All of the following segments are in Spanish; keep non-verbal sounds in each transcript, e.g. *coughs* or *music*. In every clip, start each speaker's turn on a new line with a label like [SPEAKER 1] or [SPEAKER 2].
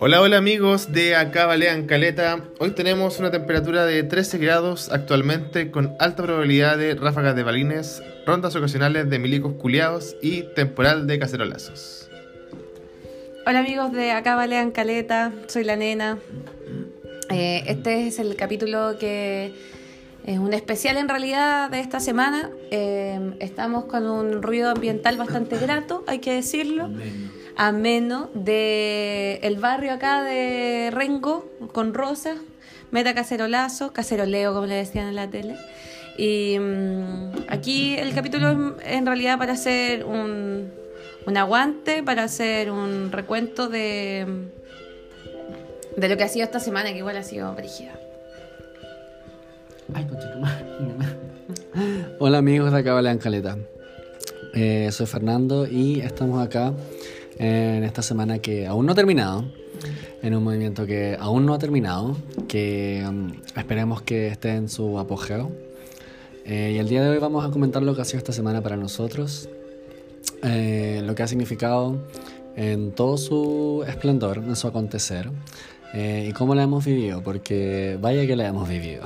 [SPEAKER 1] Hola, hola amigos de Acá Balean Caleta. Hoy tenemos una temperatura de 13 grados actualmente con alta probabilidad de ráfagas de balines, rondas ocasionales de milicos culiados y temporal de cacerolazos.
[SPEAKER 2] Hola amigos de Acá Balean Caleta, soy la nena. Eh, este es el capítulo que es un especial en realidad de esta semana. Eh, estamos con un ruido ambiental bastante grato, hay que decirlo ameno de el barrio acá de Rengo con Rosa, meta cacerolazo, caceroleo como le decían en la tele. Y mm, aquí el capítulo es en realidad para hacer un, un aguante, para hacer un recuento de, de lo que ha sido esta semana, que igual ha sido brígida.
[SPEAKER 3] Ay, Hola amigos de Acá la Caleta. Eh, soy Fernando y estamos acá en esta semana que aún no ha terminado, en un movimiento que aún no ha terminado, que um, esperemos que esté en su apogeo. Eh, y el día de hoy vamos a comentar lo que ha sido esta semana para nosotros, eh, lo que ha significado en todo su esplendor, en su acontecer, eh, y cómo la hemos vivido, porque vaya que la hemos vivido.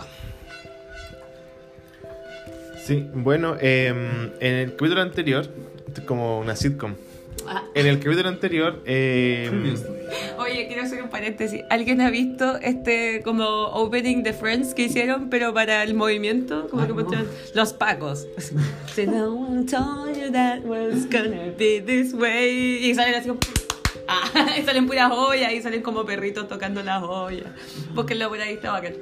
[SPEAKER 1] Sí, bueno, em, en el capítulo anterior, como una sitcom, Ah. En el capítulo anterior. Eh,
[SPEAKER 2] Oye, quiero hacer un paréntesis. ¿Alguien ha visto este como opening de Friends que hicieron, pero para el movimiento? Como que mostraron los pacos. no one told you that was gonna be this way. Y salen así como. *laughs* Ah, *laughs* y salen puras joyas y salen como perritos tocando las joyas. Porque lo por ahí está bacán.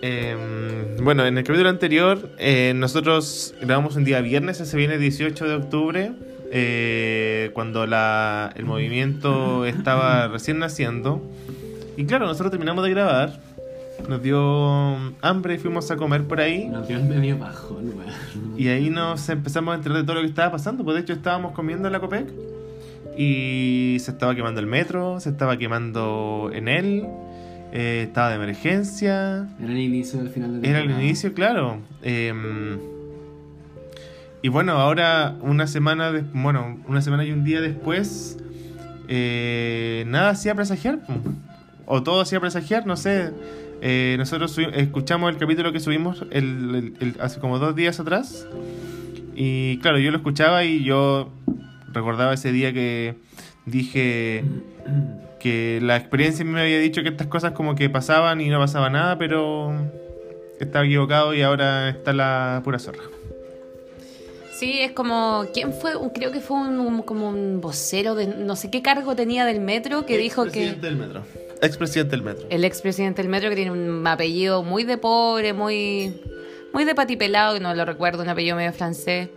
[SPEAKER 1] Eh, bueno, en el capítulo anterior, eh, nosotros grabamos un día viernes, ese viene el 18 de octubre eh, cuando la, el movimiento estaba recién naciendo. Y claro, nosotros terminamos de grabar, nos dio hambre y fuimos a comer por ahí.
[SPEAKER 3] Nos dio medio bajo,
[SPEAKER 1] Y ahí nos empezamos a enterar de todo lo que estaba pasando. Pues de hecho estábamos comiendo en la COPEC y se estaba quemando el metro, se estaba quemando en él. Eh, estaba de emergencia.
[SPEAKER 3] Era el inicio del final
[SPEAKER 1] del Era el inicio, claro. Eh, y bueno, ahora una semana, de, bueno, una semana y un día después, eh, nada hacía presagiar, o todo hacía presagiar, no sé. Eh, nosotros escuchamos el capítulo que subimos hace como dos días atrás. Y claro, yo lo escuchaba y yo recordaba ese día que dije que la experiencia me había dicho que estas cosas como que pasaban y no pasaba nada, pero estaba equivocado y ahora está la pura zorra.
[SPEAKER 2] Sí, es como, ¿quién fue? Creo que fue un, como un vocero de no sé qué cargo tenía del metro que dijo que...
[SPEAKER 1] Expresidente del metro. Expresidente del metro.
[SPEAKER 2] El expresidente del metro que tiene un apellido muy de pobre, muy, muy de patipelado, no lo recuerdo, un apellido medio francés.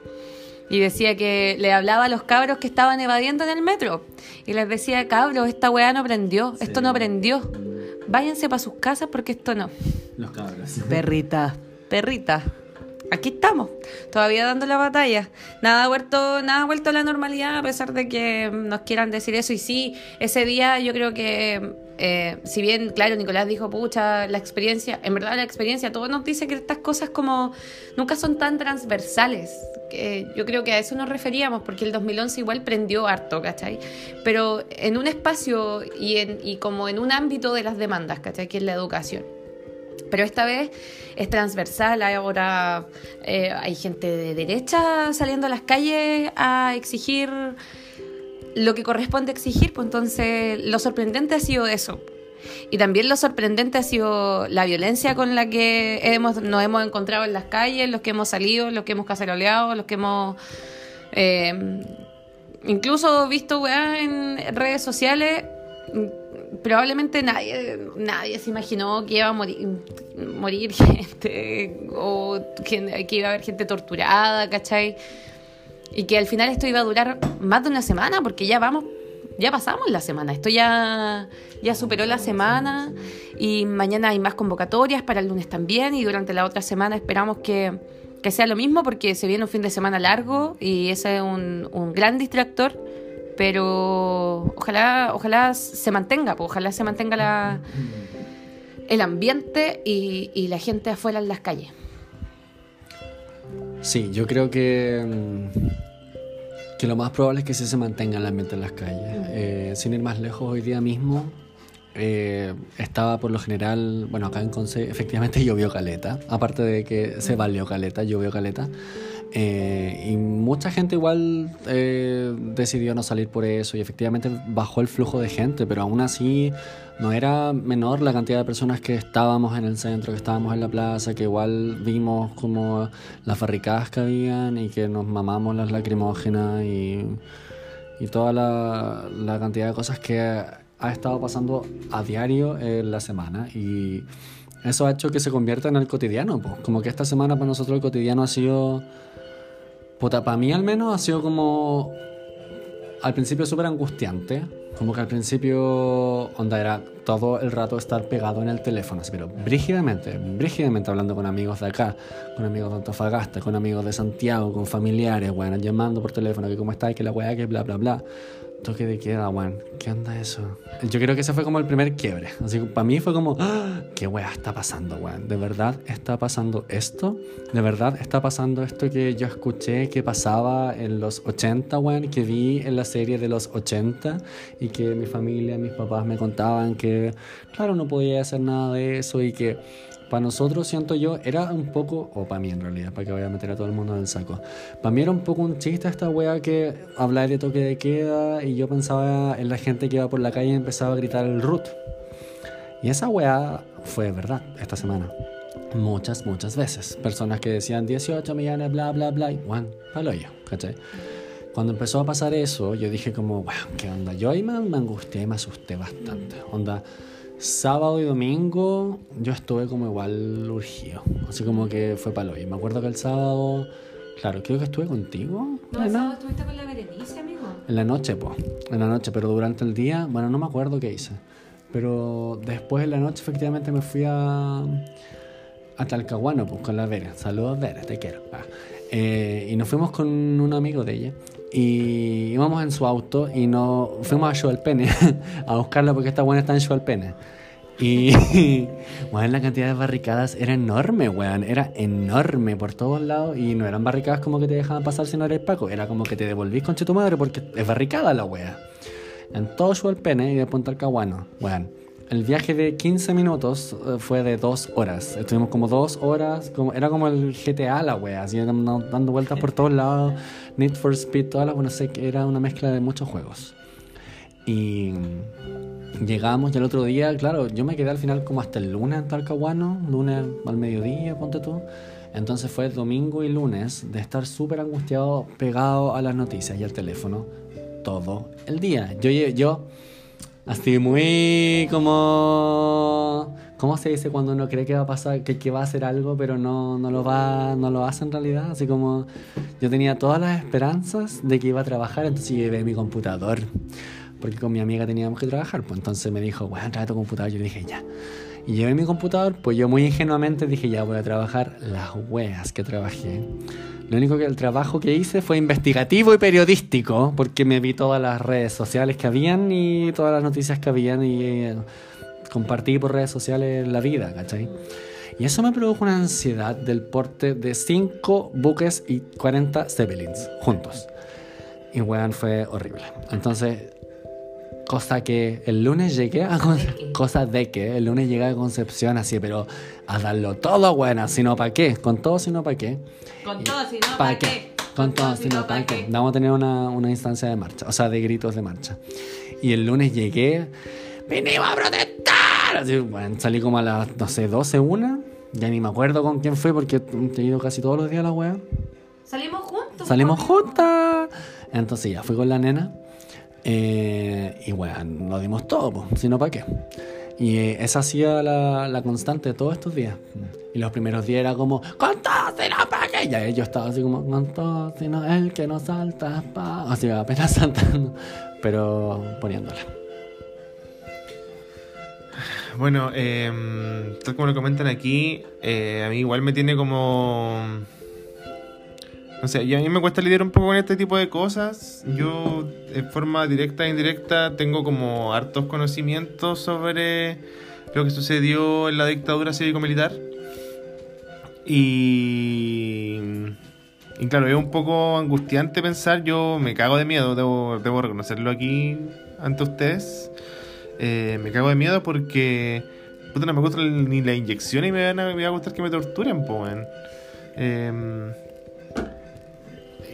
[SPEAKER 2] Y decía que le hablaba a los cabros que estaban evadiendo en el metro. Y les decía, cabros, esta weá no prendió, esto no prendió. Váyanse para sus casas porque esto no.
[SPEAKER 3] Los cabros.
[SPEAKER 2] Perrita, perrita aquí estamos, todavía dando la batalla. Nada ha vuelto, nada ha vuelto a la normalidad a pesar de que nos quieran decir eso. Y sí, ese día yo creo que, eh, si bien, claro, Nicolás dijo, pucha, la experiencia, en verdad la experiencia, todo nos dice que estas cosas como nunca son tan transversales. Yo creo que a eso nos referíamos, porque el 2011 igual prendió harto, ¿cachai? Pero en un espacio y, en, y como en un ámbito de las demandas, ¿cachai? Que es la educación. Pero esta vez es transversal, ahora eh, hay gente de derecha saliendo a las calles a exigir lo que corresponde exigir, pues entonces lo sorprendente ha sido eso. Y también lo sorprendente ha sido la violencia con la que hemos, nos hemos encontrado en las calles, los que hemos salido, los que hemos caceroleado, los que hemos eh, incluso visto en redes sociales probablemente nadie, nadie se imaginó que iba a morir, *laughs* gente o que, iba a haber gente torturada, ¿cachai? Y que al final esto iba a durar más de una semana porque ya vamos, ya pasamos la semana, esto ya, ya superó la semana y mañana hay más convocatorias para el lunes también y durante la otra semana esperamos que, que sea lo mismo porque se viene un fin de semana largo y ese es un, un gran distractor pero ojalá, ojalá se mantenga, pues, ojalá se mantenga la, el ambiente y, y la gente afuera en las calles.
[SPEAKER 3] Sí, yo creo que mm, que lo más probable es que sí se mantenga el ambiente en las calles. Eh, sin ir más lejos, hoy día mismo eh, estaba por lo general, bueno, acá en Conce efectivamente *laughs* llovió caleta, aparte de que se valió caleta, llovió caleta. Eh, y mucha gente igual eh, decidió no salir por eso y efectivamente bajó el flujo de gente, pero aún así no era menor la cantidad de personas que estábamos en el centro, que estábamos en la plaza, que igual vimos como las barricadas que habían y que nos mamamos las lacrimógenas y, y toda la, la cantidad de cosas que ha estado pasando a diario en la semana y eso ha hecho que se convierta en el cotidiano, pues. como que esta semana para nosotros el cotidiano ha sido Puta, para mí al menos ha sido como. Al principio súper angustiante. Como que al principio, onda, era todo el rato estar pegado en el teléfono, así, pero brígidamente, brígidamente hablando con amigos de acá, con amigos de Antofagasta, con amigos de Santiago, con familiares, bueno, llamando por teléfono, que cómo está, que la weá, que bla, bla, bla toque de queda, weón. ¿Qué onda eso? Yo creo que ese fue como el primer quiebre. Así que para mí fue como, ¡Ah! ¿qué weá está pasando, weón? ¿De verdad está pasando esto? ¿De verdad está pasando esto que yo escuché que pasaba en los 80, weón? Que vi en la serie de los 80 y que mi familia, mis papás me contaban que, claro, no podía hacer nada de eso y que para nosotros, siento yo, era un poco, o para mí en realidad, para que vaya a meter a todo el mundo en el saco. Para mí era un poco un chiste esta wea que hablaba de toque de queda y yo pensaba en la gente que iba por la calle y empezaba a gritar el root. Y esa wea fue verdad esta semana. Muchas, muchas veces. Personas que decían 18 millones, bla, bla, bla, y bueno, palo yo, ¿cachai? Cuando empezó a pasar eso, yo dije como, bueno, ¿qué onda? Yo ahí me, me angustié y me asusté bastante. Onda, sábado y domingo yo estuve como igual urgido. Así como que fue palo. Y me acuerdo que el sábado, claro, creo que estuve contigo.
[SPEAKER 2] No, el sábado estuviste con la Berenice, amigo.
[SPEAKER 3] En la noche, pues. En la noche, pero durante el día, bueno, no me acuerdo qué hice. Pero después en la noche efectivamente me fui a, a Talcahuano, pues, con la Vera. Saludos, Vera, te quiero. Ah. Eh, y nos fuimos con un amigo de ella. Y íbamos en su auto y nos fuimos a Pene *laughs* a buscarla porque esta buena está en Pene Y, *laughs* bueno, la cantidad de barricadas era enorme, weón. Era enorme por todos lados. Y no eran barricadas como que te dejaban pasar si no eres Paco. Era como que te devolvís con tu madre porque es barricada la wea. En todo Pene y de Punta Alcahuano, weón. El viaje de 15 minutos eh, fue de dos horas. Estuvimos como dos horas, como, era como el GTA la wea, así dando vueltas por todos lados. Need for Speed, todas las, bueno, sé que era una mezcla de muchos juegos. Y llegamos y el otro día, claro, yo me quedé al final como hasta el lunes en Talcahuano, lunes al mediodía, ponte tú. Entonces fue domingo y lunes de estar súper angustiado, pegado a las noticias y al teléfono todo el día. Yo, yo Así muy como... ¿Cómo se dice cuando uno cree que va a pasar, que, que va a hacer algo, pero no, no, lo va, no lo hace en realidad? Así como yo tenía todas las esperanzas de que iba a trabajar, entonces llevé mi computador. Porque con mi amiga teníamos que trabajar, pues entonces me dijo, bueno, trae tu computador. Yo dije, ya. Y llevé mi computador, pues yo muy ingenuamente dije, ya voy a trabajar las weas que trabajé. Lo único que el trabajo que hice fue investigativo y periodístico, porque me vi todas las redes sociales que habían y todas las noticias que habían y eh, compartí por redes sociales la vida, ¿cachai? Y eso me produjo una ansiedad del porte de 5 buques y 40 Zeppelins juntos. Y weón, fue horrible. Entonces, cosa que el lunes llegué a cosa de que el lunes llegué a Concepción así, pero a darlo todo bueno, sino para qué, con todo sino para qué.
[SPEAKER 2] Con todo sino para qué.
[SPEAKER 3] Con todo sino para qué. Vamos a tener una, una instancia de marcha, o sea, de gritos de marcha. Y el lunes llegué, venimos a protestar. Así, bueno, salí como a las, no sé, 12, una. Ya ni me acuerdo con quién fue porque he ido casi todos los días a la wea.
[SPEAKER 2] Salimos juntos.
[SPEAKER 3] Salimos juntas. Entonces ya fui con la nena. Eh, y bueno, lo dimos todo, si no, ¿para qué? Y eh, esa ha sido la, la, constante de todos estos días. Y los primeros días era como, con todo, si no, ¿para qué? Y yo estaba así como, con todo, si no, el que no salta, pa. Así apenas *laughs* saltando, pero poniéndola.
[SPEAKER 1] Bueno, eh, tal como lo comentan aquí, eh, a mí igual me tiene como o sea, y a mí me cuesta lidiar un poco con este tipo de cosas. Yo, de forma directa e indirecta, tengo como hartos conocimientos sobre lo que sucedió en la dictadura cívico-militar. Y. y claro, es un poco angustiante pensar, yo me cago de miedo, debo, debo reconocerlo aquí ante ustedes. Eh, me cago de miedo porque puta, no me gusta ni la inyección y me, van a, me va a gustar que me torturen, po, weón.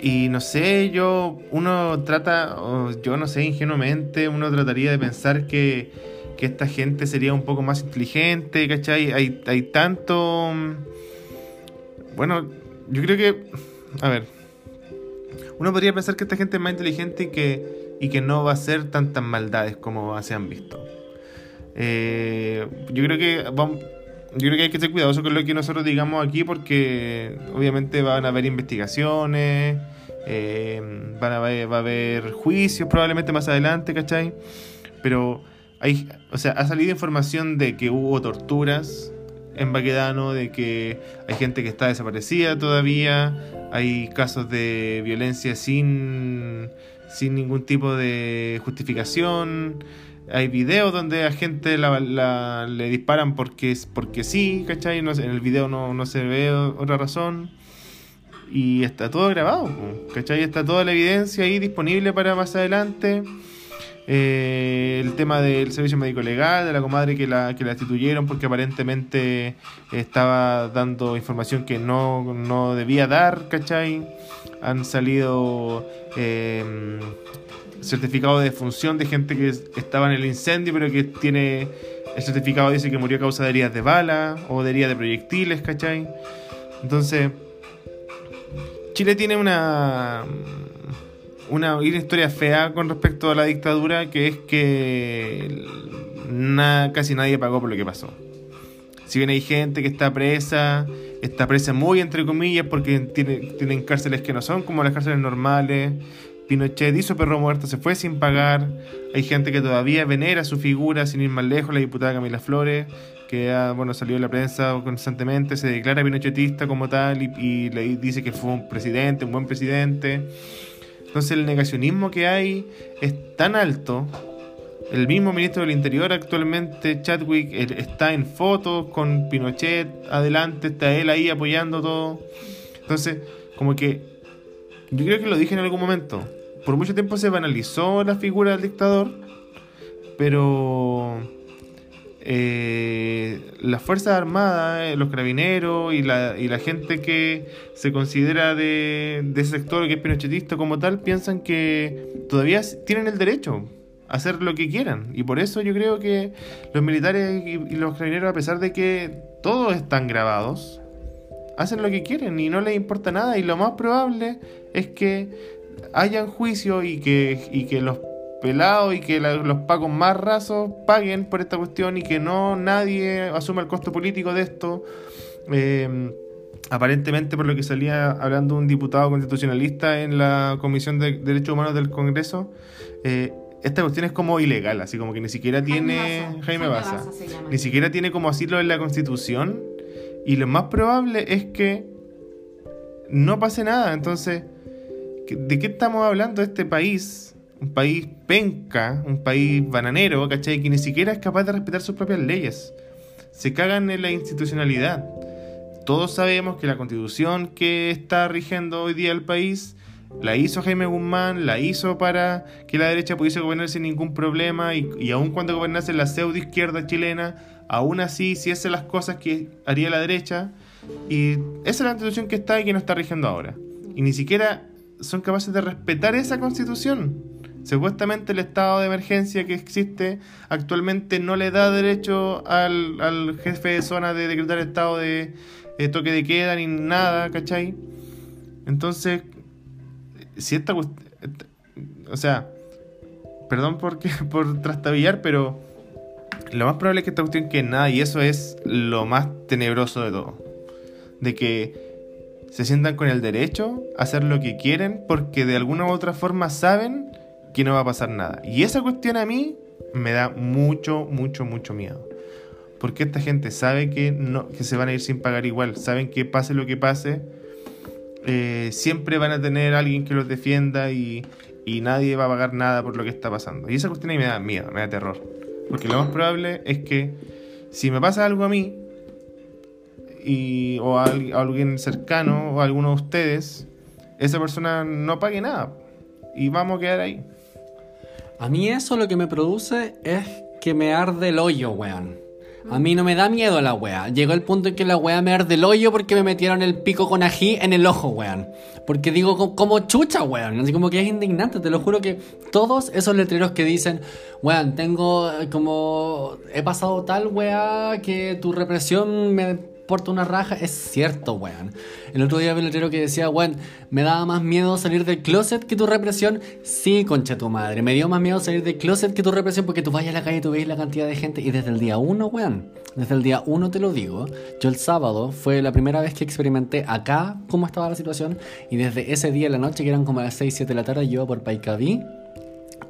[SPEAKER 1] Y no sé, yo, uno trata, yo no sé, ingenuamente, uno trataría de pensar que, que esta gente sería un poco más inteligente, ¿cachai? Hay, hay tanto... Bueno, yo creo que, a ver, uno podría pensar que esta gente es más inteligente y que, y que no va a hacer tantas maldades como se han visto. Eh, yo creo que yo creo que hay que ser cuidadoso con lo que nosotros digamos aquí porque obviamente van a haber investigaciones, eh, van a va a haber juicios probablemente más adelante, ¿cachai? Pero hay, o sea, ha salido información de que hubo torturas en Baquedano, de que hay gente que está desaparecida todavía, hay casos de violencia sin, sin ningún tipo de justificación. Hay videos donde a gente la, la- le disparan porque, porque sí, ¿cachai? No, en el video no, no se ve otra razón. Y está todo grabado, ¿cachai? Está toda la evidencia ahí disponible para más adelante. Eh, el tema del servicio médico legal, de la comadre que la, que la destituyeron porque aparentemente estaba dando información que no, no debía dar, ¿cachai? Han salido eh, certificados de defunción de gente que es- estaba en el incendio pero que tiene... El certificado dice que murió a causa de heridas de bala o de heridas de proyectiles, ¿cachai? Entonces, Chile tiene una una, historia fea con respecto a la dictadura, que es que na- casi nadie pagó por lo que pasó. Si bien hay gente que está presa, está presa muy entre comillas porque tiene, tienen cárceles que no son como las cárceles normales. Pinochet hizo perro muerto, se fue sin pagar. Hay gente que todavía venera su figura, sin ir más lejos, la diputada Camila Flores, que ha, bueno, salió en la prensa constantemente, se declara pinochetista como tal y, y le dice que fue un presidente, un buen presidente. Entonces el negacionismo que hay es tan alto. El mismo ministro del Interior actualmente, Chadwick, él está en fotos con Pinochet adelante, está él ahí apoyando todo. Entonces, como que yo creo que lo dije en algún momento. Por mucho tiempo se banalizó la figura del dictador, pero eh, las Fuerzas Armadas, eh, los carabineros y la, y la gente que se considera de, ese sector que es pinochetista como tal, piensan que todavía tienen el derecho a hacer lo que quieran. Y por eso yo creo que los militares y, y los carabineros, a pesar de que todos están grabados, hacen lo que quieren y no les importa nada. Y lo más probable es que hayan juicio y que, y que los pelados y que la- los pagos más rasos paguen por esta cuestión y que no nadie asuma el costo político de esto. Eh, aparentemente, por lo que salía hablando un diputado constitucionalista en la Comisión de Derechos Humanos del Congreso, eh, esta cuestión es como ilegal, así como que ni siquiera tiene Jaime Baza,
[SPEAKER 2] se llama.
[SPEAKER 1] ni siquiera tiene como asilo en la Constitución y lo más probable es que no pase nada. Entonces, ¿qué- ¿de qué estamos hablando? Este país, un país penca, un país bananero, ¿cachai? Que ni siquiera es capaz de respetar sus propias leyes. Se cagan en la institucionalidad. Todos sabemos que la constitución que está rigiendo hoy día el país la hizo Jaime Guzmán, la hizo para que la derecha pudiese gobernar sin ningún problema y, y aun cuando gobernase la pseudo izquierda chilena, aún así hiciese las cosas que haría la derecha y esa es la constitución que está y que nos está rigiendo ahora. Y ni siquiera son capaces de respetar esa constitución. Supuestamente el estado de emergencia que existe actualmente no le da derecho al, al jefe de zona de decretar estado de eh, toque de queda ni nada, ¿cachai? Entonces, si esta o sea, perdón por, *laughs* por trastabillar, pero lo más probable es que esta cuestión que nada, y eso es lo más tenebroso de todo. De que se sientan con el derecho a hacer lo que quieren porque de alguna u otra forma saben que no va a pasar nada. Y esa cuestión a mí me da mucho, mucho, mucho miedo. Porque esta gente sabe que, no, que se van a ir sin pagar igual. Saben que pase lo que pase, eh, siempre van a tener alguien que los defienda y, y nadie va a pagar nada por lo que está pasando. Y esa cuestión a mí me da miedo, me da terror. Porque lo más probable es que si me pasa algo a mí, y, o a, a alguien cercano, o a alguno de ustedes, esa persona no pague nada. Y vamos a quedar ahí.
[SPEAKER 3] A mí eso lo que me produce es que me arde el hoyo, weón. A mí no me da miedo la wea. Llegó el punto en que la wea me arde el hoyo porque me metieron el pico con ají en el ojo, weón. Porque digo, co- como chucha, weón. Así como que es indignante. Te lo juro que todos esos letreros que dicen, weón, tengo eh, como. He pasado tal wea que tu represión me porta una raja. Es cierto, weón. El otro día letrero que decía, weón, me daba más miedo salir del closet que tu represión. Sí, concha tu madre. Me dio más miedo salir del closet que tu represión porque tú vayas a la calle y tú veis la cantidad de gente. Y desde el día uno, weón. Desde el día uno te lo digo. Yo el sábado fue la primera vez que experimenté acá cómo estaba la situación. Y desde ese día en la noche, que eran como las 6, 7 de la tarde, yo por Paicaví.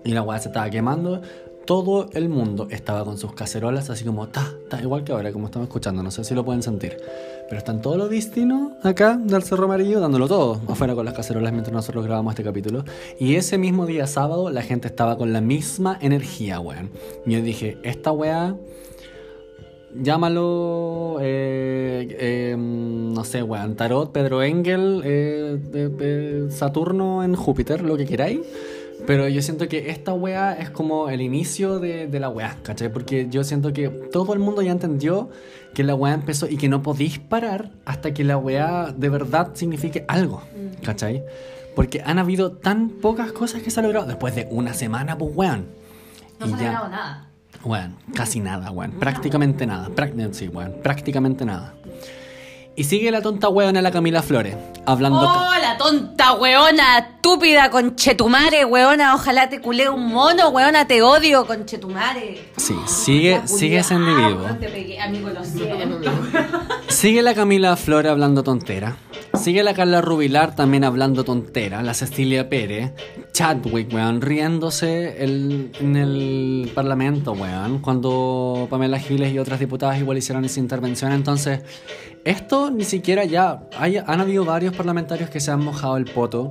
[SPEAKER 3] Y la weá se estaba quemando. Todo el mundo estaba con sus cacerolas, así como, ta, ta, igual que ahora, como estamos escuchando. No sé si lo pueden sentir. Pero están todos los destinos acá del Cerro Amarillo dándolo todo, afuera con las cacerolas mientras nosotros grabamos este capítulo. Y ese mismo día sábado, la gente estaba con la misma energía, weón. Y yo dije, esta weá. Llámalo, eh, eh, no sé, weón, Tarot, Pedro Engel, eh, Saturno en Júpiter, lo que queráis. Pero yo siento que esta weá es como el inicio de, de la weá, ¿cachai? Porque yo siento que todo el mundo ya entendió que la weá empezó y que no podéis parar hasta que la weá de verdad signifique algo, ¿cachai? Porque han habido tan pocas cosas que se han logrado después de una semana, pues weón.
[SPEAKER 2] No se ha logrado nada.
[SPEAKER 3] Weón, casi nada, weón. Prácticamente nada. Prac- sí, weón. Prácticamente nada. Y sigue la tonta weona la Camila Flores, hablando...
[SPEAKER 2] ¡Oh, la tonta weona! Estúpida, conchetumare, weona. Ojalá te culé un mono, weona. Te odio, conchetumare.
[SPEAKER 3] Sí, sigue, sigue ese individuo.
[SPEAKER 2] weón, te pegué, amigo, lo siento. *laughs*
[SPEAKER 3] Sigue la Camila Flores hablando tontera. Sigue la Carla Rubilar también hablando tontera. La Cecilia Pérez. Chadwick, weón, riéndose el- en el parlamento, weón. Cuando Pamela Giles y otras diputadas igual hicieron esa intervención. Entonces, esto ni siquiera ya... Hay, han habido varios parlamentarios que se han mojado el poto,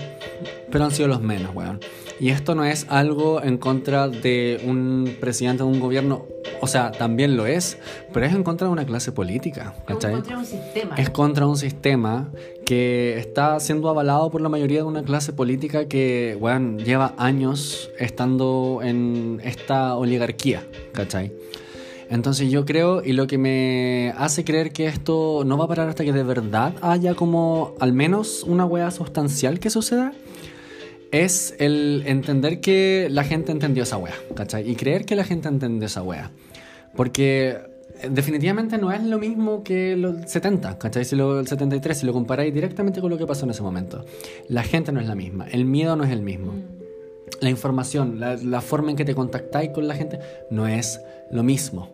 [SPEAKER 3] pero han sido los menos, weón. Y esto no es algo en contra de un presidente de un gobierno, o sea, también lo es, pero es en contra de una clase política, ¿cachai?
[SPEAKER 2] Encontré un sistema.
[SPEAKER 3] Es contra un sistema que está siendo avalado por la mayoría de una clase política que, bueno, lleva años estando en esta oligarquía, ¿cachai? Entonces yo creo, y lo que me hace creer que esto no va a parar hasta que de verdad haya como al menos una hueá sustancial que suceda, es el entender que la gente entendió esa wea, ¿cachai? Y creer que la gente entendió esa wea. Porque eh, definitivamente no es lo mismo que los 70, ¿cachai? Si lo, el 73, si lo comparáis directamente con lo que pasó en ese momento. La gente no es la misma, el miedo no es el mismo. La información, la, la forma en que te contactáis con la gente no es lo mismo,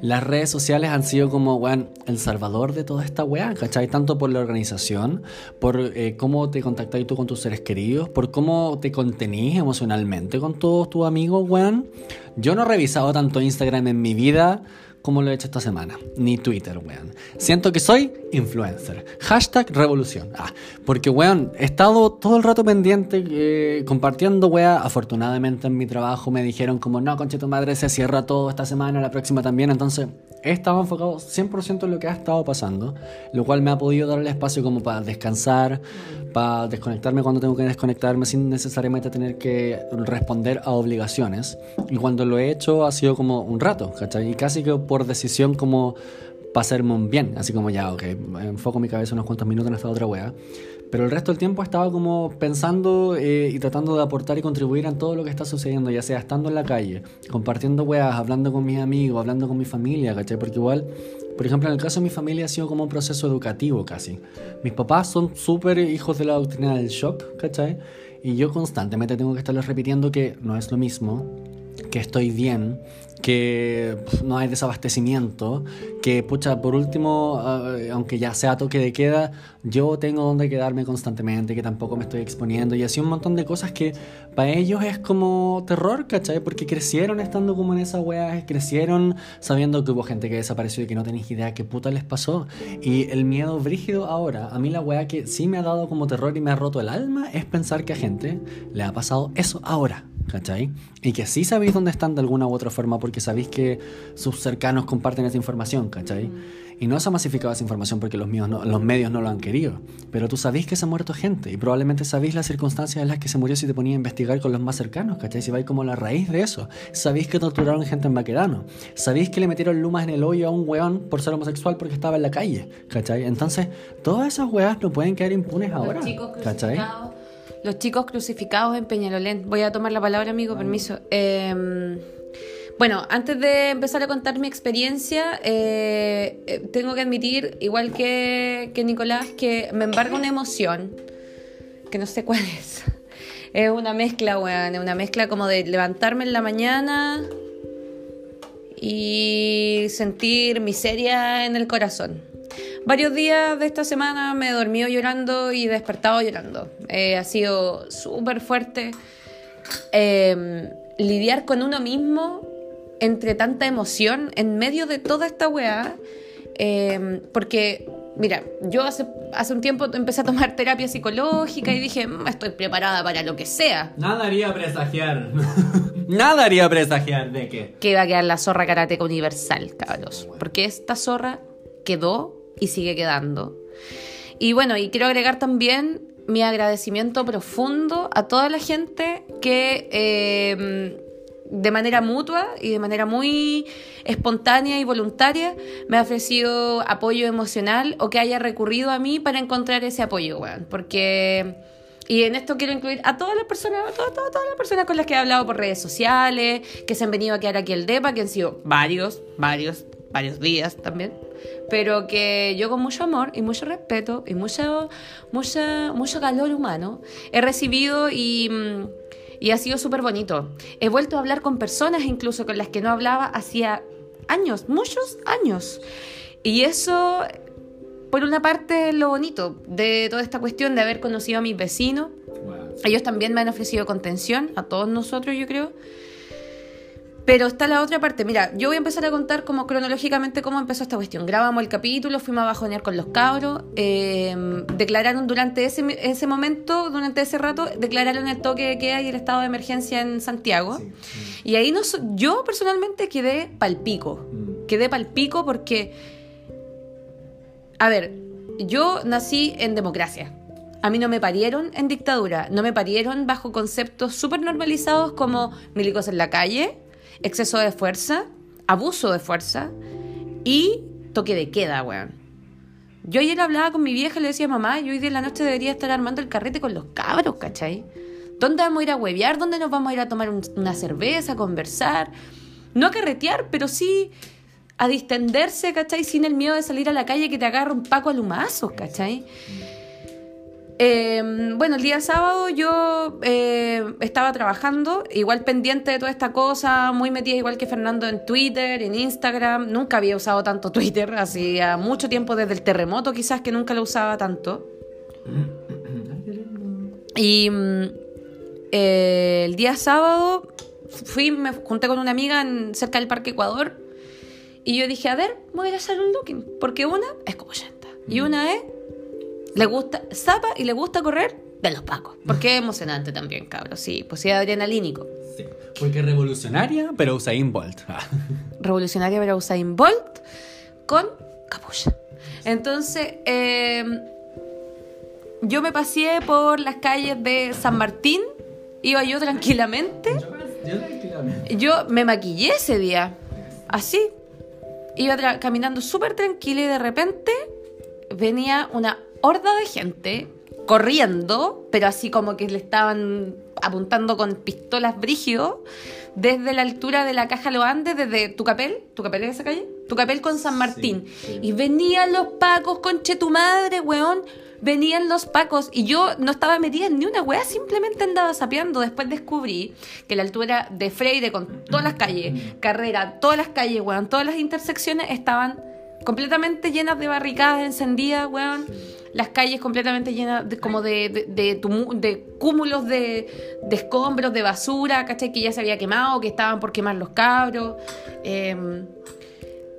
[SPEAKER 3] Las redes sociales han sido como, el salvador de toda esta weá, ¿cachai? Tanto por la organización, por eh, cómo te contactáis tú con tus seres queridos, por cómo te contenís emocionalmente con todos tus amigos, weón. Yo no he revisado tanto Instagram en mi vida como lo he hecho esta semana. Ni Twitter, weón. Siento que soy influencer. Hashtag revolución. Ah, porque, weón, he estado todo el rato pendiente, eh, compartiendo, weón. Afortunadamente en mi trabajo me dijeron como, no, concha tu madre, se cierra todo esta semana, la próxima también. Entonces, he estado enfocado 100% en lo que ha estado pasando, lo cual me ha podido dar el espacio como para descansar, para desconectarme cuando tengo que desconectarme sin necesariamente tener que responder a obligaciones. Y cuando lo he hecho ha sido como un rato, ¿cachai? Y casi que por decisión como para hacerme un bien, así como ya, ok, enfoco mi cabeza unos cuantos minutos en esta otra wea. Pero el resto del tiempo estaba como pensando eh, y tratando de aportar y contribuir en todo lo que está sucediendo, ya sea estando en la calle, compartiendo weas, hablando con mis amigos, hablando con mi familia, ¿cachai? Porque igual, por ejemplo, en el caso de mi familia ha sido como un proceso educativo casi. Mis papás son súper hijos de la doctrina del shock, ¿cachai? Y yo constantemente tengo que estarles repitiendo que no es lo mismo, que estoy bien, que no hay desabastecimiento, que pucha, por último, eh, aunque ya sea toque de queda, yo tengo donde quedarme constantemente, que tampoco me estoy exponiendo y así un montón de cosas que para ellos es como terror, ¿cachai? Porque crecieron estando como en esa weá, crecieron sabiendo que hubo gente que desapareció y que no tenéis idea qué puta les pasó. Y el miedo brígido ahora, a mí la weá que sí me ha dado como terror y me ha roto el alma es pensar que a gente le ha pasado eso ahora. ¿cachai? Y que sí sabéis dónde están de alguna u otra forma porque sabéis que sus cercanos comparten esa información, ¿cachai? Y no se ha masificado esa información porque los, míos no- los medios no lo han querido. Pero tú sabéis que se ha muerto gente y probablemente sabéis las circunstancias en las que se murió si te ponía a investigar con los más cercanos, ¿cachai? Si vais como a la raíz de eso. Sabéis que torturaron gente en Baquedano. Sabéis que le metieron lumas en el hoyo a un weón por ser homosexual porque estaba en la calle, ¿cachai? Entonces, todas esas weas no pueden quedar impunes ahora,
[SPEAKER 2] Los chicos. Los chicos crucificados en Peñalolén. Voy a tomar la palabra, amigo, permiso. Eh, bueno, antes de empezar a contar mi experiencia, eh, eh, tengo que admitir, igual que, que Nicolás, que me embarga una emoción, que no sé cuál es. *laughs* Es una mezcla, weón, es una mezcla como de levantarme en la mañana y sentir miseria en el corazón. Varios días de esta semana me he dormido llorando y despertado llorando. Eh, ha sido súper fuerte eh, lidiar con uno mismo entre tanta emoción en medio de toda esta weá. eh, porque, mira, yo hace, hace un tiempo empecé a tomar terapia psicológica y dije, "Mm, estoy preparada para lo que sea.
[SPEAKER 3] Nada haría presagiar. *laughs* Nada haría presagiar de que.
[SPEAKER 2] que va a quedar la zorra karateca universal, cabros. Porque esta zorra quedó y sigue quedando. Y bueno, y quiero agregar también mi agradecimiento profundo a toda la gente que eh, de manera mutua y de manera muy espontánea y voluntaria me ha ofrecido apoyo emocional o que haya recurrido a mí para encontrar ese apoyo, weón. Porque... Y en esto quiero incluir a todas las personas, todas, todas, todas las personas con las que he hablado por redes sociales, que se han venido a quedar aquí al DEPA, que han sido varios, varios, varios días también. Pero que yo con mucho amor y mucho respeto y mucho, mucha, mucho calor humano he recibido y, mm, y ha sido súper bonito. He vuelto a hablar con personas incluso con las que no hablaba hacía años, muchos años. Y eso por una parte lo bonito de toda esta cuestión de haber conocido a mis vecinos. Ellos también me han ofrecido contención, a todos nosotros yo creo. Pero está la otra parte. Mira, yo voy a empezar a contar como cronológicamente cómo empezó esta cuestión. Grabamos el capítulo, fuimos a bajonear con los cabros. eh, declararon durante ese, ese momento, durante ese rato, declararon el toque de queda y el estado de emergencia en Santiago. Y ahí nos, yo personalmente quedé palpico. Quedé palpico porque a ver, yo nací en democracia. A mí no me parieron en dictadura, no me parieron bajo conceptos súper normalizados como milicos en la calle, exceso de fuerza, abuso de fuerza y toque de queda, weón. Yo ayer hablaba con mi vieja y le decía, mamá, yo hoy en la noche debería estar armando el carrete con los cabros, ¿cachai? ¿Dónde vamos a ir a huevear? ¿Dónde nos vamos a ir a tomar un- una cerveza, a conversar? No a carretear, pero sí a distenderse, ¿cachai? Sin el miedo de salir a la calle que te agarra un paco a lumazos, ¿cachai? Eh, bueno, el día sábado yo eh, estaba trabajando, igual pendiente de toda esta cosa, muy metida igual que Fernando en Twitter, en Instagram. Nunca había usado tanto Twitter, hacía mucho tiempo desde el terremoto quizás que nunca lo usaba tanto. Y mm, eh, el día sábado fui, me junté con una amiga en- cerca del Parque Ecuador y yo dije, a ver, voy a hacer un looking, porque una es como llanta y una es le gusta, zapa y le gusta correr de los pacos. Porque es emocionante también, cabros. Sí, pues sí, adrenalínico.
[SPEAKER 3] Sí. Porque revolucionaria, pero Usain Bolt.
[SPEAKER 2] Revolucionaria para Usain Bolt con capucha. Entonces, eh, yo me paseé por las calles de San Martín. Iba yo tranquilamente. Yo me maquillé ese día. Así. Iba tra- caminando súper tranquila y de repente venía una horda de gente corriendo, pero así como que le estaban apuntando con pistolas brígidos desde la altura de la caja Los Andes, desde Tucapel, ¿Tucapel es esa calle? Tucapel con San Martín.
[SPEAKER 3] sí.
[SPEAKER 2] Y venían los pacos, conche tu madre, weón. Venían los pacos y yo no estaba metida en ni una weá, simplemente andaba sapeando. Después descubrí que la altura de Freire con todas las calles, Carrera, todas las calles, weón, todas las intersecciones estaban completamente llenas de barricadas encendidas, weón. Las calles completamente llenas de, como de, de, cúmulos de, escombros, de basura, ¿cachai? Que ya se había quemado, que estaban por quemar los cabros. Em,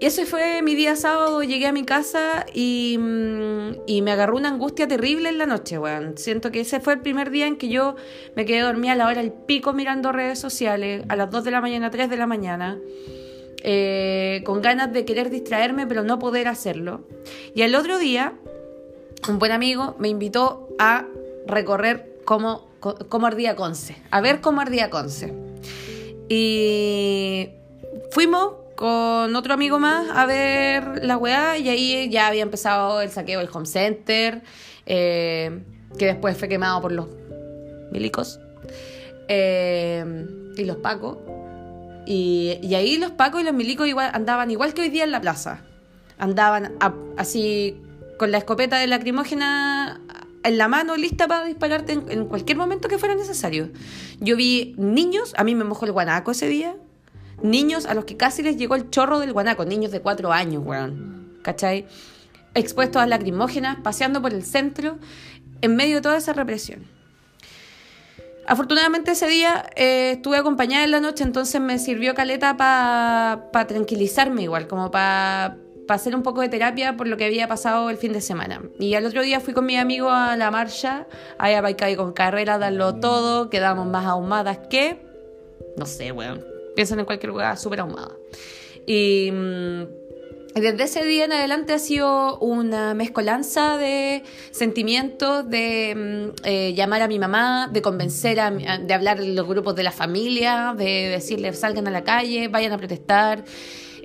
[SPEAKER 2] ese fue mi día sábado, llegué a mi casa y, mm, y me agarró una angustia terrible en la noche, weón. Siento que ese fue el primer día en que yo me quedé dormida a la hora del pico mirando redes sociales, a las 2 de la mañana, 3 de la mañana, eh, con ganas de querer distraerme, pero no poder hacerlo. Y el otro día, un buen amigo me invitó a recorrer cómo, cómo ardía Conce, a ver cómo ardía Conce. Y fuimos con otro amigo más a ver la weá y ahí ya había empezado el saqueo del home center, eh, que después fue quemado por los milicos eh, y los pacos. Y, ahí los pacos y los milicos igual, andaban igual que hoy día en la plaza. Andaban así con la escopeta de lacrimógena en la mano lista para dispararte en, cualquier momento que fuera necesario. Yo vi niños, a mí me mojó el guanaco ese día, niños a los que casi les llegó el chorro del guanaco, niños de cuatro años, weón, ¿cachai? Expuestos a lacrimógenas, paseando por el centro, en medio de toda esa represión. Afortunadamente ese día eh, estuve acompañada en la noche, entonces me sirvió caleta para tranquilizarme igual, como para hacer un poco de terapia por lo que había pasado el fin de semana. Y al otro día fui con mi amigo a la marcha, ahí a Baicay con carrera, darlo todo, quedamos más ahumadas que, no sé, weón, piensan en cualquier lugar súper ahumada. Y... mm, desde ese día en adelante ha sido una mezcolanza de sentimientos, de mm, eh, llamar a mi mamá, de convencer, a, de hablar en los grupos de la familia, de decirles salgan a la calle, vayan a protestar.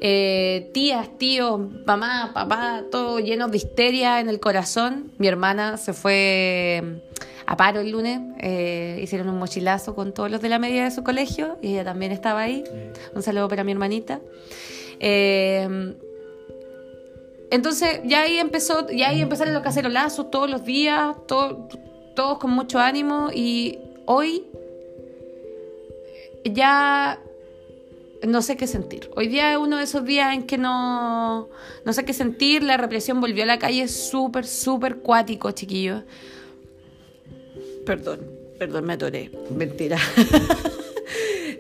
[SPEAKER 2] Eh, tías, tíos, mamá, papá, todo lleno de histeria en el corazón. Mi hermana se fue mm, a paro el lunes, eh, hicieron un mochilazo con todos los de la media de su colegio y ella también estaba ahí. Un saludo para mi hermanita. Eh, entonces ya ahí empezó, ya ahí empezaron los cacerolazos todos los días, todo- todos con mucho ánimo y hoy ya no sé qué sentir. Hoy día es uno de esos días en que no, no sé qué sentir, la represión volvió a la calle súper, súper cuático, chiquillos. Perdón, perdón, me atoré, mentira. *laughs*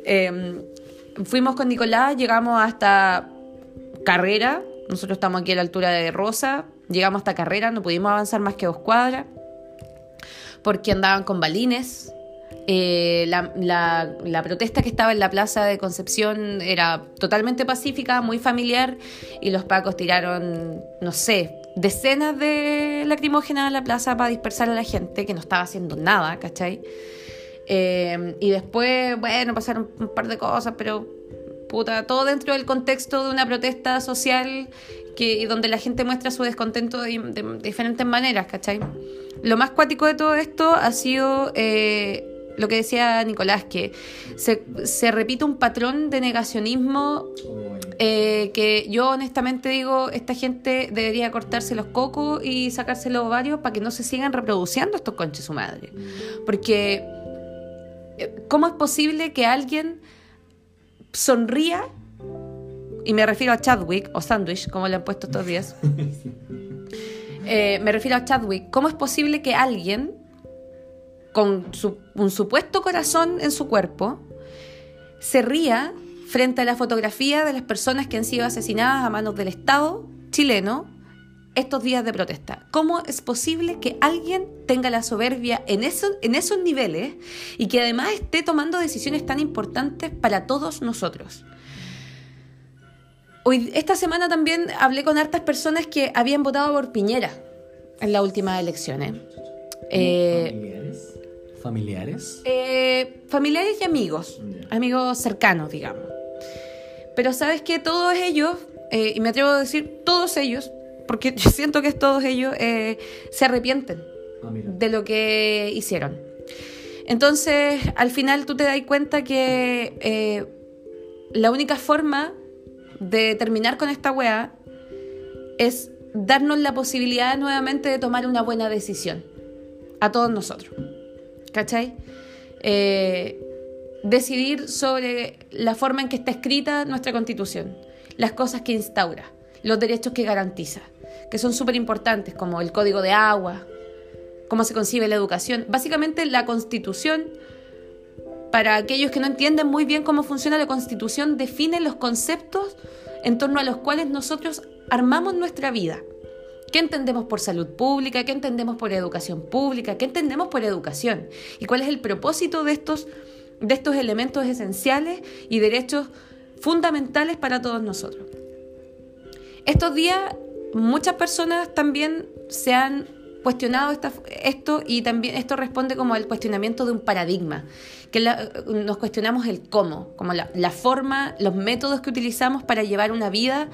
[SPEAKER 2] Em, fuimos con Nicolás, llegamos hasta Carrera, nosotros estamos aquí a la altura de Rosa, llegamos hasta Carrera, no pudimos avanzar más que dos cuadras, porque andaban con balines. Eh, la, protesta que estaba en la plaza de Concepción era totalmente pacífica, muy familiar, y los pacos tiraron, no sé, decenas de lacrimógenas a la plaza para dispersar a la gente, que no estaba haciendo nada, ¿cachai? Eh, y después, bueno, pasaron un par de cosas, pero puta, todo dentro del contexto de una protesta social que, donde la gente muestra su descontento de, de diferentes maneras, ¿cachai? Lo más cuático de todo esto ha sido eh, lo que decía Nicolás, que se, se repite un patrón de negacionismo eh, que yo honestamente digo, esta gente debería cortarse los cocos y sacarse los ovarios para que no se sigan reproduciendo estos conches su madre. Porque, eh, ¿cómo es posible que alguien sonría? Y me refiero a Chadwick, o Sandwich, como le han puesto estos días. *laughs* Eh, me refiero a Chadwick. ¿Cómo es posible que alguien con su- un supuesto corazón en su cuerpo se ría frente a la fotografía de las personas que han sido asesinadas a manos del Estado chileno estos días de protesta. ¿Cómo es posible que alguien tenga la soberbia en, eso- en esos niveles y que además esté tomando decisiones tan importantes para todos nosotros? Hoy, esta semana también hablé con hartas personas que habían votado por Piñera en las últimas elecciones. Eh,
[SPEAKER 3] ¿Familiares? ¿Familiares?
[SPEAKER 2] eh, familiares y amigos, amigos cercanos, digamos. Pero sabes que todos ellos, eh, y me atrevo a decir todos ellos, porque *laughs* yo siento que es todos ellos, eh, se arrepienten
[SPEAKER 3] Ah,
[SPEAKER 2] de lo que hicieron. Entonces, al final tú te das cuenta que la única forma de terminar con esta wea es darnos la posibilidad nuevamente de tomar una buena decisión. A todos nosotros. ¿Cachai? Eh, decidir sobre la forma en que está escrita nuestra constitución, las cosas que instaura, los derechos que garantiza, que son súper importantes, como el código de agua, cómo se concibe la educación. Básicamente la constitución, para aquellos que no entienden muy bien cómo funciona la constitución, define los conceptos en torno a los cuales nosotros armamos nuestra vida. ¿Qué entendemos por salud pública? ¿Qué entendemos por educación pública? ¿Qué entendemos por educación? ¿Y cuál es el propósito de estos, de estos elementos esenciales y derechos fundamentales para todos nosotros? Estos días muchas personas también se han cuestionado esto y también esto responde como al cuestionamiento de un paradigma, que nos cuestionamos el cómo, como la, la, forma, los métodos que utilizamos para llevar una vida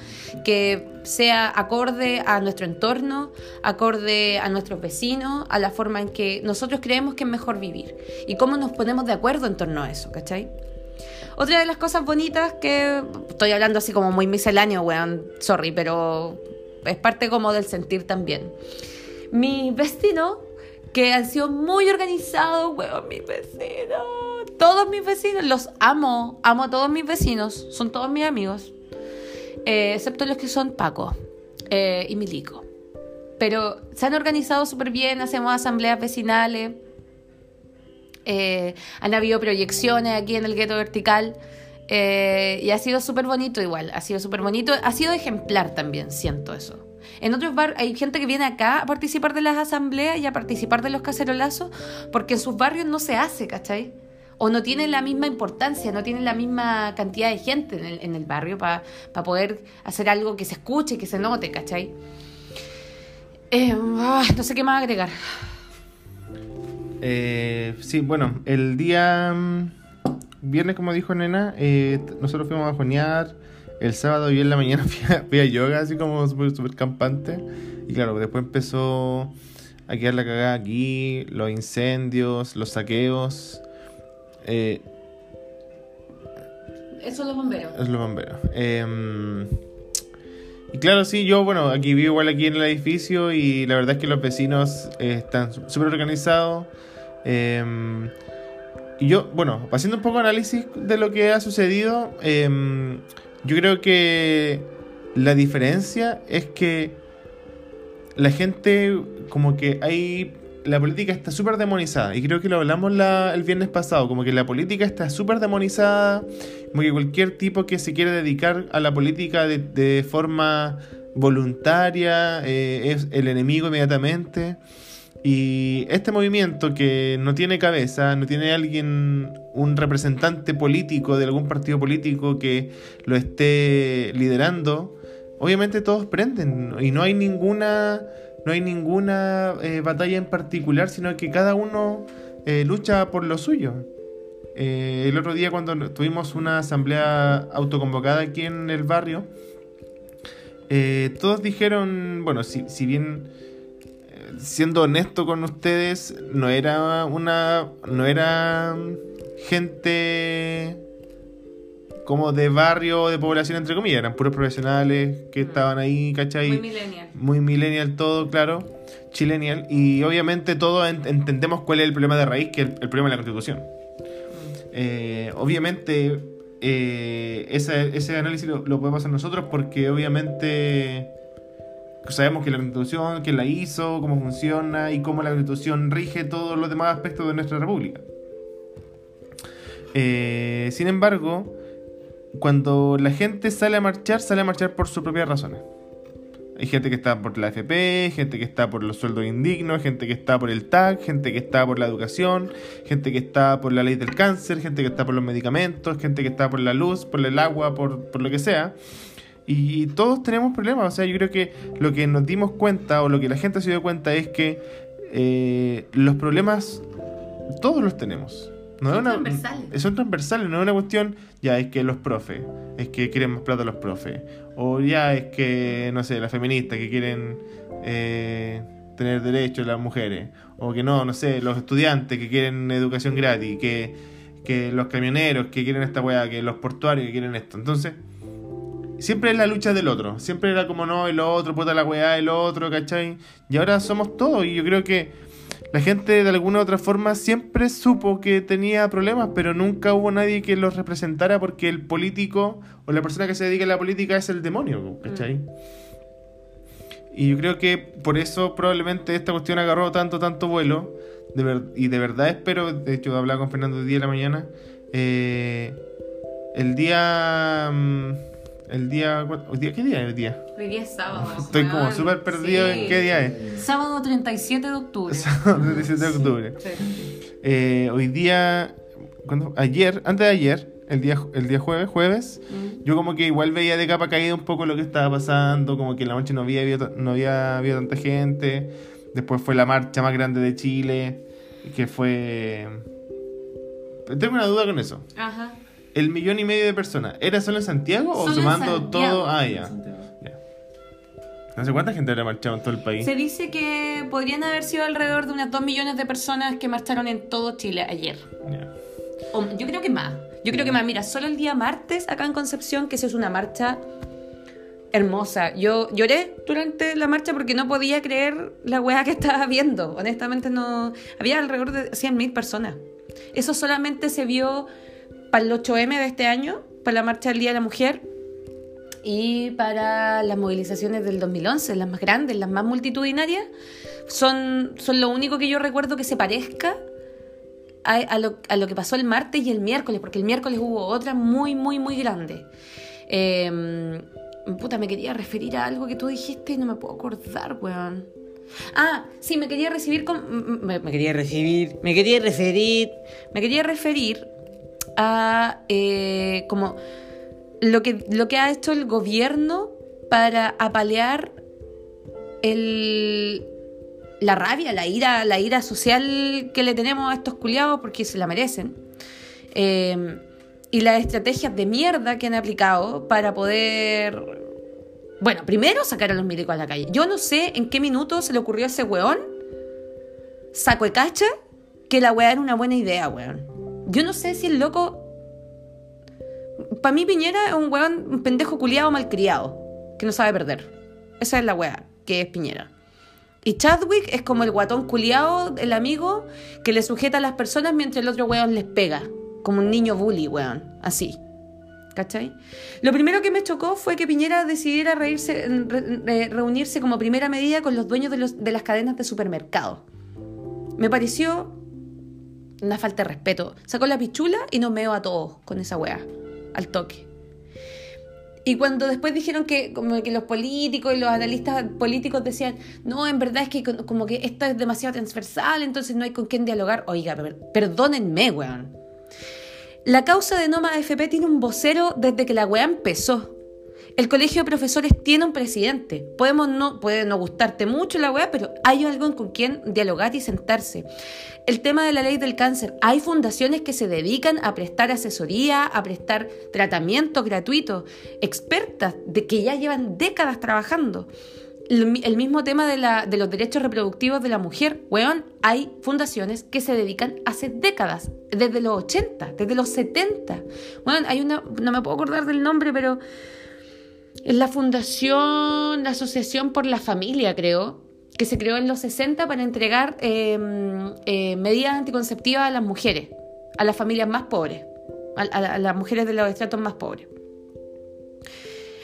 [SPEAKER 2] que sea acorde a nuestro entorno, acorde a nuestros vecinos, a la forma en que nosotros creemos que es mejor vivir y cómo nos ponemos de acuerdo en torno a eso, ¿cachai? Otra de las cosas bonitas que estoy hablando así como muy misceláneo, weón, sorry, pero es parte como del sentir también mis vecinos, que han sido muy organizados, weón, mis vecinos. Todos mis vecinos, los amo, amo a todos mis vecinos, son todos mis amigos, eh, excepto los que son Paco eh, y Milico. Pero se han organizado súper bien, hacemos asambleas vecinales, eh, han habido proyecciones aquí en el gueto vertical. y ha sido súper bonito igual, ha sido súper bonito, ha sido ejemplar también, siento eso. En otros barrios hay gente que viene acá a participar de las asambleas y a participar de los cacerolazos porque en sus barrios no se hace, ¿cachai? O no tiene la misma importancia, no tiene la misma cantidad de gente en el, en el barrio para poder hacer algo que se escuche, que se note, ¿cachai? Ah, no sé qué más agregar.
[SPEAKER 1] Eh, sí, bueno, el día mm, viernes, como dijo Nena, eh, nosotros fuimos a jonear el sábado y en la mañana *laughs* fui a, yoga, así como súper super campante. Y claro, después empezó a quedar la cagada aquí, los incendios, los saqueos.
[SPEAKER 2] Eh, Eso es los bomberos.
[SPEAKER 1] Es los bomberos. Em, y claro, sí, yo, bueno, aquí vivo igual aquí en el edificio y la verdad es que los vecinos eh, están súper organizados. Em, y yo, bueno, haciendo un poco de análisis de lo que ha sucedido, eh, yo creo que la diferencia es que la gente, como que hay. La política está súper demonizada. Y creo que lo hablamos el viernes pasado. Como que la política está súper demonizada. Como que cualquier tipo que se quiere dedicar a la política de, forma voluntaria eh, es el enemigo inmediatamente. Y este movimiento que no tiene cabeza, no tiene alguien, un representante político de algún partido político que lo esté liderando, obviamente todos prenden y no hay ninguna, no hay ninguna eh, batalla en particular, sino que cada uno eh, lucha por lo suyo. Eh, el otro día cuando tuvimos una asamblea autoconvocada aquí en el barrio, todos dijeron, bueno, si, si bien siendo honesto con ustedes, no era una. No era gente como de barrio, de población, entre comillas. Eran puros profesionales que mm. estaban ahí, ¿cachai?
[SPEAKER 2] Muy millennial.
[SPEAKER 1] Muy millennial todo, claro. Chilenial. Y obviamente todos entendemos cuál es el problema de raíz, que es el, problema de la constitución. Mm. Eh, obviamente, eh, ese, ese análisis lo, lo podemos hacer nosotros porque obviamente sabemos que la constitución, quién la hizo, cómo funciona y cómo la constitución rige todos los demás aspectos de nuestra república. Eh, sin embargo, cuando la gente sale a marchar, sale a marchar por sus propias razones. Hay gente que está por la FP, gente que está por los sueldos indignos, gente que está por el TAC, gente que está por la educación, gente que está por la ley del cáncer, gente que está por los medicamentos, gente que está por la luz, por el agua, por, por lo que sea. Y todos tenemos problemas. O sea, yo creo que lo que nos dimos cuenta o lo que la gente se dio cuenta es que eh, los problemas todos los tenemos.
[SPEAKER 2] No son transversales.
[SPEAKER 1] Son transversales, no es una cuestión, ya es que los profes, es que quieren más plata los profes. O ya es que, no sé, las feministas que quieren eh, tener derechos las mujeres. O que no, no sé, los estudiantes que quieren educación gratis. Que, que los camioneros que quieren esta weá, que los portuarios que quieren esto. Entonces siempre es la lucha del otro. Siempre era como no, el otro, puta la weá, el otro, ¿cachai? Y ahora somos todos. Y yo creo que la gente de alguna u otra forma siempre supo que tenía problemas, pero nunca hubo nadie que los representara porque el político o la persona que se dedica a la política es el demonio, ¿cachai? Mm. Y yo creo que por eso probablemente esta cuestión agarró tanto, tanto vuelo. De y de verdad espero, de hecho hablaba con Fernando el día de la mañana, eh, el día... Mm, El día, ¿hoy día ¿Qué día es hoy día?
[SPEAKER 2] Hoy día es sábado.
[SPEAKER 1] Estoy como súper perdido
[SPEAKER 2] Sí.
[SPEAKER 1] en qué día es.
[SPEAKER 2] Sábado 37 de octubre. *laughs*
[SPEAKER 1] Sábado 17 de octubre.
[SPEAKER 2] Sí.
[SPEAKER 1] Eh, hoy día, ¿cuándo? ayer, antes de ayer, el día, el día jueves, jueves,
[SPEAKER 2] Mm.
[SPEAKER 1] yo como que igual veía de capa caída un poco lo que estaba pasando, como que en la noche no había, habido- no había habido tanta gente. Después fue la marcha más grande de Chile, que fue... Tengo una duda con eso.
[SPEAKER 2] Ajá.
[SPEAKER 1] ¿El millón y medio de personas era solo en Santiago o
[SPEAKER 2] Solo
[SPEAKER 1] sumando
[SPEAKER 2] Santiago.
[SPEAKER 1] todo? Ah, ya. ya. No sé cuánta gente habrá marchado en todo el país.
[SPEAKER 2] Se dice que podrían haber sido alrededor de unas 2 millones de personas que marcharon en todo Chile ayer.
[SPEAKER 1] Ya.
[SPEAKER 2] O- yo creo que más. Yo creo que más. Mira, solo el día martes acá en Concepción, que se es una marcha hermosa. Yo lloré durante la marcha porque no podía creer la weá que estaba viendo. Honestamente, no. Había alrededor de 100.000 personas. Eso solamente se vio para el 8M de este año, para la marcha del Día de la Mujer y para las movilizaciones del 2011, las más grandes, las más multitudinarias. Son, son lo único que yo recuerdo que se parezca a, lo, a lo que pasó el martes y el miércoles, porque el miércoles hubo otra muy, muy, muy grande. Eh, puta, me quería referir a algo que tú dijiste y no me puedo acordar, weón. Ah, sí, me quería recibir con... Me quería recibir, me quería referir, me quería referir a eh, como lo que, lo que ha hecho el gobierno para apalear el, la rabia, la ira, la ira social que le tenemos a estos culiados porque se la merecen. Eh, y las estrategias de mierda que han aplicado para poder. Bueno, primero sacar a los milicos a la calle. Yo no sé en qué minuto se le ocurrió a ese weón, saco de cacha, que la weá era una buena idea, weón. Yo no sé si el loco. Para mí, Piñera es un weón, un pendejo culiado malcriado, que no sabe perder. Esa es la weá, que es Piñera. Y Chadwick es como el guatón culiado, el amigo, que le sujeta a las personas mientras el otro weón les pega. Como un niño bully, weón. Así. ¿Cachai? Lo primero que me chocó fue que Piñera decidiera reírse, re- re- reunirse como primera medida con los dueños de las cadenas de supermercados. Me pareció una falta de respeto. Sacó la pichula y nos meó a todos con esa weá. Al toque. Y cuando después dijeron que como que los políticos y los analistas políticos decían, no, en verdad es que como que esto es demasiado transversal, entonces no hay con quién dialogar. Oiga, per- perdónenme, weón. La causa de Noma AFP tiene un vocero desde que la weá empezó. El colegio de profesores tiene un presidente. Podemos no, puede no gustarte mucho la weá, pero hay alguien con quien dialogar y sentarse. El tema de la ley del cáncer. Hay fundaciones que se dedican a prestar asesoría, a prestar tratamiento gratuito. Expertas de que ya llevan décadas trabajando. El mismo tema de, la, de los derechos reproductivos de la mujer. Weón, hay fundaciones que se dedican hace décadas. Desde los 80, desde los 70. Weón, hay una, no me puedo acordar del nombre, pero es la fundación, la Asociación por la Familia, creo, que se creó en los 60 para entregar eh, eh, medidas anticonceptivas a las mujeres, a las familias más pobres, a, a- a las mujeres de los estratos más pobres.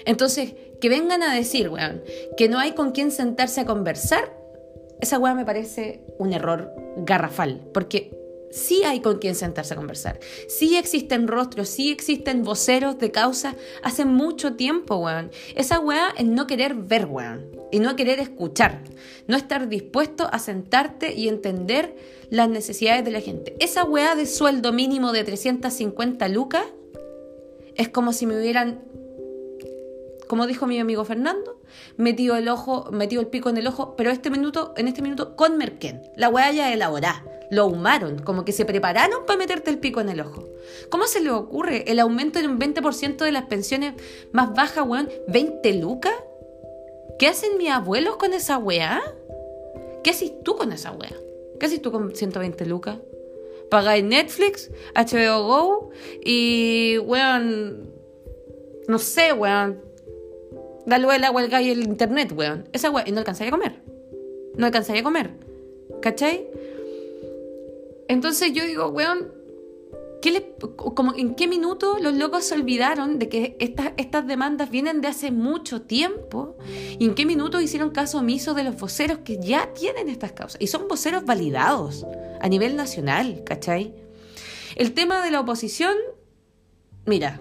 [SPEAKER 2] Entonces, que vengan a decir, weón, que no hay con quién sentarse a conversar, esa weá me parece un error garrafal, porque sí hay con quién sentarse a conversar, sí existen rostros, sí existen voceros de causa hace mucho tiempo, weón. Esa weá es no querer ver, weón, y no querer escuchar, no estar dispuesto a sentarte y entender las necesidades de la gente. Esa weá de sueldo mínimo de 350 lucas es como si me hubieran como dijo mi amigo Fernando, metido el ojo, metido el pico en el ojo, pero este minuto, en este minuto con Merquén. La weá ya elaborá. Lo humaron, como que se prepararon para meterte el pico en el ojo. ¿Cómo se le ocurre el aumento en un 20% de las pensiones más bajas, weón? ¿20 lucas? ¿Qué hacen mis abuelos con esa weá? ¿Qué haces tú con esa weá? ¿Qué haces tú con 120 lucas? Pagáis Netflix, HBO Go y, weón, no sé, weón, la luz, el agua, el gas y el internet, weón. Esa weón, y no alcanzaría a comer. No alcanzaría a comer. ¿Cachai? Entonces yo digo, weón, ¿qué le- como, ¿en qué minuto los locos se olvidaron de que estas, estas demandas vienen de hace mucho tiempo? ¿Y en qué minuto hicieron caso omiso de los voceros que ya tienen estas causas? Y son voceros validados a nivel nacional, ¿cachai? El tema de la oposición, mira,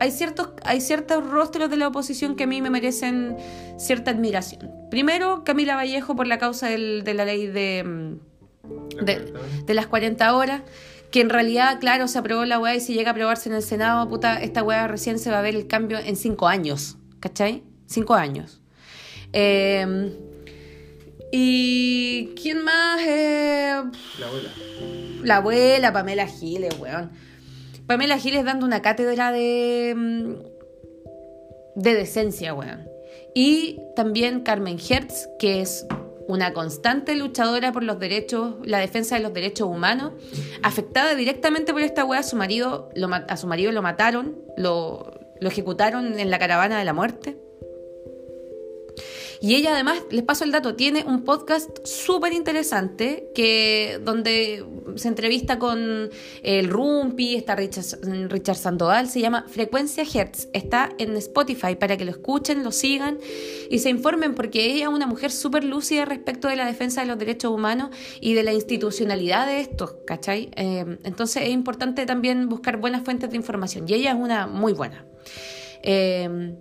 [SPEAKER 2] hay ciertos, hay ciertos rostros de la oposición que a mí me merecen cierta admiración. Primero, Camila Vallejo por la causa del- de la ley de, mm, de, de las 40 horas, que en realidad, claro, se aprobó la weá y si llega a aprobarse en el Senado, puta, esta weá recién se va a ver el cambio en cinco años, ¿cachai? Cinco años. Eh, y ¿quién más? Eh,
[SPEAKER 1] La abuela.
[SPEAKER 2] la abuela, Pamela Giles, weón. Pamela Giles dando una cátedra de. mm, de decencia, weón. Y también Carmen Hertz, que es una constante luchadora por los derechos, la defensa de los derechos humanos, afectada directamente por esta weá. A su marido lo, a su marido lo mataron, lo, lo ejecutaron en la caravana de la muerte. Y ella además, les paso el dato, tiene un podcast súper interesante que, donde se entrevista con el Rumpi, está Richard, Richard Sandoval, se llama Frecuencia Hertz. Está en Spotify para que lo escuchen, lo sigan y se informen porque ella es una mujer súper lúcida respecto de la defensa de los derechos humanos y de la institucionalidad de estos, ¿cachai? Eh, entonces es importante también buscar buenas fuentes de información y ella es una muy buena. Eh,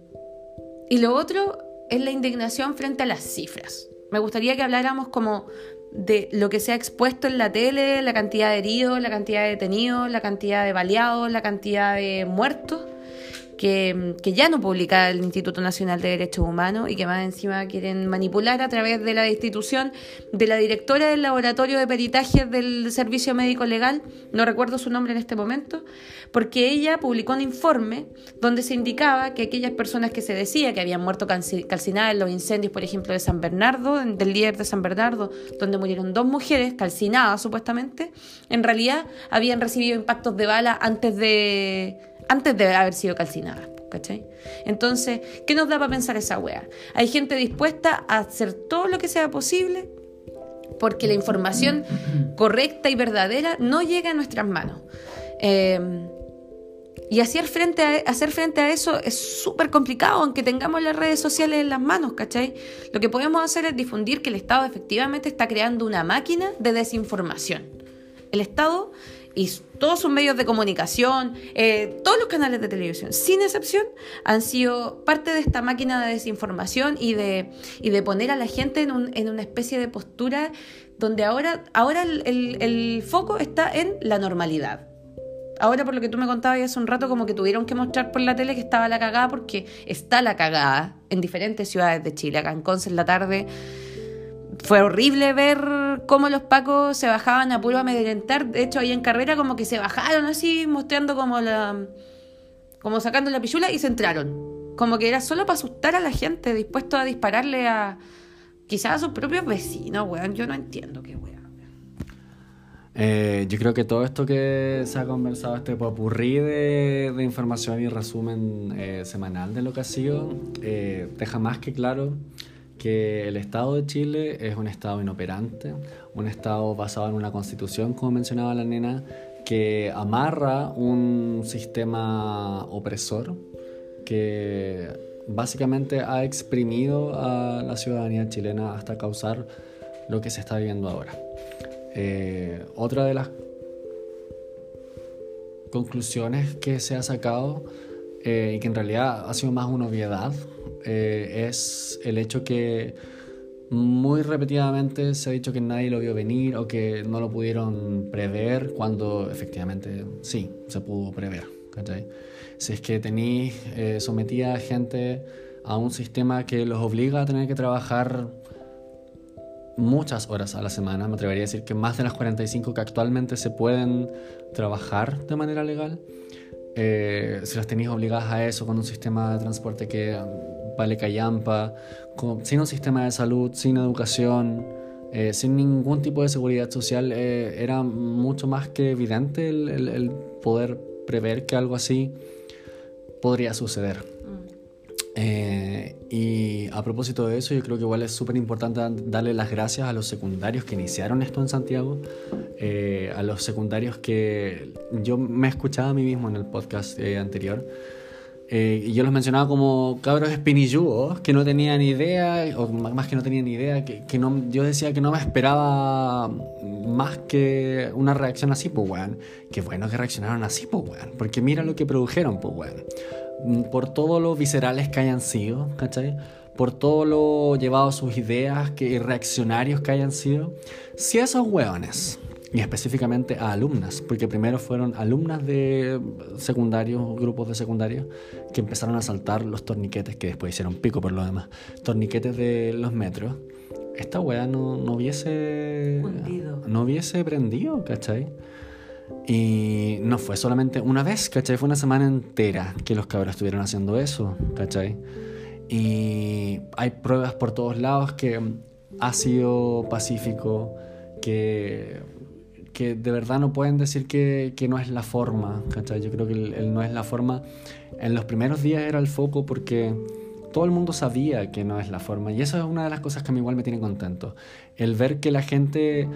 [SPEAKER 2] y lo otro es la indignación frente a las cifras. Me gustaría que habláramos como de lo que se ha expuesto en la tele, la cantidad de heridos, la cantidad de detenidos, la cantidad de baleados, la cantidad de muertos, que, ya no publica el Instituto Nacional de Derechos Humanos y que más encima quieren manipular a través de la destitución de la directora del laboratorio de peritajes del Servicio Médico Legal, no recuerdo su nombre en este momento, porque ella publicó un informe donde se indicaba que aquellas personas que se decía que habían muerto calci- calcinadas en los incendios, por ejemplo, de San Bernardo, del líder de San Bernardo, donde murieron dos mujeres calcinadas supuestamente, en realidad habían recibido impactos de bala antes de, antes de haber sido calcinadas. ¿Cachai? Entonces, ¿qué nos da para pensar esa wea? Hay gente dispuesta a hacer todo lo que sea posible porque la información correcta y verdadera no llega a nuestras manos. Eh, y hacer frente a, hacer frente a eso es súper complicado, aunque tengamos las redes sociales en las manos, ¿cachai? Lo que podemos hacer es difundir que el Estado efectivamente está creando una máquina de desinformación. El Estado y todos sus medios de comunicación, eh, todos los canales de televisión, sin excepción, han sido parte de esta máquina de desinformación y de, y de poner a la gente en, un- en una especie de postura donde ahora, ahora el- el- el foco está en la normalidad. Ahora, por lo que tú me contabas hace un rato, como que tuvieron que mostrar por la tele que estaba la cagada, porque está la cagada en diferentes ciudades de Chile. Acá en Conce en la tarde fue horrible ver cómo los pacos se bajaban a puro amedrentar. De hecho, ahí en carrera, como que se bajaron así, mostrando como la. como sacando la pichula y se entraron. Como que era solo para asustar a la gente, dispuesto a dispararle a. quizás a sus propios vecinos, weón. Yo no entiendo qué weón.
[SPEAKER 3] Eh, yo creo que todo esto que se ha conversado, este popurrí de, información y resumen eh, semanal de lo que ha sido, eh, deja más que claro que el Estado de Chile es un Estado inoperante, un Estado basado en una constitución, como mencionaba la nena, que amarra un sistema opresor que básicamente ha exprimido a la ciudadanía chilena hasta causar lo que se está viviendo ahora. Eh, otra de las conclusiones que se ha sacado eh, y que en realidad ha sido más una obviedad eh, es el hecho que muy repetidamente se ha dicho que nadie lo vio venir o que no lo pudieron prever cuando efectivamente sí, se pudo prever. Si es que tenéis eh, sometida a gente a un sistema que los obliga a tener que trabajar muchas horas a la semana, me atrevería a decir que más de las 45 que actualmente se pueden trabajar de manera legal, eh, si las tenéis obligadas a eso con un sistema de transporte que vale callampa, con- sin un sistema de salud, sin educación, eh, sin ningún tipo de seguridad social, eh, era mucho más que evidente el, el- el poder prever que algo así podría suceder. Eh, y a propósito de eso, yo creo que igual es súper importante darle las gracias a los secundarios que iniciaron esto en Santiago, eh, a los secundarios que yo me escuchaba a mí mismo en el podcast eh, anterior. Eh, yo los mencionaba como cabros espinilludos que no tenían idea, o más que no tenían idea, que, que no, yo decía que no me esperaba más que una reacción así, pues weón. Qué bueno que reaccionaron así, pues weón. Porque mira lo que produjeron, pues weón. mm, por todo lo viscerales que hayan sido, ¿cachai? Por todo lo llevado a sus ideas que, reaccionarios que hayan sido, si esos hueones, y específicamente a alumnas, porque primero fueron alumnas de secundarios, grupos de secundarios, que empezaron a saltar los torniquetes, que después hicieron pico por lo demás, torniquetes de los metros, esta wea no, no hubiese...
[SPEAKER 2] Hundido.
[SPEAKER 3] No hubiese prendido, ¿cachai? Y no fue solamente una vez, ¿cachai? Fue una semana entera que los cabros estuvieron haciendo eso, ¿cachai? Y hay pruebas por todos lados que ha sido pacífico, que, que de verdad no pueden decir que, que no es la forma, ¿cachai? Yo creo que el, el no es la forma. En los primeros días era el foco porque todo el mundo sabía que no es la forma. Y eso es una de las cosas que a mí igual me tiene contento. El ver que la gente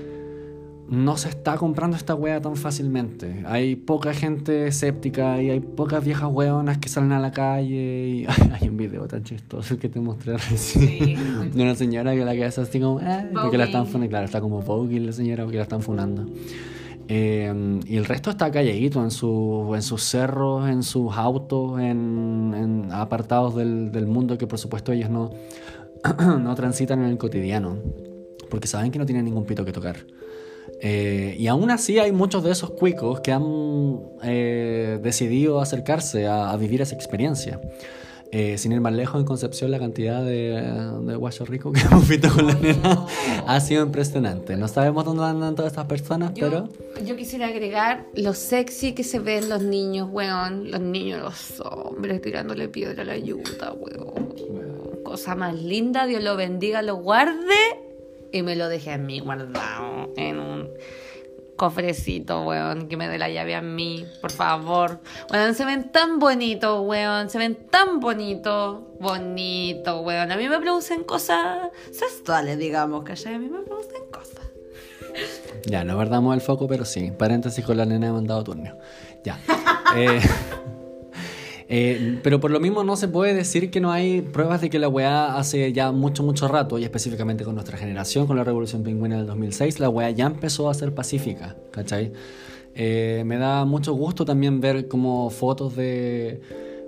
[SPEAKER 3] no se está comprando esta wea tan fácilmente. Hay poca gente escéptica y hay pocas viejas weonas que salen a la calle. Y *laughs* hay un video tan chistoso que te mostré recién
[SPEAKER 2] Sí. *laughs*
[SPEAKER 3] de una señora que la que hace así como, "Ah", porque la están funando. Claro, está como Vogue la señora porque la están funando. Eh, y el resto está calladito en, su, en sus cerros, en sus autos, en, en apartados del, del mundo que por supuesto ellos no, *clears throat* no transitan en el cotidiano, porque saben que no tienen ningún pito que tocar. Eh, y aún así hay muchos de esos cuicos que han eh, decidido acercarse a, a vivir esa experiencia. Eh, sin ir más lejos, en Concepción la cantidad de, de guacho rico que *laughs* hemos visto con la nena ha sido impresionante. No sabemos dónde andan todas estas personas, pero...
[SPEAKER 2] Yo, yo quisiera agregar lo sexy que se ven los niños, weón. Los niños, los hombres tirándole piedra a la yuta, weón. Cosa más linda, Dios lo bendiga, lo guarde y me lo deje a mí guardado en un cofrecito, weón, que me dé la llave a mí, por favor. Weón, se ven tan bonitos, weón, se ven tan bonitos, bonito, weón. A mí me producen cosas sexuales, digamos, que a mí me producen cosas.
[SPEAKER 3] Ya, no perdamos el foco, pero sí. Paréntesis con la nena de mandado turno. Ya. *laughs* Eh, eh, pero por lo mismo no se puede decir que no hay pruebas de que la weá hace ya mucho, mucho rato, y específicamente con nuestra generación, con la Revolución Pingüina del 2006, la weá ya empezó a ser pacífica, ¿cachai? Eh, me da mucho gusto también ver como fotos de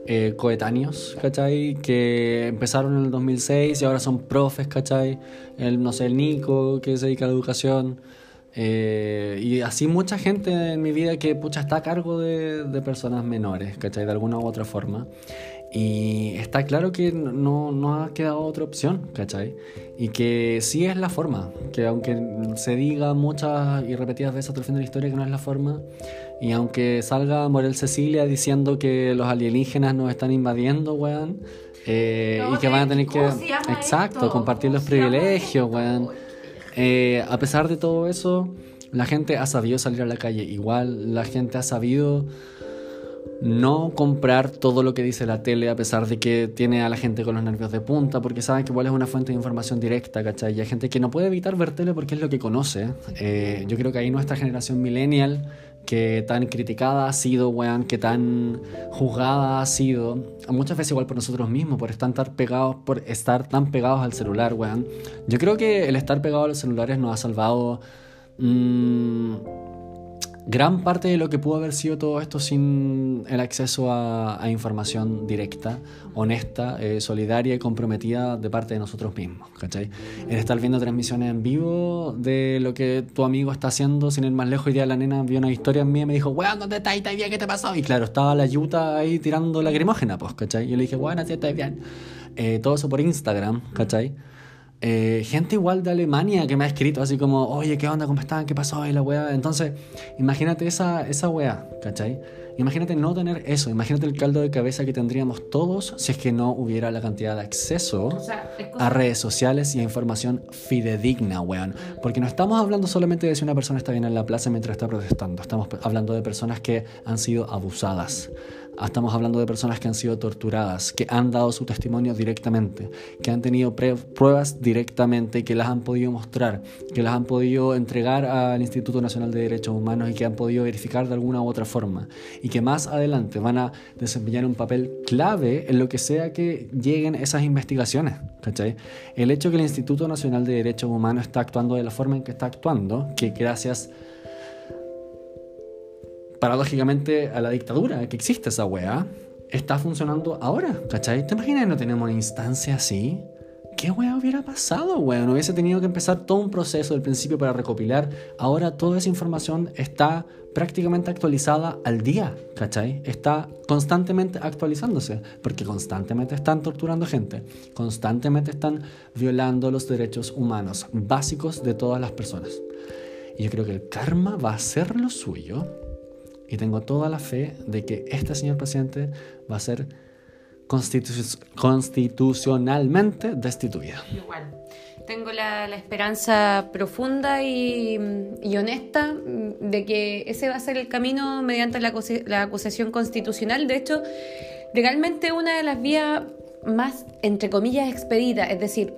[SPEAKER 3] eh, coetáneos, ¿cachai? Que empezaron en el 2006 y ahora son profes, ¿cachai? El, no sé, el Nico, que se dedica a la educación. Eh, y así mucha gente en mi vida que pucha está a cargo de, de personas menores, ¿cachai? De alguna u otra forma. Y está claro que no, no ha quedado otra opción, ¿cachai? Y que sí es la forma, que aunque se diga muchas y repetidas veces hasta el fin de la historia que no es la forma, y aunque salga Morel Cecilia diciendo que los alienígenas nos están invadiendo, weón, eh,
[SPEAKER 2] No,
[SPEAKER 3] y que van a tener que,
[SPEAKER 2] ¿cómo se llama
[SPEAKER 3] exacto,
[SPEAKER 2] esto?
[SPEAKER 3] compartir los
[SPEAKER 2] ¿Cómo se llama
[SPEAKER 3] privilegios,
[SPEAKER 2] esto?
[SPEAKER 3] weón. Eh, a pesar de todo eso, la gente ha sabido salir a la calle. Igual la gente ha sabido no comprar todo lo que dice la tele a pesar de que tiene a la gente con los nervios de punta porque saben que igual es una fuente de información directa, ¿cachai? Y hay gente que no puede evitar ver tele porque es lo que conoce. Eh, yo creo que ahí nuestra generación millennial que tan criticada ha sido, weón, que tan juzgada ha sido, muchas veces igual por nosotros mismos, por estar tan pegados, por estar tan pegados al celular, weón. Yo creo que el estar pegado a los celulares nos ha salvado mm, gran parte de lo que pudo haber sido todo esto sin el acceso a, a información directa, honesta, eh, solidaria y comprometida de parte de nosotros mismos, ¿cachai? El estar viendo transmisiones en vivo de lo que tu amigo está haciendo, sin ir más lejos, hoy día la nena vio una historia en mí y me dijo, weón, ¿dónde estás? ¿Estás bien? ¿Qué te pasó? Y claro, estaba la yuta ahí tirando lacrimógena, pues, ¿cachai? Y yo le dije, bueno, así estás bien. Eh, todo eso por Instagram, ¿cachai? Eh, gente igual de Alemania que me ha escrito así como, oye, ¿qué onda? ¿Cómo están? ¿Qué pasó? Y la weá. Entonces, imagínate esa, esa weá, ¿cachai? Imagínate no tener eso. Imagínate el caldo de cabeza que tendríamos todos si es que no hubiera la cantidad de acceso
[SPEAKER 2] O sea,
[SPEAKER 3] a redes sociales y a información fidedigna, weón. Porque no estamos hablando solamente de si una persona está bien en la plaza mientras está protestando. Estamos hablando de personas que han sido abusadas. Estamos hablando de personas que han sido torturadas, que han dado su testimonio directamente, que han tenido pruebas directamente que las han podido mostrar, que las han podido entregar al Instituto Nacional de Derechos Humanos y que han podido verificar de alguna u otra forma. Y que más adelante van a desempeñar un papel clave en lo que sea que lleguen esas investigaciones. ¿cachai? El hecho que el Instituto Nacional de Derechos Humanos está actuando de la forma en que está actuando, que gracias paradójicamente a la dictadura que existe esa weá, está funcionando ahora, ¿cachai? ¿Te imaginas no tenemos una instancia así? ¿Qué weón hubiera pasado, weón? Hubiese tenido que empezar todo un proceso del principio para recopilar. Ahora toda esa información está prácticamente actualizada al día, ¿cachai? Está constantemente actualizándose, porque constantemente están torturando gente, constantemente están violando los derechos humanos básicos de todas las personas. Y yo creo que el karma va a ser lo suyo, y tengo toda la fe de que este señor presidente va a ser constitu- constitucionalmente destituido.
[SPEAKER 2] Igual. Tengo la, esperanza profunda y, honesta de que ese va a ser el camino mediante la, la acusación constitucional. De hecho, legalmente una de las vías más, entre comillas, expeditas, es decir,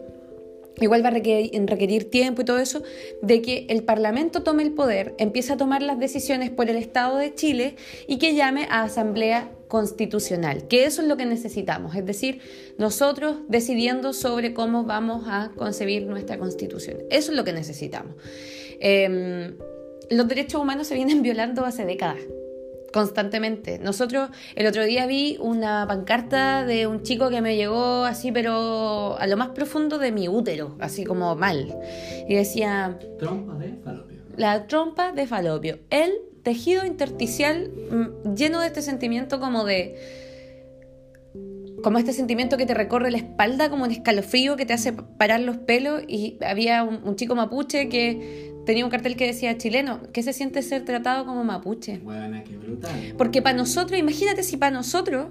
[SPEAKER 2] igual va a requerir, tiempo y todo eso, de que el Parlamento tome el poder, empiece a tomar las decisiones por el Estado de Chile y que llame a Asamblea Constitucional, que eso es lo que necesitamos, es decir, nosotros decidiendo sobre cómo vamos a concebir nuestra Constitución. Eso es lo que necesitamos. Eh, los derechos humanos se vienen violando hace décadas constantemente. Nosotros, el otro día vi una pancarta de un chico que me llegó así, pero a lo más profundo de mi útero, así como mal. Y decía,
[SPEAKER 3] Trompa de falopio.
[SPEAKER 2] la trompa de falopio, el tejido intersticial mm, lleno de este sentimiento como de... Como este sentimiento que te recorre la espalda, como un escalofrío que te hace parar los pelos. Y había un, un chico mapuche que tenía un cartel que decía chileno, ¿qué se siente ser tratado como mapuche?
[SPEAKER 3] Buena, qué brutal.
[SPEAKER 2] Porque para nosotros, imagínate si para nosotros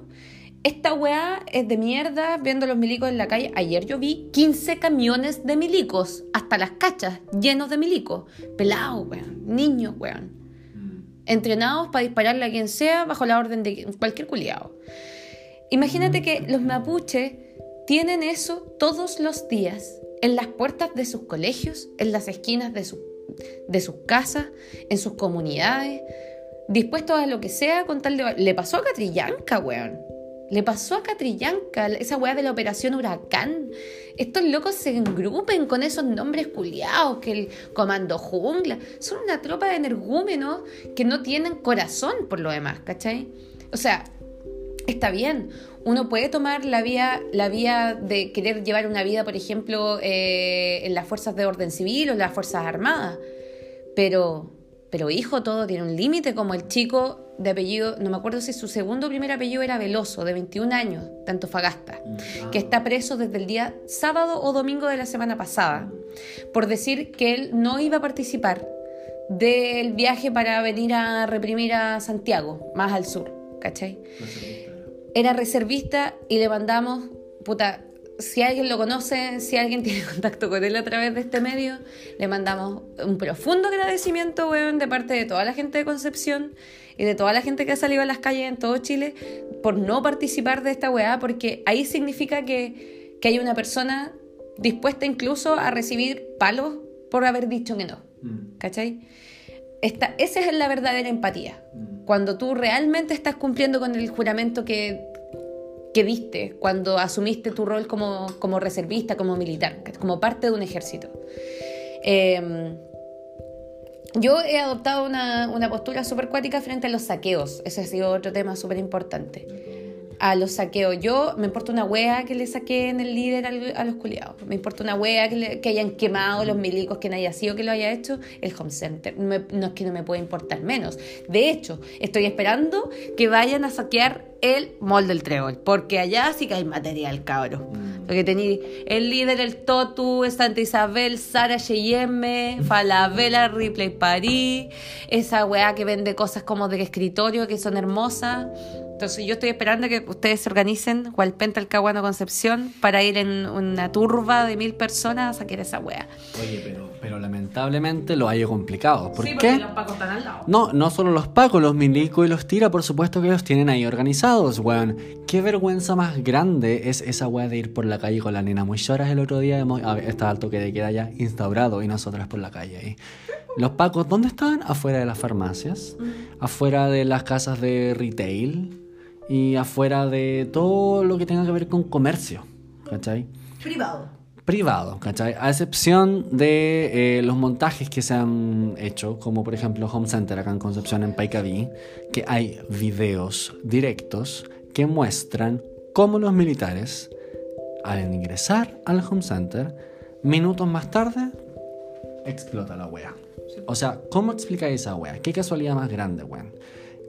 [SPEAKER 2] esta weá es de mierda viendo los milicos en la calle. Ayer yo vi 15 camiones de milicos, hasta las cachas, llenos de milicos. Pelados, weón. Niños, weón. Entrenados para dispararle a quien sea bajo la orden de cualquier culiado. Imagínate que los mapuches tienen eso todos los días en las puertas de sus colegios, en las esquinas de, su- de sus casas, en sus comunidades, dispuestos a lo que sea con tal de... Le pasó a Catrillanca, weón. Le pasó a Catrillanca, esa weá de la operación Huracán. Estos locos se engrupen con esos nombres culiados, que el Comando Jungla. Son una tropa de energúmenos que no tienen corazón por lo demás, ¿cachai? O sea, está bien. Uno puede tomar la vía, la vía de querer llevar una vida, por ejemplo, eh, en las fuerzas de orden civil o en las fuerzas armadas. Pero, pero hijo, todo tiene un límite, como el chico de apellido, no me acuerdo si su segundo o primer apellido era Veloso, de 21 años, de Antofagasta, que está preso desde el día sábado o domingo de la semana pasada, por decir que él no iba a participar del viaje para venir a reprimir a Santiago, más al sur, ¿cachai? Era reservista y le mandamos, puta, si alguien lo conoce, si alguien *laughs* tiene contacto con él a través de este medio, le mandamos un profundo agradecimiento, weón, de parte de toda la gente de Concepción y de toda la gente que ha salido a las calles en todo Chile por no participar de esta weá, porque ahí significa que, que hay una persona dispuesta incluso a recibir palos por haber dicho que no, ¿cachai? Esta, esa es la verdadera empatía. Cuando tú realmente estás cumpliendo con el juramento que, que diste, cuando asumiste tu rol como, como reservista, como militar, como parte de un ejército. Eh, yo he adoptado una, una postura súper cuática frente a los saqueos. Ese ha sido otro tema súper importante. A los saqueos. Yo me importa una wea que le saquen el líder al- a los culiados. Me importa una wea que, le- que hayan quemado los milicos, que no haya sido que lo haya hecho el home center. No, me- no es que no me pueda importar menos. De hecho, estoy esperando que vayan a saquear el mall del Trébol. Porque allá sí que hay material, cabro. Porque tenéis el líder, el Totu, Santa Isabel, Sara Cheyenne, Falabella, Ripley París, esa weá que vende cosas como de escritorio que son hermosas. Entonces yo estoy esperando que ustedes se organicen, cual Penta el Caguano Concepción, para ir en una turba de mil personas a saquear esa weá.
[SPEAKER 3] Oye, pero, pero lamentablemente lo hay complicado. ¿Por
[SPEAKER 2] sí,
[SPEAKER 3] qué?
[SPEAKER 2] porque los pacos están al lado.
[SPEAKER 3] No, no solo los pacos, los milicos y los tira, por supuesto que los tienen ahí organizados, weón. Qué vergüenza más grande es esa weá de ir por la calle con la nena muy lloras el otro día. Hemos, a ver, estaba el toque de queda ya instaurado y nosotras por la calle ahí. Los pacos, ¿dónde estaban? Afuera de las farmacias, afuera de las casas de retail y afuera de todo lo que tenga que ver con comercio, ¿cachai?
[SPEAKER 2] Privado.
[SPEAKER 3] privado, ¿cachai? A excepción de eh, los montajes que se han hecho, como por ejemplo Home Center acá en Concepción, en Paicaví, que hay videos directos que muestran cómo los militares, al ingresar al home center, minutos más tarde, explota la wea. O sea, ¿cómo explicáis esa wea? ¿Qué casualidad más grande, weón?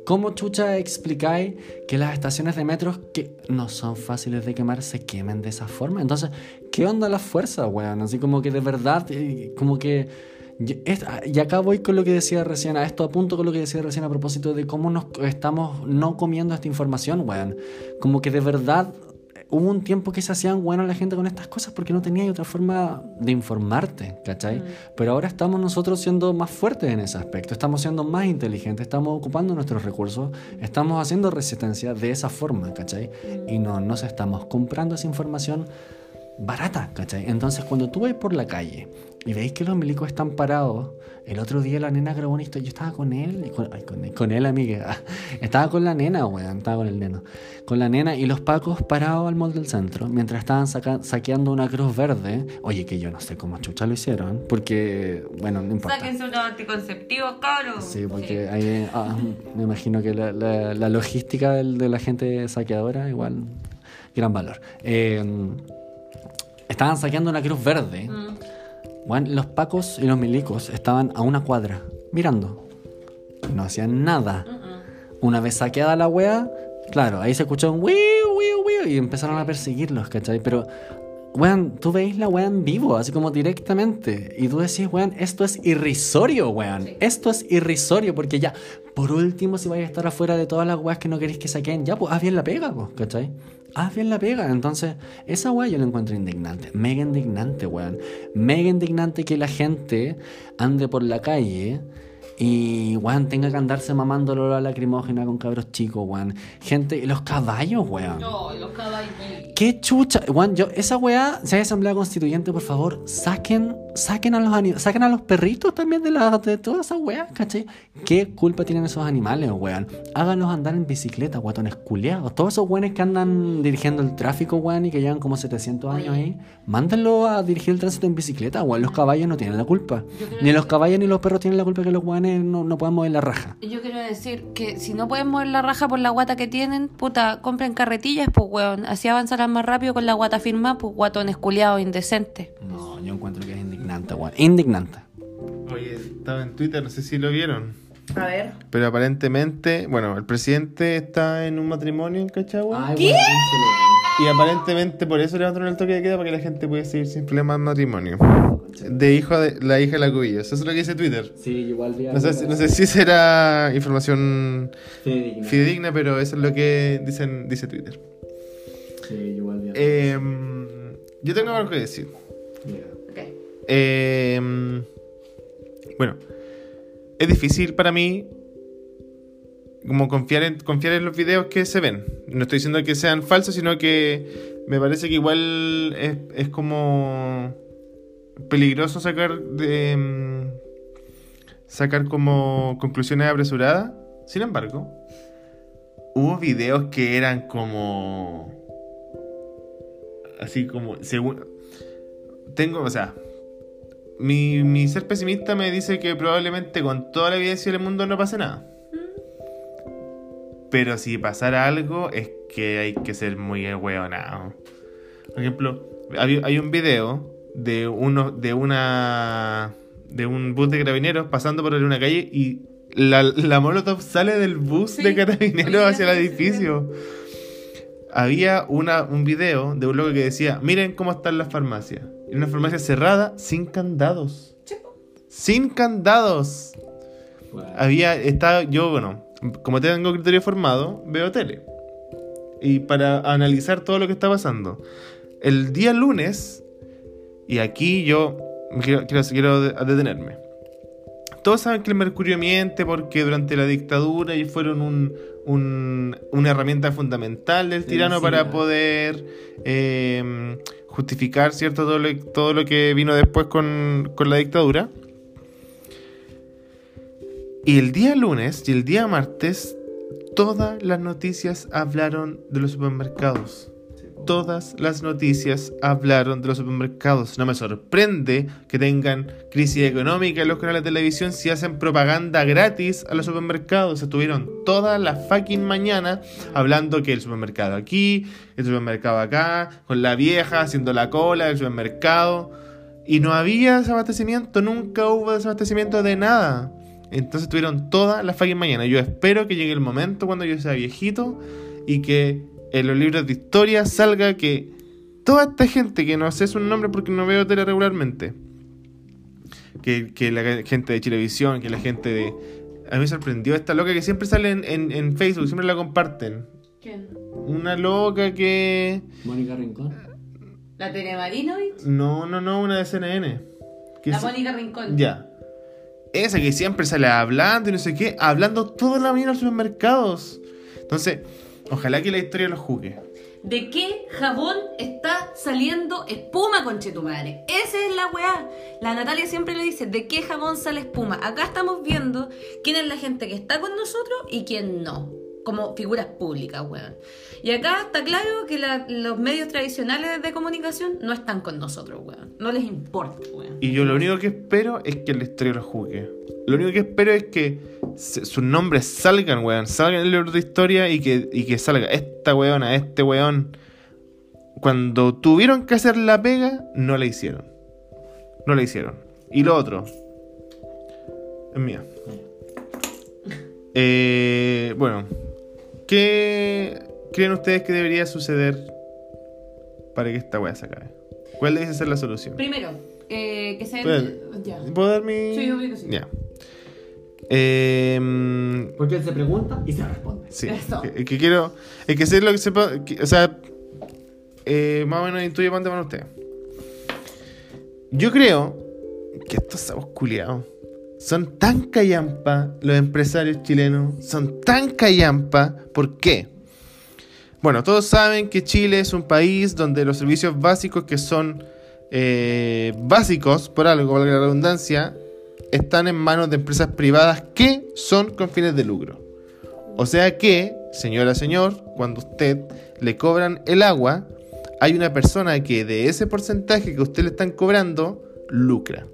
[SPEAKER 3] ¿Cómo chucha explicáis que las estaciones de metro que no son fáciles de quemar se quemen de esa forma? Entonces, ¿qué onda la fuerza, weón? Así como que de verdad, eh, como que... Y y acá voy con lo que decía recién, a esto apunto con lo que decía recién a propósito de cómo nos estamos no comiendo esta información, weón. Como que de verdad hubo un tiempo que se hacían buena la gente con estas cosas porque no tenía otra forma de informarte, ¿cachai? Pero ahora estamos nosotros siendo más fuertes en ese aspecto, estamos siendo más inteligentes, estamos ocupando nuestros recursos, estamos haciendo resistencia de esa forma, ¿cachai? Y no nos estamos comprando esa información barata, ¿cachai? Entonces cuando tú vas por la calle y veis que los milicos están parados, el otro día la nena grabó una historia, yo estaba con él, con, ay, con, él, con él, amiga, *laughs* estaba con la nena, weón, estaba con el neno, con la nena y los pacos parados al mall del centro, mientras estaban saca- saqueando una cruz verde, oye, que yo no sé cómo chucha lo hicieron, porque, bueno, no importa.
[SPEAKER 2] Sáquense unos anticonceptivos, cabros.
[SPEAKER 3] Sí, porque hay, ah, me imagino que la, la- la logística del- de la gente saqueadora, igual, gran valor. Eh, estaban saqueando una cruz verde.
[SPEAKER 2] Mm.
[SPEAKER 3] Bueno, los pacos y los milicos estaban a una cuadra, mirando. No hacían nada. Una vez saqueada la wea, claro, ahí se escuchó un wiu, wiu, wiu, y empezaron a perseguirlos, ¿cachai? Pero, weón, tú veis la en vivo, así como directamente. Y tú decís, weón, esto es irrisorio, weón. Esto es irrisorio, porque ya, por último, si vais a estar afuera de todas las weas que no queréis que saquen, ya, pues haz bien la pega, pues, ¿cachai? Haz bien la pega. Entonces, esa wea yo la encuentro indignante. Mega indignante, weón. Mega indignante que la gente ande por la calle y, weón, tenga que andarse mamando la lacrimógena con cabros chicos, weón. Gente, los caballos, weón.
[SPEAKER 2] No, los caballos.
[SPEAKER 3] Qué chucha, weón, yo, esa weá, si hay asamblea constituyente, por favor, saquen, saquen a los ani- saquen a los perritos también de la, de todas esas weas, ¿cachai? ¿Qué culpa tienen esos animales, weón? Háganlos andar en bicicleta, guatones culiados. Todos esos weones que andan dirigiendo el tráfico, weón, y que llevan como 700 años ahí, mándenlo a dirigir el tránsito en bicicleta, weón. Los caballos no tienen la culpa. Ni los caballos ni los perros tienen la culpa que los weones no, no puedan mover la raja.
[SPEAKER 2] Yo quiero decir que si no pueden mover la raja por la guata que tienen, puta, compren carretillas, pues, weón. Así avanzarán más rápido con la guata firmada, pues, guatones culiados indecentes.
[SPEAKER 3] No, yo encuentro que es indignante, weón. Indignante.
[SPEAKER 1] Oye, estaba en Twitter, no sé si lo vieron.
[SPEAKER 2] A ver.
[SPEAKER 1] Pero aparentemente, bueno, el presidente está en un matrimonio en Cachagua.
[SPEAKER 3] ¿Qué?
[SPEAKER 1] Y aparentemente por eso levantaron el toque de queda para que la gente pueda seguir sin problemas en matrimonio. De hijo de la hija de la Cubillo. Eso es lo que dice Twitter.
[SPEAKER 3] Sí, igual
[SPEAKER 1] No sé, si- no sé si será información
[SPEAKER 3] Sí,
[SPEAKER 1] fidedigna, pero eso es lo que dicen, dice Twitter.
[SPEAKER 3] igual vi
[SPEAKER 1] Eh, yo tengo algo que decir.
[SPEAKER 2] Ok.
[SPEAKER 1] Eh, bueno, es difícil para mí como confiar en, los videos que se ven. No estoy diciendo que sean falsos, sino que me parece que igual es, es como peligroso sacar de, mm, sacar como conclusiones apresuradas. Sin embargo, hubo videos que eran como así como según tengo, o sea, mi, mi ser pesimista me dice que probablemente con toda la evidencia del mundo no pase nada. Pero si pasara algo, es que hay que ser muy hueonado. Por ejemplo, hay, hay un video de uno, de una de un bus de carabineros pasando por una calle y la, la molotov sale del bus
[SPEAKER 2] Sí.
[SPEAKER 1] de carabineros hacia el edificio. Había una, un video de un loco que decía, miren cómo están las farmacias. En una farmacia cerrada, sin candados. Sin candados. Había, estaba, yo, bueno, como tengo criterio formado, veo tele. Y para analizar todo lo que está pasando. El día lunes, y aquí yo quiero, quiero, quiero de- detenerme. Todos saben que el mercurio miente porque durante la dictadura y fueron un, un- una herramienta fundamental del tirano para poder eh, justificar cierto todo lo, todo lo que vino después con, con la dictadura. Y el día lunes y el día martes, todas las noticias hablaron de los supermercados. todas las noticias hablaron de los supermercados. No me sorprende que tengan crisis económica en los canales de televisión si hacen propaganda gratis a los supermercados. Estuvieron toda la fucking mañana hablando que el supermercado aquí, el supermercado acá, con la vieja haciendo la cola del supermercado. Y no había desabastecimiento, nunca hubo desabastecimiento de nada. Entonces estuvieron toda la fucking mañana. Yo espero que llegue el momento cuando yo sea viejito y que en los libros de historia salga que toda esta gente que no sé su nombre porque no veo tele regularmente, que, que la gente de Chilevisión, que la gente de... A mí me sorprendió esta loca que siempre sale en, en, en Facebook, siempre la comparten.
[SPEAKER 2] ¿Quién?
[SPEAKER 1] Una loca que...
[SPEAKER 3] Mónica Rincón.
[SPEAKER 2] ¿La Tere Marinovich?
[SPEAKER 1] No, no, no, una de CNN. Que
[SPEAKER 2] La Mónica Rincón.
[SPEAKER 1] Ya. Esa que siempre sale hablando y no sé qué, hablando toda la mañana en los supermercados. Entonces, ojalá que la historia los juzgue.
[SPEAKER 2] ¿De qué jabón está saliendo espuma, conchetumare? Esa es la weá. La Natalia siempre le dice, ¿de qué jabón sale espuma? Acá estamos viendo quién es la gente que está con nosotros y quién no. Como figuras públicas, weón. Y acá está claro que la- los medios tradicionales de comunicación no están con nosotros, weón. No les importa, weón.
[SPEAKER 1] Y yo lo único que espero es que la historia los juzgue. Lo único que espero es que se- sus nombres salgan, weón. Salgan en el libro de historia y que, y que salga esta weona, este weón. Cuando tuvieron que hacer la pega, no la hicieron. No la hicieron. Y lo otro. Es mía. Eh, bueno. ¿Qué creen ustedes que debería suceder para que esta weá se acabe? ¿Cuál debe ser la solución?
[SPEAKER 2] Primero, eh, que sea...
[SPEAKER 1] Puede-
[SPEAKER 2] Ya.
[SPEAKER 1] ¿Puedo dar mi...?
[SPEAKER 2] Sí, obvio que sí.
[SPEAKER 1] Ya. Eh,
[SPEAKER 3] Porque él se pregunta y se responde.
[SPEAKER 1] sí.
[SPEAKER 2] Eso.
[SPEAKER 1] Que, que quiero... Es que sé lo que sepa... que- o sea... eh, más o menos para dónde van ustedes. Yo creo que estos sabos culiados son tan callampa, los empresarios chilenos son tan callampa. ¿Por qué? Bueno, todos saben que Chile es un país donde los servicios básicos que son eh, básicos, por algo, valga la redundancia, están en manos de empresas privadas que son con fines de lucro. O sea que, señora, señor, cuando usted le cobran el agua, hay una persona que de ese porcentaje que usted le están cobrando, lucra.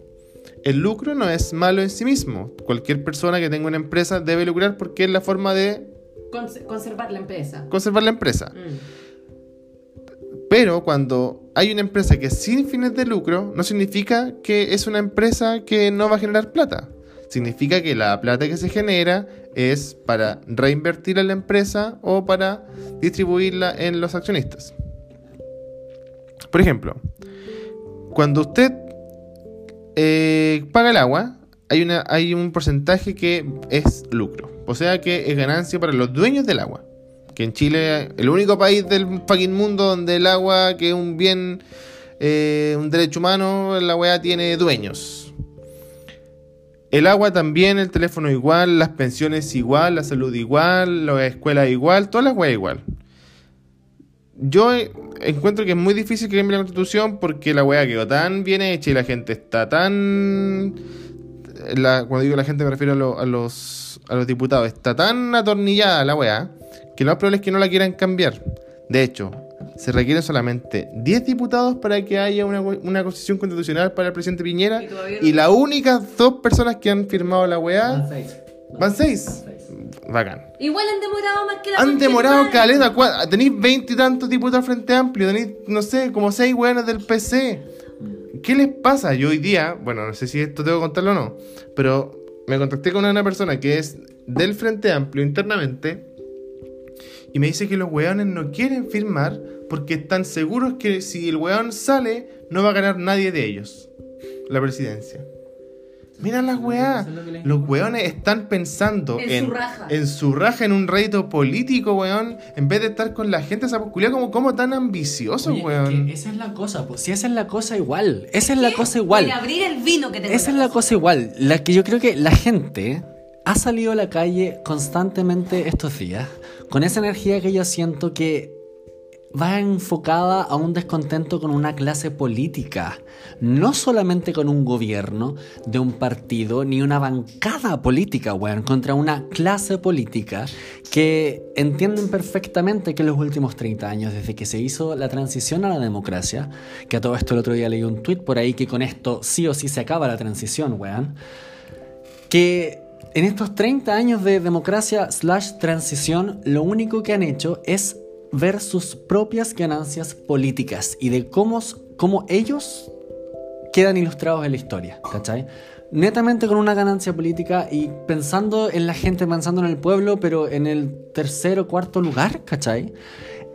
[SPEAKER 1] El lucro no es malo en sí mismo. Cualquier persona que tenga una empresa debe lucrar porque es la forma de
[SPEAKER 2] Cons- conservar la empresa.
[SPEAKER 1] conservar la empresa.
[SPEAKER 2] Mm.
[SPEAKER 1] Pero cuando hay una empresa que es sin fines de lucro, no significa que es una empresa que no va a generar plata. Significa que la plata que se genera es para reinvertir en la empresa o para distribuirla en los accionistas. Por ejemplo, cuando usted eh, paga el agua, hay, una, hay un porcentaje que es lucro. O sea que es ganancia para los dueños del agua. Que en Chile, el único país del fucking mundo donde el agua, que es un bien, eh, un derecho humano, la weá tiene dueños. El agua también, el teléfono igual, las pensiones igual, la salud igual, la escuela igual, todas las weas igual. Yo eh, encuentro que es muy difícil que cambie la constitución porque la weá quedó tan bien hecha y la gente está tan. La, cuando digo la gente me refiero a, lo- a los, a los diputados. Está tan atornillada la weá que lo más probable es que no la quieran cambiar. De hecho, se requieren solamente 10 diputados para que haya una, una constitución constitucional para el presidente Piñera.
[SPEAKER 2] Y
[SPEAKER 1] las únicas dos personas que han firmado la weá
[SPEAKER 3] Van seis.
[SPEAKER 1] van 6. Bacán.
[SPEAKER 2] Igual han demorado más que la
[SPEAKER 1] Han demorado caleta. Tenéis veinte y tantos diputados frente amplio. Tenéis, no sé, como seis weones del PC. ¿Qué les pasa? Yo hoy día, bueno, no sé si esto tengo que contarlo o no, pero me contacté con una persona que es del Frente Amplio internamente y me dice que los weones no quieren firmar porque están seguros que si el weón sale, no va a ganar nadie de ellos la presidencia. Mira las weá. Los weones están pensando
[SPEAKER 2] En
[SPEAKER 1] en,
[SPEAKER 2] su raja.
[SPEAKER 1] en su raja, en un rédito político, weón, en vez de estar con la gente esa culiao como, como tan ambicioso,
[SPEAKER 3] Oye, es
[SPEAKER 1] weón.
[SPEAKER 3] que esa es la cosa, pues si esa es la cosa igual, esa es la cosa igual.
[SPEAKER 2] Abrir el vino que tengo.
[SPEAKER 3] Esa es la cosa igual, la que yo creo que la gente ha salido a la calle constantemente estos días, con esa energía que yo siento que va enfocada a un descontento con una clase política, no solamente con un gobierno de un partido ni una bancada política, weón, contra una clase política que entienden perfectamente que en los últimos 30 años, desde que se hizo la transición a la democracia, que a todo esto el otro día leí un tweet por ahí que con esto sí o sí se acaba la transición, weón, que en estos 30 años de democracia slash transición, lo único que han hecho es ver sus propias ganancias políticas y de cómo, cómo ellos quedan ilustrados en la historia, ¿cachai? Netamente con una ganancia política y pensando en la gente, pensando en el pueblo, pero en el tercer o cuarto lugar, ¿cachai?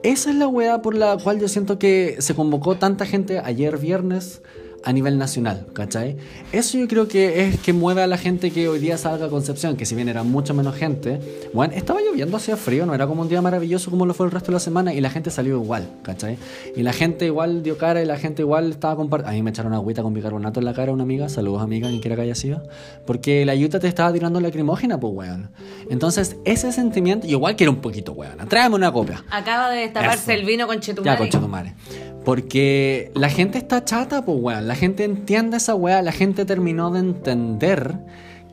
[SPEAKER 3] Esa es la weá por la cual yo siento que se convocó tanta gente ayer viernes a nivel nacional, ¿cachai? Eso yo creo que es que mueve a la gente que hoy día salga a Concepción, que si bien era mucha menos gente, bueno, estaba lloviendo, hacía frío, no era como un día maravilloso como lo fue el resto de la semana y la gente salió igual, ¿cachai? Y la gente igual dio cara y la gente igual estaba compartiendo. A mí me echaron agüita con bicarbonato en la cara una amiga, saludos amiga, quien quiera que haya sido, porque la ayuda te estaba tirando lacrimógena, pues weón. Entonces, ese sentimiento, igual quiero un poquito, weón, tráeme una copia.
[SPEAKER 2] Acaba de destaparse
[SPEAKER 3] Eso.
[SPEAKER 2] el vino con chetumare.
[SPEAKER 3] Ya, concha tu madre. Porque la gente está chata, pues weón. La gente entiende esa weá. La gente terminó de entender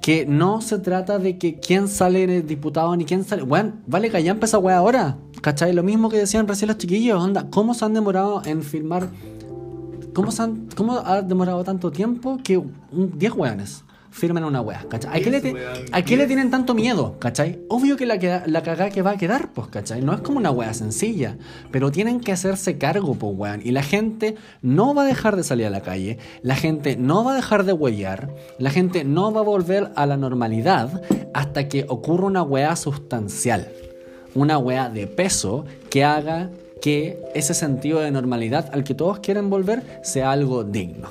[SPEAKER 3] que no se trata de que quién sale diputado ni quién sale. Weón, vale callampa esa weá ahora. ¿Cachai? Lo mismo que decían recién los chiquillos. Onda, ¿cómo se han demorado en filmar? ¿Cómo, se han- cómo ha demorado tanto tiempo que un- 10 weones firmen una weá? ¿Cachai? ¿A qué, le, te- ¿A qué le tienen tanto miedo? ¿Cachai? Obvio que la, queda- la cagada que va a quedar, pues, ¿cachai? No es como una weá sencilla, pero tienen que hacerse cargo, pues, weón. Y la gente no va a dejar de salir a la calle, la gente no va a dejar de huellar, la gente no va a volver a la normalidad hasta que ocurra una weá sustancial. Una weá de peso que haga que ese sentido de normalidad al que todos quieren volver sea algo digno.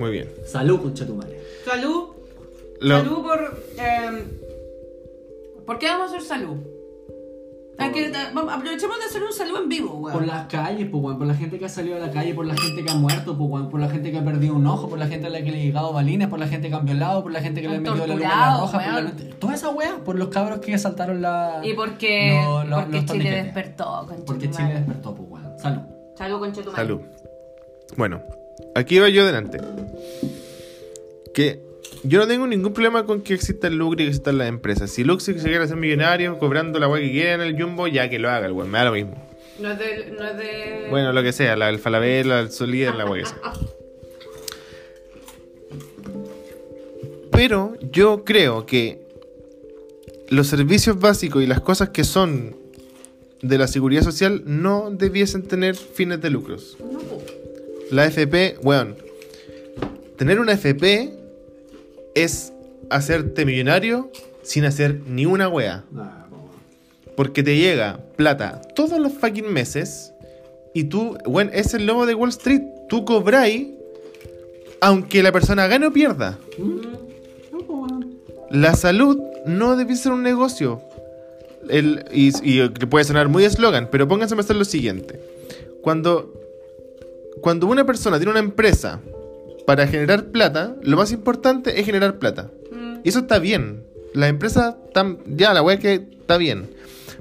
[SPEAKER 1] Muy bien.
[SPEAKER 3] Salud, conchetumare.
[SPEAKER 2] Salud.
[SPEAKER 1] Lo-
[SPEAKER 2] Salud por. eh, ¿Por qué vamos a hacer salud? Que- vamos- aprovechemos de hacer un salud en vivo, weón.
[SPEAKER 3] Por las calles, pues, weón, por la gente que ha salido a la calle, por la gente que ha muerto, pues, weón, por la gente que ha perdido un ojo, por la gente a la que le han llegado balines, por la gente que han violado, por la gente que le han
[SPEAKER 2] Han
[SPEAKER 3] metido la luna roja, por la
[SPEAKER 2] weón.
[SPEAKER 3] Toda esa weá, por los cabros que saltaron la.
[SPEAKER 2] Y porque,
[SPEAKER 3] lo- lo-
[SPEAKER 2] porque
[SPEAKER 3] los
[SPEAKER 2] Chile despertó, con
[SPEAKER 3] Porque Chile despertó, pues, weón. Salud.
[SPEAKER 2] Salud, con.
[SPEAKER 1] Salud. Bueno, aquí va yo delante. Que yo no tengo ningún problema con que exista el lucro y que existan las empresas. Si Luxi se quiere hacer millonario cobrando la weá que quiera en el Jumbo, ya que lo haga el weón, me da lo mismo.
[SPEAKER 2] No es de. No es de...
[SPEAKER 1] Bueno, lo que sea, la, el Falabella, el Solíder, la weá que sea. *laughs* Pero yo creo que los servicios básicos y las cosas que son de la seguridad social no debiesen tener fines de lucros. La FP, weón. Tener una FP es hacerte millonario sin hacer ni una wea. Porque te llega plata todos los fucking meses. Y tú, bueno, es el lobo de Wall Street. Tú cobráis aunque la persona gane o pierda. La salud no debe ser un negocio. El, y, y que puede sonar muy eslogan, pero pónganse a pensar lo siguiente. Cuando, cuando una persona tiene una empresa para generar plata, lo más importante es generar plata. Y eso está bien. La empresa, tam- ya, la wea que está bien.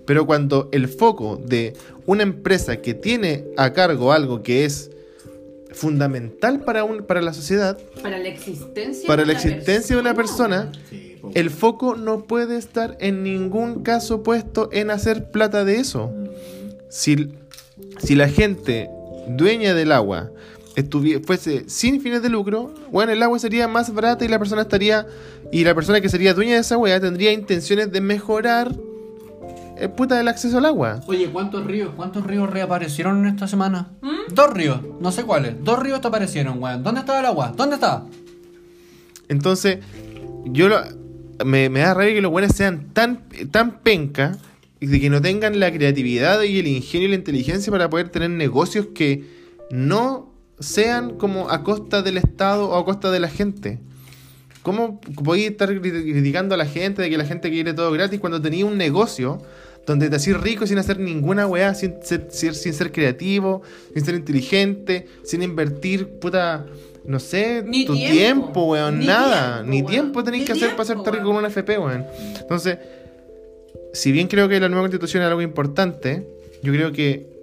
[SPEAKER 1] Pero cuando el foco de una empresa que tiene a cargo algo que es fundamental para, un, para la sociedad,
[SPEAKER 2] Para la existencia
[SPEAKER 1] para la
[SPEAKER 2] una
[SPEAKER 1] existencia de una persona,
[SPEAKER 3] Sí,
[SPEAKER 1] el foco no puede estar en ningún caso puesto en hacer plata de eso. Si, si la gente dueña del agua fuese sin fines de lucro, bueno, el agua sería más barata y la persona estaría. Y la persona que sería dueña de esa weá tendría intenciones de mejorar eh, puta el acceso al agua.
[SPEAKER 3] Oye, ¿cuántos ríos? ¿Cuántos ríos reaparecieron en esta semana? Dos ríos, no sé cuáles. Dos ríos te aparecieron, weón. ¿Dónde estaba el agua? ¿Dónde está?
[SPEAKER 1] Entonces, yo lo- me, me da rabia que los buenos sean tan, tan penca de que no tengan la creatividad y el ingenio y la inteligencia para poder tener negocios que no sean como a costa del Estado o a costa de la gente. ¿Cómo podéis estar cri- criticando a la gente de que la gente quiere todo gratis cuando tenía un negocio donde te hacís rico sin hacer ninguna weá, sin ser, sin, ser creativo, sin ser inteligente, sin invertir, puta, no sé,
[SPEAKER 2] Ni
[SPEAKER 1] tu
[SPEAKER 2] tiempo.
[SPEAKER 1] tiempo, weón,
[SPEAKER 2] Ni
[SPEAKER 1] nada.
[SPEAKER 2] tiempo,
[SPEAKER 1] Ni
[SPEAKER 2] weón.
[SPEAKER 1] tiempo tenéis que hacer para hacerte rico con una FP, weón. Entonces, si bien creo que la nueva constitución es algo importante, yo creo que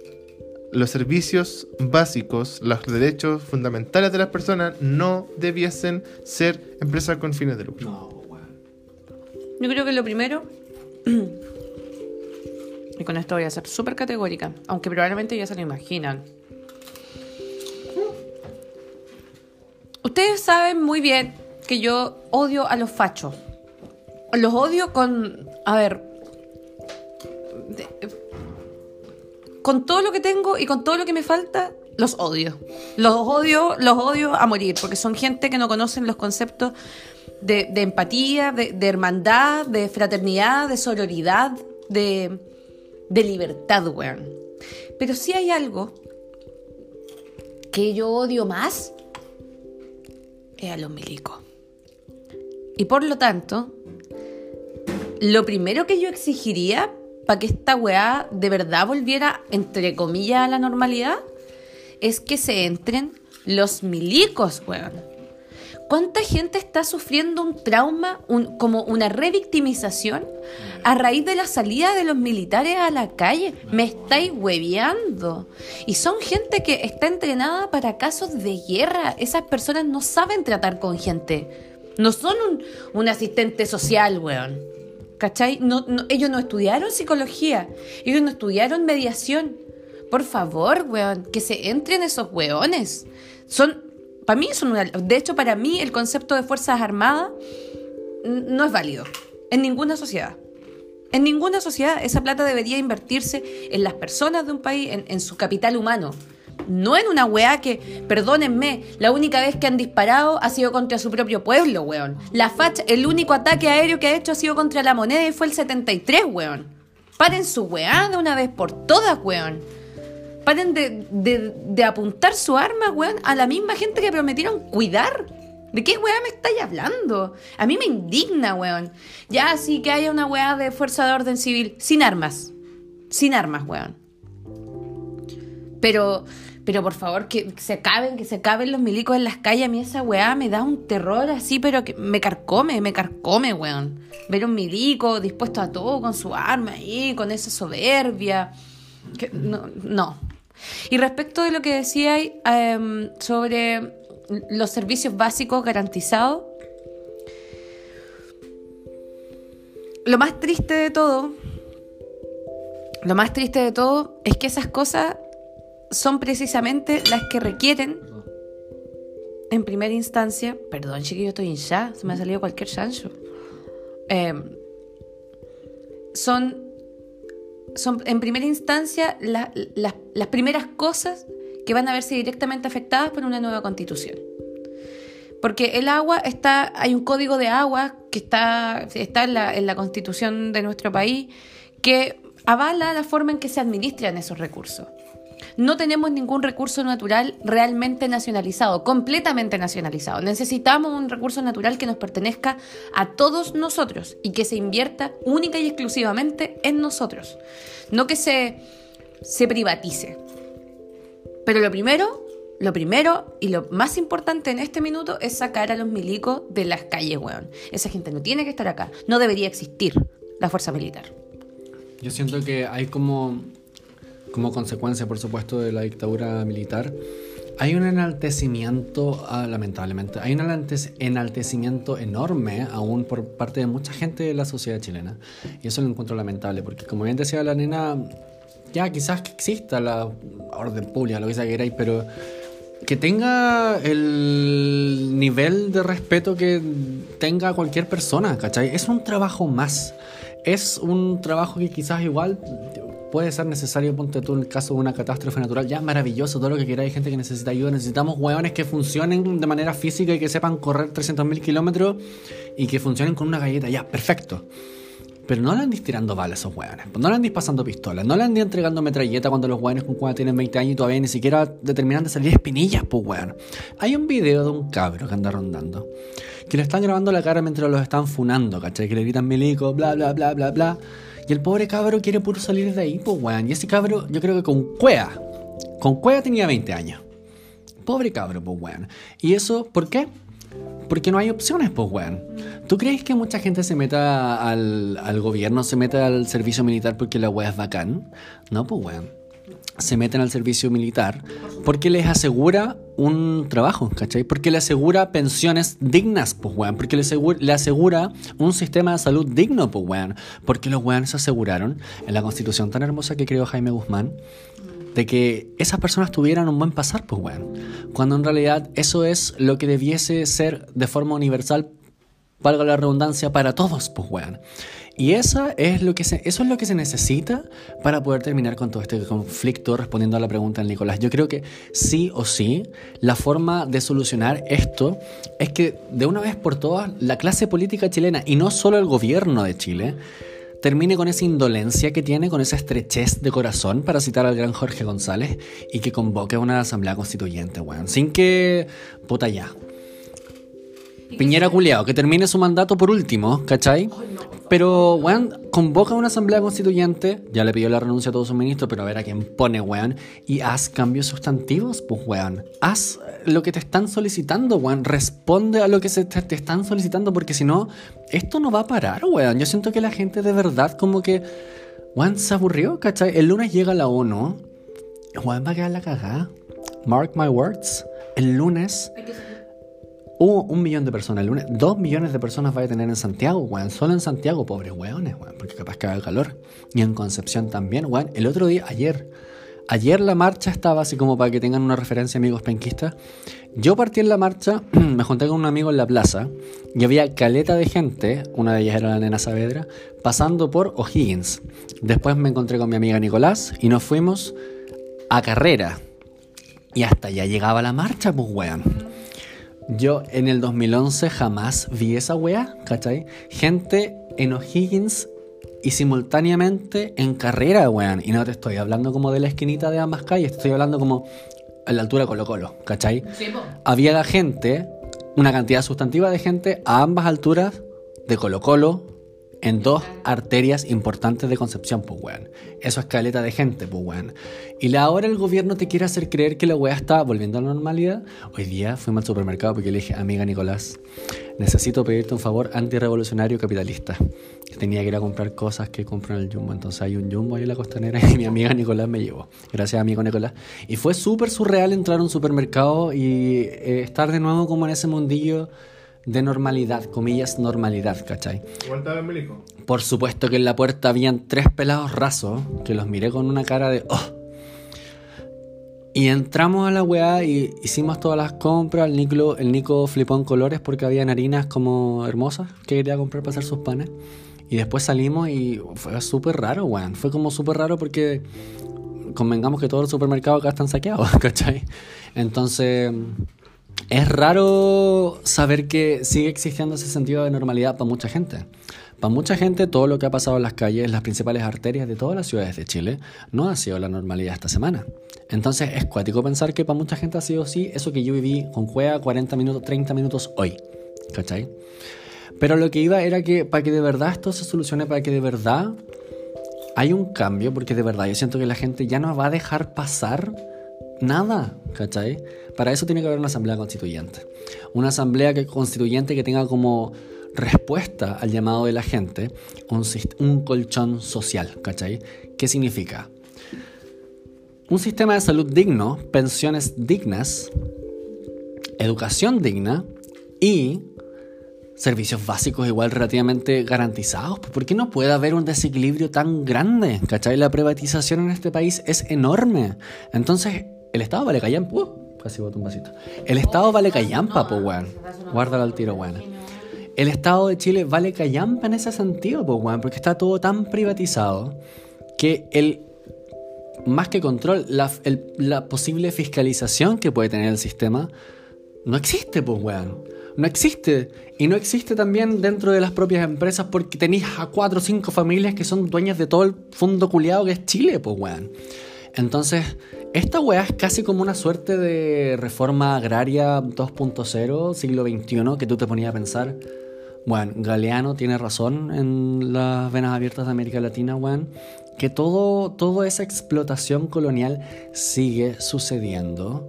[SPEAKER 1] los servicios básicos, los derechos fundamentales de las personas no debiesen ser empresas con fines de lucro.
[SPEAKER 3] No, weón.
[SPEAKER 2] Yo creo que lo primero, *clears throat* y con esto voy a ser súper categórica, aunque probablemente ya se lo imaginan. Ustedes saben muy bien que yo odio a los fachos. Los odio con, a ver, con todo lo que tengo y con todo lo que me falta, los odio. Los odio, los odio a morir, porque son gente que no conocen los conceptos de, empatía, de, hermandad, de fraternidad, de sororidad, de, de libertad, weón. Pero si hay algo que yo odio más, es a los milicos. Y por lo tanto, lo primero que yo exigiría para que esta weá de verdad volviera, entre comillas, a la normalidad, es que se entren los milicos, weón. ¿Cuánta gente está sufriendo un trauma, un- como una revictimización a raíz de la salida de los militares a la calle? Me estáis hueveando. Y son gente que está entrenada para casos de guerra. Esas personas no saben tratar con gente. No son un, un asistente social, weón. ¿Cachai? No, no- ellos no estudiaron psicología. Ellos no estudiaron mediación. Por favor, weón, que se entren esos weones. Son, para mí son una... De hecho, para mí el concepto de Fuerzas Armadas no es válido. En ninguna sociedad. En ninguna sociedad esa plata debería invertirse en las personas de un país, en su capital humano. No en una weá que, perdónenme, la única vez que han disparado ha sido contra su propio pueblo, weón. La facha, el único ataque aéreo que ha hecho ha sido contra la moneda y fue el 73, weón. Paren su weá de una vez por todas, weón. Paren de, de- de apuntar su arma, weón, a la misma gente que prometieron cuidar. ¿De qué weá me estáis hablando? A mí me indigna, weón. Ya sí que haya una weá de fuerza de orden civil sin armas. Sin armas, weón. Pero, pero por favor, que se acaben, que se acaben los milicos en las calles. A mí esa weá me da un terror así, pero que me carcome, me carcome, weón. Ver un milico dispuesto a todo con su arma ahí, con esa soberbia. No, no. Y respecto de lo que decía em, sobre los servicios básicos garantizados, lo más triste de todo, lo más triste de todo es que esas cosas son precisamente las que requieren, en primera instancia, perdón, chiquillo, estoy hinchada, se me ha salido cualquier chancho. Em, son, son, en primera instancia, la- la- las primeras cosas que van a verse directamente afectadas por una nueva constitución. Porque el agua está, hay un código de agua que está, está en, la, en la constitución de nuestro país que avala la forma en que se administran esos recursos. No tenemos ningún recurso natural realmente nacionalizado, completamente nacionalizado. Necesitamos un recurso natural que nos pertenezca a todos nosotros y que se invierta única y exclusivamente en nosotros. No que se, se privatice. Pero lo primero, lo primero y lo más importante en este minuto es sacar a los milicos de las calles, weón. Esa gente no tiene que estar acá. No debería existir la fuerza militar.
[SPEAKER 3] Yo siento que hay como, como consecuencia, por supuesto, de la dictadura militar, hay un enaltecimiento, ah, lamentablemente, hay un enaltec- enaltecimiento enorme aún por parte de mucha gente de la sociedad chilena. Y eso lo encuentro lamentable, porque como bien decía la nena, ya quizás que exista la orden pública, lo que sea que queráis, pero que tenga el nivel de respeto que tenga cualquier persona, ¿cachai? Es un trabajo más. Es un trabajo que quizás igual puede ser necesario, ponte tú en el caso de una catástrofe natural, ya maravilloso, todo lo que queráis, hay gente que necesita ayuda, necesitamos hueones que funcionen de manera física y que sepan correr 300.000 kilómetros y que funcionen con una galleta, ya, perfecto. Pero no le andís tirando balas a esos hueones, pues no le andís pasando pistolas, no le andís entregando metralleta cuando los hueones con cuando tienen 20 años y todavía ni siquiera determinan de salir espinillas, pues hueón. Hay un video de un cabro que anda rondando, que le están grabando la cara mientras los están funando, ¿cachai? Que le gritan milico, bla, bla, bla, bla, bla. Y el pobre cabro quiere puro salir de ahí, pues weón. Y ese cabro, yo creo que con cuea, con cuea tenía 20 años. Pobre cabro, pues weón. ¿Y eso por qué? Porque no hay opciones, pues weón. ¿Tú crees que mucha gente se meta al, gobierno, se meta al servicio militar porque la weá es bacán? No, pues weón. Se meten al servicio militar porque les asegura un trabajo, ¿cachai? Porque le asegura pensiones dignas, pues weón. Porque le asegura, un sistema de salud digno, pues weón. Porque los weones aseguraron en la constitución tan hermosa que creó Jaime Guzmán de que esas personas tuvieran un buen pasar, pues weón. Cuando en realidad eso es lo que debiese ser de forma universal valga la redundancia, para todos, pues, weón. Y esa es lo que se, eso es lo que se necesita para poder terminar con todo este conflicto, respondiendo a la pregunta del Nicolás. Yo creo que sí o sí, la forma de solucionar esto es que de una vez por todas la clase política chilena, y no solo el gobierno de Chile, termine con esa indolencia que tiene, con esa estrechez de corazón, para citar al gran Jorge González, y que convoque una asamblea constituyente, weón. Sin que, puta ya, Piñera culiao, que termine su mandato por último, ¿cachai? Pero, weón, convoca una asamblea constituyente, ya le pidió la renuncia a todos sus ministros, pero a ver a quién pone, weón, y haz cambios sustantivos, pues, weón. Haz lo que te están solicitando, weón. Responde a lo que se te, te están solicitando, porque si no, esto no va a parar, weón. Yo siento que la gente de verdad como que, weón, se aburrió, ¿cachai? El lunes llega la ONU, weón, va a quedar la cagada. Mark my words. El lunes Hubo un millón de personas el lunes, dos millones de personas va a tener en Santiago, weón. Solo en Santiago, pobres weones, weón, porque capaz que haga calor. Y en Concepción también, weón. El otro día, ayer, ayer la marcha estaba así como para que tengan una referencia, amigos penquistas. Yo partí en la marcha, *clears throat* me junté con un amigo en la plaza y había caleta de gente, una de ellas era la nena Saavedra, pasando por O'Higgins. Después me encontré con mi amiga Nicolás y nos fuimos a carrera. Y hasta ya llegaba la marcha, pues weón. Yo en el 2011 jamás vi esa weá, ¿cachai? Gente en O'Higgins y simultáneamente en carrera, weón. Y no te estoy hablando como de la esquinita de ambas calles, te estoy hablando como a la altura de Colo Colo, ¿cachai? Había la gente, una cantidad sustantiva de gente a ambas alturas de Colo Colo, en dos arterias importantes de Concepción, pues weón. Eso es caleta de gente, pues weón. Y ahora el gobierno te quiere hacer creer que la weá está volviendo a la normalidad. Hoy día fuimos al supermercado porque le dije, amiga Nicolás, necesito pedirte un favor antirrevolucionario capitalista. Tenía que ir a comprar cosas que compran el Jumbo. Entonces hay un Jumbo ahí en la costanera *laughs* y mi amiga Nicolás me llevó. Gracias, amigo Nicolás. Y fue súper surreal entrar a un supermercado y eh, estar de nuevo como en ese mundillo de normalidad, comillas, normalidad, ¿cachai?
[SPEAKER 1] Igual estaba en Belico.
[SPEAKER 3] Por supuesto que en la puerta habían tres pelados rasos que los miré con una cara de ¡oh! Y entramos a la weá y hicimos todas las compras. El Nico, el Nico flipó en colores porque había harinas como hermosas que quería comprar para hacer sus panes. Y después salimos y fue súper raro, weón. Fue como súper raro porque convengamos que todos los supermercados acá están saqueados, *laughs* ¿cachai? Entonces es raro saber que sigue existiendo ese sentido de normalidad para mucha gente. Para mucha gente, todo lo que ha pasado en las calles, las principales arterias de todas las ciudades de Chile, no ha sido la normalidad esta semana. Entonces es cuático pensar que para mucha gente ha sido así eso que yo viví con Juega 40 minutos, 30 minutos hoy. ¿Cachai? Pero lo que iba era que para que de verdad esto se solucione, para que de verdad hay un cambio, porque de verdad yo siento que la gente ya no va a dejar pasar nada, ¿cachai? Para eso tiene que haber una asamblea constituyente. Una asamblea constituyente que tenga como respuesta al llamado de la gente un, colchón social, ¿cachai? ¿Qué significa? Un sistema de salud digno, pensiones dignas, educación digna y servicios básicos igual relativamente garantizados. ¿Por qué no puede haber un desequilibrio tan grande? ¿Cachai? La privatización en este país es enorme. Entonces, el Estado vale callampa. Uh, El Estado vale callampa, pues, weón. Guárdalo al tiro, weón. El Estado de Chile vale callampa en ese sentido, pues, weón, porque está todo tan privatizado que el más que control, la, la posible fiscalización que puede tener el sistema no existe, pues, weón. No existe. Y no existe también dentro de las propias empresas porque tenéis a cuatro o cinco familias que son dueñas de todo el fondo culiado que es Chile, pues, weón. Entonces, esta weá es casi como una suerte de reforma agraria 2.0, siglo XXI, que tú te ponías a pensar, bueno, Galeano tiene razón en las venas abiertas de América Latina, weón, que todo, toda esa explotación colonial sigue sucediendo.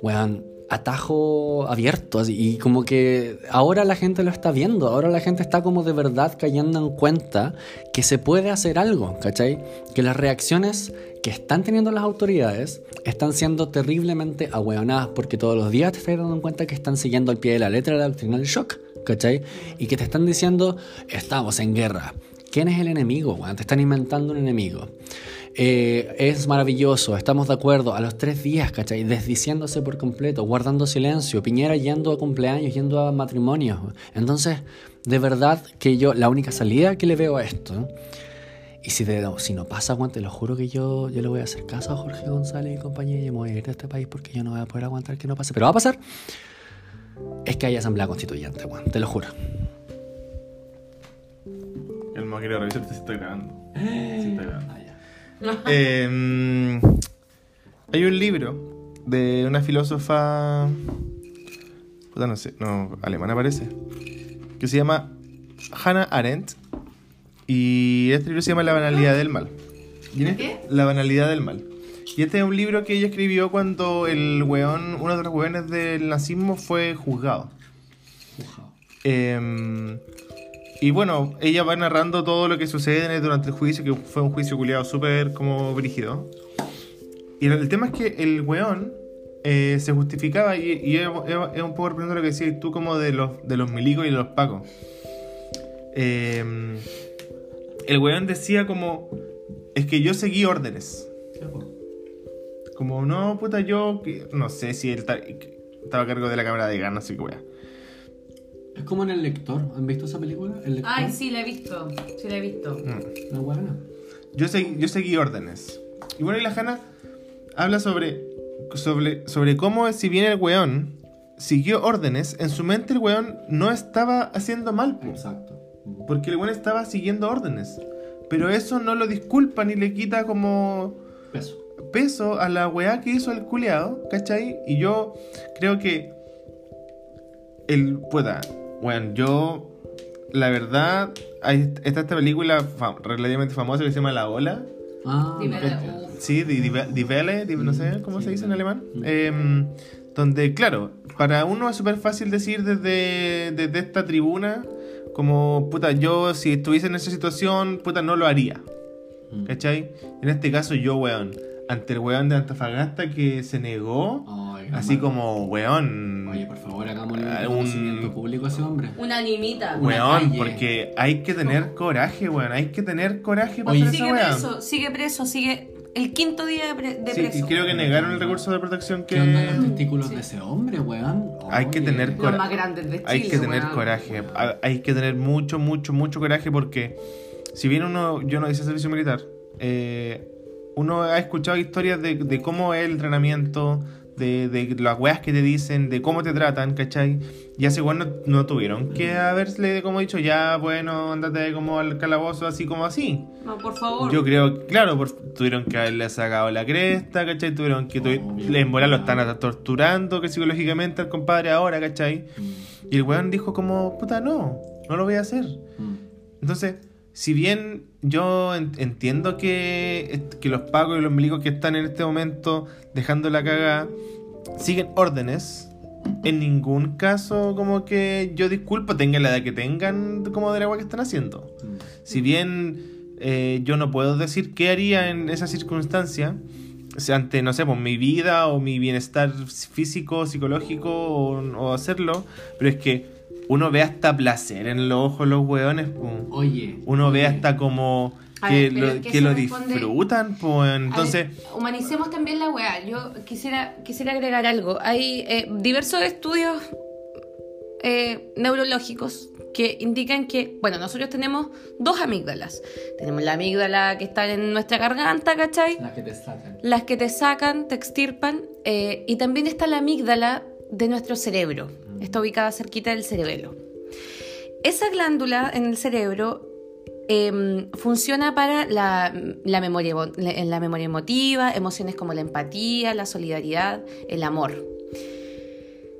[SPEAKER 3] Weón, atajo abierto. y como que ahora la gente lo está viendo, ahora la gente está como de verdad cayendo en cuenta que se puede hacer algo, ¿cachai? Que las reacciones que están teniendo las autoridades están siendo terriblemente ahueonadas porque todos los días te estás dando cuenta que están siguiendo al pie de la letra la doctrina del shock, ¿cachai? Y que te están diciendo, estamos en guerra. ¿Quién es el enemigo? weón? Te están inventando un enemigo. Eh, es maravilloso, estamos de acuerdo. A los tres días, ¿cachai? Desdiciéndose por completo, guardando silencio. Piñera yendo a cumpleaños, yendo a matrimonios. Entonces, de verdad que yo, la única salida que le veo a esto, y si, de- si no pasa, Juan, te lo juro que yo, yo le voy a hacer caso a Jorge González y compañía y me voy a ir de este país porque yo no voy a poder aguantar que no pase. Pero va a pasar. Es que hay asamblea constituyente, Juan, te lo juro.
[SPEAKER 1] El mo quería revisar si está grabando. Sí, está grabando. *gasps* Eh, *laughs* hay un libro de una filósofa. Puta, no sé, no, alemana parece. Que se llama Hannah Arendt. Y este libro se llama La banalidad del mal. Y este-
[SPEAKER 2] ¿Qué?
[SPEAKER 1] La banalidad del mal. Y este es un libro que ella escribió cuando el weón, uno de los weones del nazismo fue juzgado. Eh, y bueno, ella va narrando todo lo que sucede durante el juicio, que fue un juicio culiado súper como brígido. Y el, tema es que el weón eh, se justificaba y, y es, es- es un poco representando lo que decías tú como de los, de los milicos y de los pacos. Eh, el weón decía como, es que yo seguí órdenes. Como, no, puta, yo que- no sé si él ta- estaba a cargo de la cámara de no sé qué wea.
[SPEAKER 3] Es como en El Lector. ¿Han visto esa película? El Lector.
[SPEAKER 2] Ay, sí, la he visto. Sí, la he visto.
[SPEAKER 1] Mm.
[SPEAKER 3] La buena.
[SPEAKER 1] Yo, segui- yo seguí órdenes. Y bueno, y la Hanna habla sobre, sobre, sobre cómo, si bien el weón siguió órdenes, en su mente el weón no estaba haciendo mal,
[SPEAKER 3] Exacto.
[SPEAKER 1] Porque el weón estaba siguiendo órdenes. Pero eso no lo disculpa ni le quita como
[SPEAKER 3] Peso.
[SPEAKER 1] peso a la weá que hizo el culeado, ¿cachai? Y yo creo que el pueda, bueno, yo la verdad hay, está esta película fa- relativamente famosa que se llama La Ola.
[SPEAKER 3] Ah,
[SPEAKER 1] Sí, Die, Die, Welle, Die- no sé cómo se dice en alemán. Em, donde, claro, para uno es súper fácil decir desde, desde esta tribuna, como, puta, yo si estuviese en esa situación, puta, no lo haría.
[SPEAKER 3] Mm.
[SPEAKER 1] ¿Cachai? En este caso, yo, weón, ante el weón de Antofagasta que se negó,
[SPEAKER 3] Oiga,
[SPEAKER 1] así como, weón,
[SPEAKER 3] Oye, por favor, hagámosle un reconocimiento público a ese hombre.
[SPEAKER 2] Una animita.
[SPEAKER 3] una
[SPEAKER 1] weón,
[SPEAKER 3] calle.
[SPEAKER 1] porque hay que tener coraje, weón, hay que tener coraje para
[SPEAKER 3] Oye,
[SPEAKER 1] hacer esa
[SPEAKER 2] Sigue preso, sigue preso, sigue el quinto día de, pre- de
[SPEAKER 1] Sí,
[SPEAKER 2] preso.
[SPEAKER 1] y creo que negaron el recurso de protección que...
[SPEAKER 3] ¿Qué onda los testículos de ese hombre, weón?
[SPEAKER 1] Hay que tener
[SPEAKER 2] Los
[SPEAKER 1] cora-
[SPEAKER 2] más grandes de Chile.
[SPEAKER 1] Hay que tener
[SPEAKER 2] weón.
[SPEAKER 1] coraje. Ha- Hay que tener mucho, mucho, mucho coraje porque si bien uno, yo no hice servicio militar, eh, uno ha escuchado historias de, de cómo es el entrenamiento, de, de las weas que te dicen, de cómo te tratan, ¿cachai? Y hace igual no, no tuvieron que haberle, como he dicho, ya, bueno, andate como al calabozo, así como así.
[SPEAKER 2] No, por favor.
[SPEAKER 1] Yo creo, claro, por- tuvieron que haberle sacado la cresta, ¿cachai? Tuvieron que, tuvi-
[SPEAKER 3] Obvio.
[SPEAKER 1] en volar lo están hasta torturando, que psicológicamente al compadre ahora, ¿cachai?
[SPEAKER 3] Mm,
[SPEAKER 1] Y el weón dijo como, puta, no, no lo voy a hacer.
[SPEAKER 3] mm.
[SPEAKER 1] Entonces, si bien yo en- entiendo que, que los pagos y los milicos que están en este momento dejando la caga siguen órdenes, en ningún caso como que yo disculpo, tengan la edad que tengan como de la agua que están haciendo.
[SPEAKER 3] Mm.
[SPEAKER 1] Si bien eh, yo no puedo decir qué haría en esa circunstancia, ante, no sé, pues mi vida o mi bienestar físico, psicológico o, o hacerlo, pero es que uno ve hasta placer en los ojos los pues.
[SPEAKER 3] Oye.
[SPEAKER 1] uno ve hasta como que,
[SPEAKER 2] ver,
[SPEAKER 1] lo,
[SPEAKER 2] es que
[SPEAKER 1] que
[SPEAKER 2] eso
[SPEAKER 1] lo
[SPEAKER 2] responde-
[SPEAKER 1] disfrutan, pues.
[SPEAKER 2] Ver,
[SPEAKER 1] Entonces,
[SPEAKER 2] humanicemos también la weá. Yo quisiera, quisiera agregar algo. Hay eh, diversos estudios eh, neurológicos que indican que, bueno, nosotros tenemos dos amígdalas. Tenemos la amígdala que está en nuestra garganta, ¿cachai?
[SPEAKER 3] Las que te sacan.
[SPEAKER 2] Las que te sacan, te extirpan. eh, y también está la amígdala de nuestro cerebro. Está ubicada cerquita del cerebelo. Esa glándula en el cerebro em, funciona para la, la memoria, emo- la, memoria emotiva, emociones como la empatía, la solidaridad, el amor.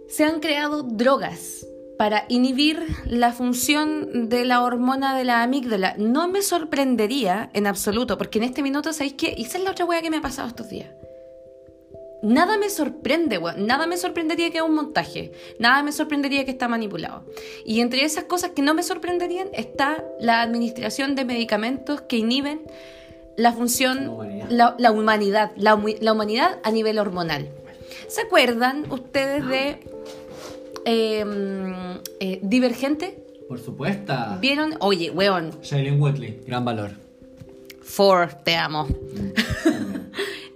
[SPEAKER 2] Se han creado drogas para inhibir la función de la hormona de la amígdala. No me sorprendería en absoluto, porque en este minuto, ¿sabéis qué? Y esa es la otra wea que me ha pasado estos días. Nada me sorprende, weón. Nada me sorprendería que es un montaje. Nada me sorprendería que está manipulado. Y entre esas cosas que no me sorprenderían está la administración de medicamentos que inhiben la función,
[SPEAKER 3] La humanidad.
[SPEAKER 2] la, la humanidad, la, hu- la humanidad a nivel hormonal. ¿Se acuerdan ustedes de eh, mm, eh, Divergente?
[SPEAKER 3] Por supuesto.
[SPEAKER 2] ¿Vieron? Oye, weón,
[SPEAKER 3] Shailene Woodley, gran valor.
[SPEAKER 2] Ford, te amo. *laughs*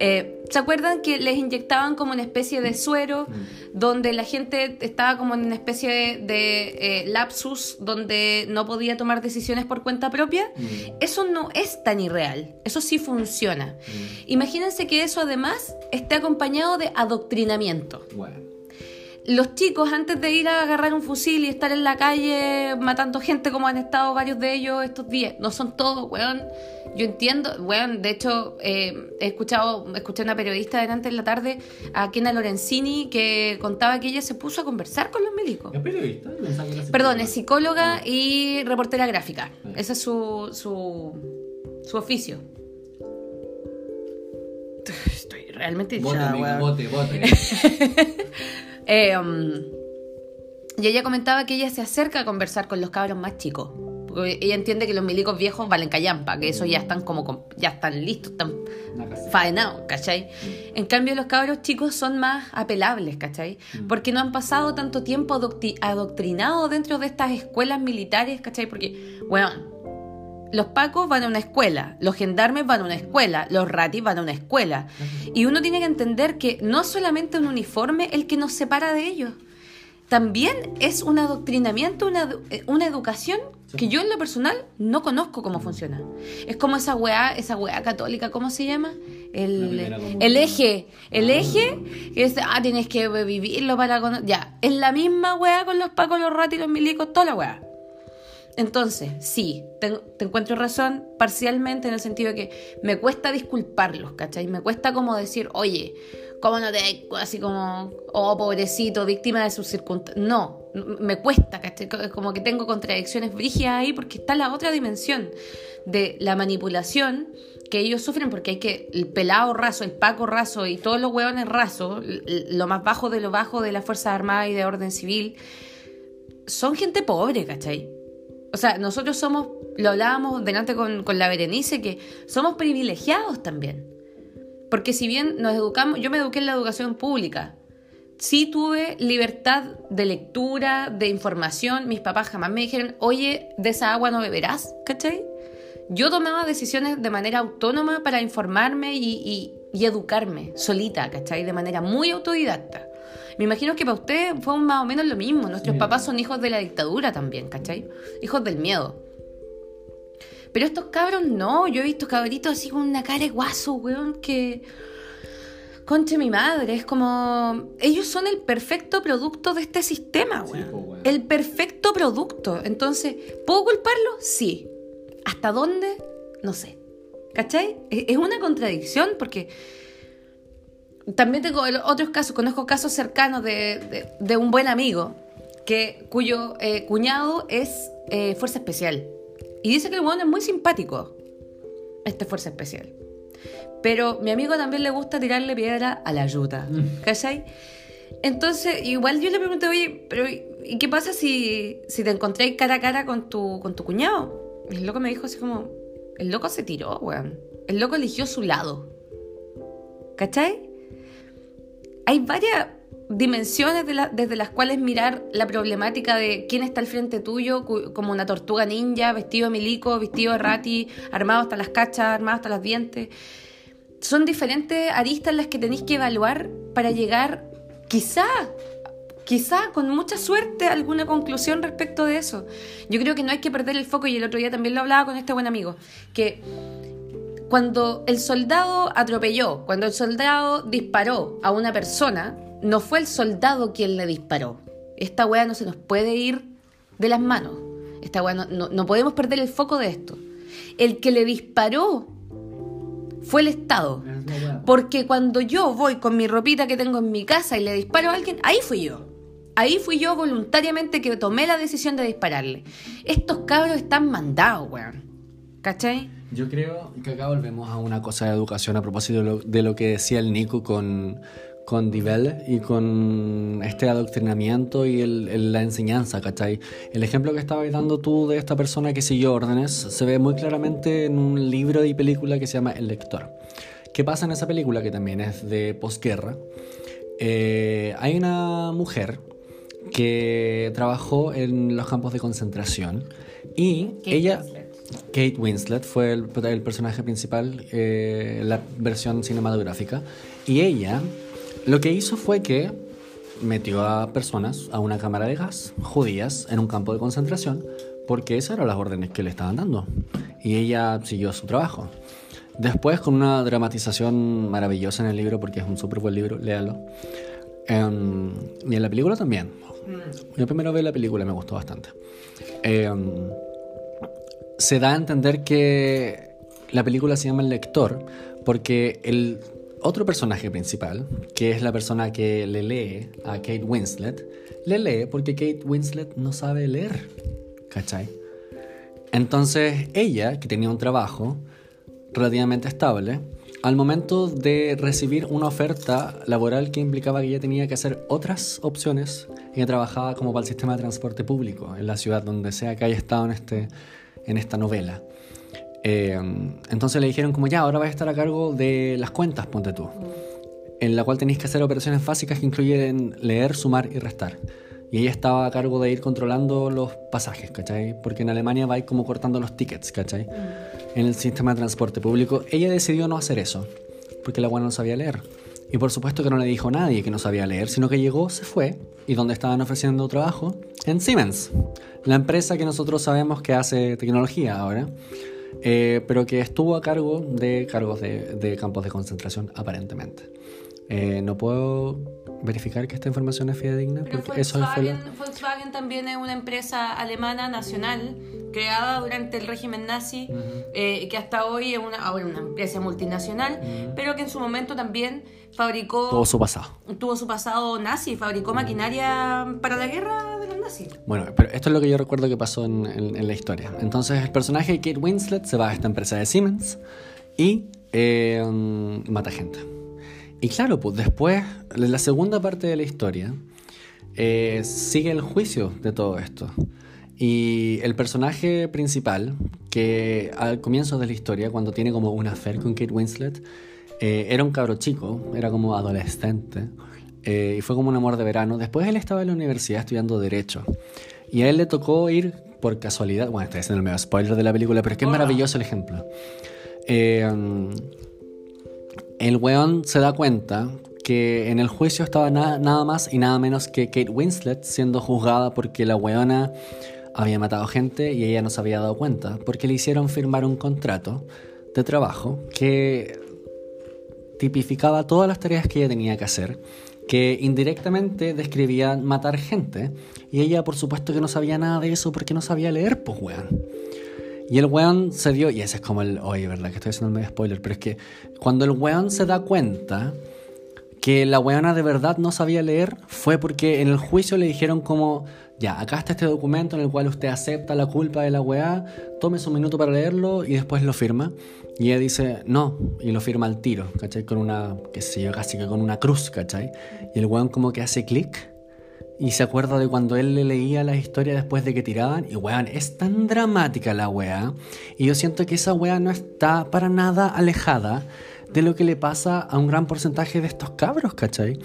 [SPEAKER 2] Eh, ¿Se acuerdan que les inyectaban como una especie de suero donde la gente estaba como en una especie de, de, eh, lapsus donde no podía tomar decisiones por cuenta propia? Eso no es tan irreal, eso sí funciona. Imagínense que eso además esté acompañado de adoctrinamiento.
[SPEAKER 3] Bueno.
[SPEAKER 2] Los chicos antes de ir a agarrar un fusil y estar en la calle matando gente como han estado varios de ellos estos días, no son todos, weón. Yo entiendo, weón, de hecho eh, he escuchado, escuché a una periodista delante en la tarde, a Kena Lorenzini, que contaba que ella se puso a conversar con los milicos.
[SPEAKER 3] ¿Es periodista?
[SPEAKER 2] Perdón, es
[SPEAKER 3] psicóloga.
[SPEAKER 2] psicóloga y reportera gráfica. Ese es su, su, su oficio. *laughs* Estoy realmente
[SPEAKER 3] Bote, amiga, bote, bote. *laughs*
[SPEAKER 2] Eh, um, y ella comentaba que ella se acerca a conversar con los cabros más chicos. Porque ella entiende que los milicos viejos valen callampa, que eso ya están como com- ya están listos, están faenados, ¿cachai? En cambio, los cabros chicos son más apelables, ¿cachai? Porque no han pasado tanto tiempo adoctrinados dentro de estas escuelas militares, ¿cachai? Porque, bueno, los pacos van a una escuela, los gendarmes van a una escuela, los ratis van a una escuela. Y uno tiene que entender que no solamente un uniforme el que nos separa de ellos, también es un adoctrinamiento, una, eh, una educación que yo en lo personal no conozco cómo funciona. Es como esa weá, esa weá católica, ¿cómo se llama?
[SPEAKER 3] La
[SPEAKER 2] El, eje, el eje, que es, ah, tienes que vivirlo para... cono-". Ya, es la misma weá con los pacos, los ratis, los milicos, toda la weá. Entonces, sí, te, te encuentro razón parcialmente en el sentido de que me cuesta disculparlos, ¿cachai? Me cuesta como decir, oye, ¿cómo no te... así como, oh, pobrecito, víctima de sus circunstancias? No, me cuesta, ¿cachai? Co- Como que tengo contradicciones brígidas ahí porque está la otra dimensión de la manipulación que ellos sufren porque hay que, el pelado raso, el paco raso y todos los hueones l- lo más bajo de lo bajo de las Fuerzas Armadas y de orden civil, son gente pobre, ¿cachai? O sea, nosotros somos, lo hablábamos delante con, con la Berenice, que somos privilegiados también. Porque si bien nos educamos, yo me eduqué en la educación pública, sí tuve libertad de lectura, de información, mis papás jamás me dijeron, oye, de esa agua no beberás, ¿cachai? Yo tomaba decisiones de manera autónoma para informarme y, y- y educarme solita, ¿cachai? De manera muy autodidacta. Me imagino que para ustedes fue más o menos lo mismo. Nuestros
[SPEAKER 3] Sí.
[SPEAKER 2] papás son hijos de la dictadura también, ¿cachai? Hijos del miedo. Pero estos cabros no, yo he visto cabritos así con una cara de guaso, weón, que... Conche mi madre, es como... Ellos son el perfecto producto de este sistema,
[SPEAKER 3] Sí,
[SPEAKER 2] weón. El perfecto producto. Entonces, ¿puedo culparlo? Sí. ¿Hasta dónde? No sé. ¿Cachai? Es es una contradicción porque también tengo otros casos, conozco casos cercanos de, de- de un buen amigo que, cuyo eh, cuñado es eh, fuerza especial. Y dice que el weón es muy simpático, este fuerza especial. Pero mi amigo también le gusta tirarle piedra a la yuta, ¿cachai? Entonces, igual yo le pregunté, oye, pero ¿y qué pasa si, si te encontráis cara a cara con tu, con tu cuñado? Y el loco me dijo así como, el loco se tiró, weón. El loco eligió su lado. ¿Cachai? Hay varias dimensiones desde las cuales mirar la problemática de quién está al frente tuyo, como una tortuga ninja, vestido de milico, vestido de rati, armado hasta las cachas, armado hasta los dientes. Son diferentes aristas las que tenéis que evaluar para llegar, quizá, quizá con mucha suerte, a alguna conclusión respecto de eso. Yo creo que no hay que perder el foco, y el otro día también lo hablaba con este buen amigo, que cuando el soldado atropelló, cuando el soldado disparó a una persona, no fue el soldado quien le disparó. Esta weá no se nos puede ir de las manos. Esta weá no, no- no podemos perder el foco de esto. El que le disparó fue el Estado. Porque cuando yo voy con mi ropita que tengo en mi casa y le disparo a alguien, ahí fui yo. Ahí fui yo voluntariamente que tomé la decisión de dispararle. Estos cabros están mandados, weón. ¿Cachai?
[SPEAKER 3] Yo creo que acá volvemos a una cosa de educación a propósito de lo, de lo que decía el Nico con, con Divel y con este adoctrinamiento y el- el- la enseñanza, ¿cachai? El ejemplo que estabas dando tú de esta persona que siguió órdenes se ve muy claramente en un libro y película que se llama El Lector. ¿Qué pasa en esa película que también es de posguerra? Eh, hay una mujer que trabajó en los campos de concentración y
[SPEAKER 2] Kate
[SPEAKER 3] ella...
[SPEAKER 2] Winslet.
[SPEAKER 3] Kate Winslet fue el, el personaje principal, eh, la versión cinematográfica. Y ella lo que hizo fue que metió a personas a una cámara de gas, judías, en un campo de concentración, porque esas eran las órdenes que le estaban dando. Y ella siguió su trabajo. Después, con una dramatización maravillosa en el libro, porque es un súper buen libro, léalo. Em, y en la película también. Yo primero vi la película y me gustó bastante. Em, se da a entender que la película se llama El lector porque el otro personaje principal, que es la persona que le lee a Kate Winslet, le lee porque Kate Winslet no sabe leer. ¿Cachai? Entonces ella, que tenía un trabajo relativamente estable, al momento de recibir una oferta laboral que implicaba que ella tenía que hacer otras opciones, ella trabajaba como para el sistema de transporte público en la ciudad donde sea que haya estado en, este, en esta novela. Eh, entonces le dijeron como ya, ahora vas a estar a cargo de las cuentas, ponte tú, en la cual tenéis que hacer operaciones básicas que incluyen leer, sumar y restar. Y ella estaba a cargo de ir controlando los pasajes, ¿cachai? Porque en Alemania va a ir como cortando los tickets, ¿cachai? En el sistema de transporte público. Ella decidió no hacer eso, porque la buena no sabía leer. Y por supuesto que no le dijo a nadie que no sabía leer, sino que llegó, se fue, y donde estaban ofreciendo trabajo, en Siemens, la empresa que nosotros sabemos que hace tecnología ahora, eh, pero que estuvo a cargo de cargos de, de campos de concentración aparentemente. Eh, no puedo verificar que esta información es fidedigna,
[SPEAKER 2] Pero
[SPEAKER 3] porque eso fue
[SPEAKER 2] Volkswagen,
[SPEAKER 3] la...
[SPEAKER 2] Volkswagen también es una empresa alemana nacional creada durante el régimen nazi, eh, que hasta hoy es una, ahora una empresa multinacional, pero que en su momento también fabricó,
[SPEAKER 3] Todo su pasado.
[SPEAKER 2] tuvo su pasado nazi, fabricó maquinaria para la guerra de los nazis.
[SPEAKER 3] Bueno, pero esto es lo que yo recuerdo que pasó en, en- en la historia. Entonces, el personaje de Kate Winslet se va a esta empresa de Siemens y eh, mata gente. Y claro, pues después, en la segunda parte de la historia, eh, sigue el juicio de todo esto. Y el personaje principal, que al comienzo de la historia, cuando tiene como un affair con Kate Winslet, eh, era un cabro chico, era como adolescente, eh, y fue como un amor de verano. Después él estaba en la universidad estudiando Derecho, y a él le tocó ir por casualidad, bueno, estoy haciendo el medio spoiler de la película, pero es que es maravilloso el ejemplo. Eh, el weón se da cuenta que en el juicio estaba na- nada más y nada menos que Kate Winslet siendo juzgada porque la weona había matado gente y ella no se había dado cuenta, porque le hicieron firmar un contrato de trabajo que tipificaba todas las tareas que ella tenía que hacer, que indirectamente describían matar gente, y ella por supuesto que no sabía nada de eso porque no sabía leer, pues weón. Y el weón se dio, y ese es como el, oye, ¿verdad? Que estoy haciendo un medio spoiler, pero es que cuando el weón se da cuenta que la weona de verdad no sabía leer, fue porque en el juicio le dijeron como, ya, acá está este documento en el cual usted acepta la culpa de la weá, tome un minuto para leerlo y después lo firma. Y ella dice, no, y lo firma al tiro, ¿cachai? Con una, qué sé yo, casi que con una cruz, ¿cachai? Y el weón como que hace clic y se acuerda de cuando él le leía la historia después de que tiraban. Y weón, es tan dramática la weá. Y yo siento que esa weá no está para nada alejada de lo que le pasa a un gran porcentaje de estos cabros, ¿cachai?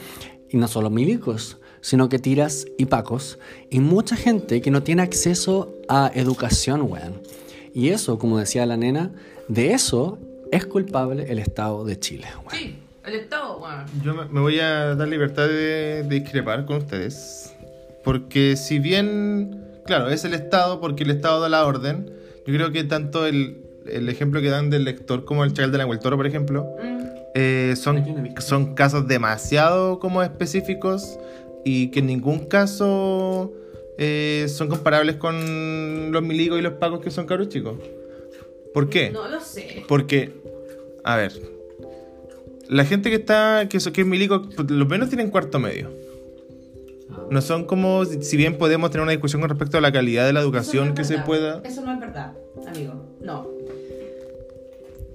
[SPEAKER 3] Y no solo milicos, sino que tiras y pacos. Y mucha gente que no tiene acceso a educación, weón. Y eso, como decía la nena, de eso es culpable el Estado de Chile, weón.
[SPEAKER 2] Sí, el Estado, bueno.
[SPEAKER 1] Yo me voy a dar libertad de, de discrepar con ustedes. Porque si bien, claro, es el Estado porque el Estado da la orden, yo creo que tanto el, el ejemplo que dan del lector como el chacal de la Toro, por ejemplo, eh, son, son casos demasiado como específicos y que en ningún caso eh, son comparables con los milicos y los pacos que son cabros chicos. ¿Por qué?
[SPEAKER 2] No lo sé.
[SPEAKER 1] Porque, a ver, la gente que está, que, que es milico, los menos tienen cuarto medio. No son como, si si bien podemos tener una discusión con respecto a la calidad de la educación que se pueda.
[SPEAKER 2] Eso no es verdad, amigo. No.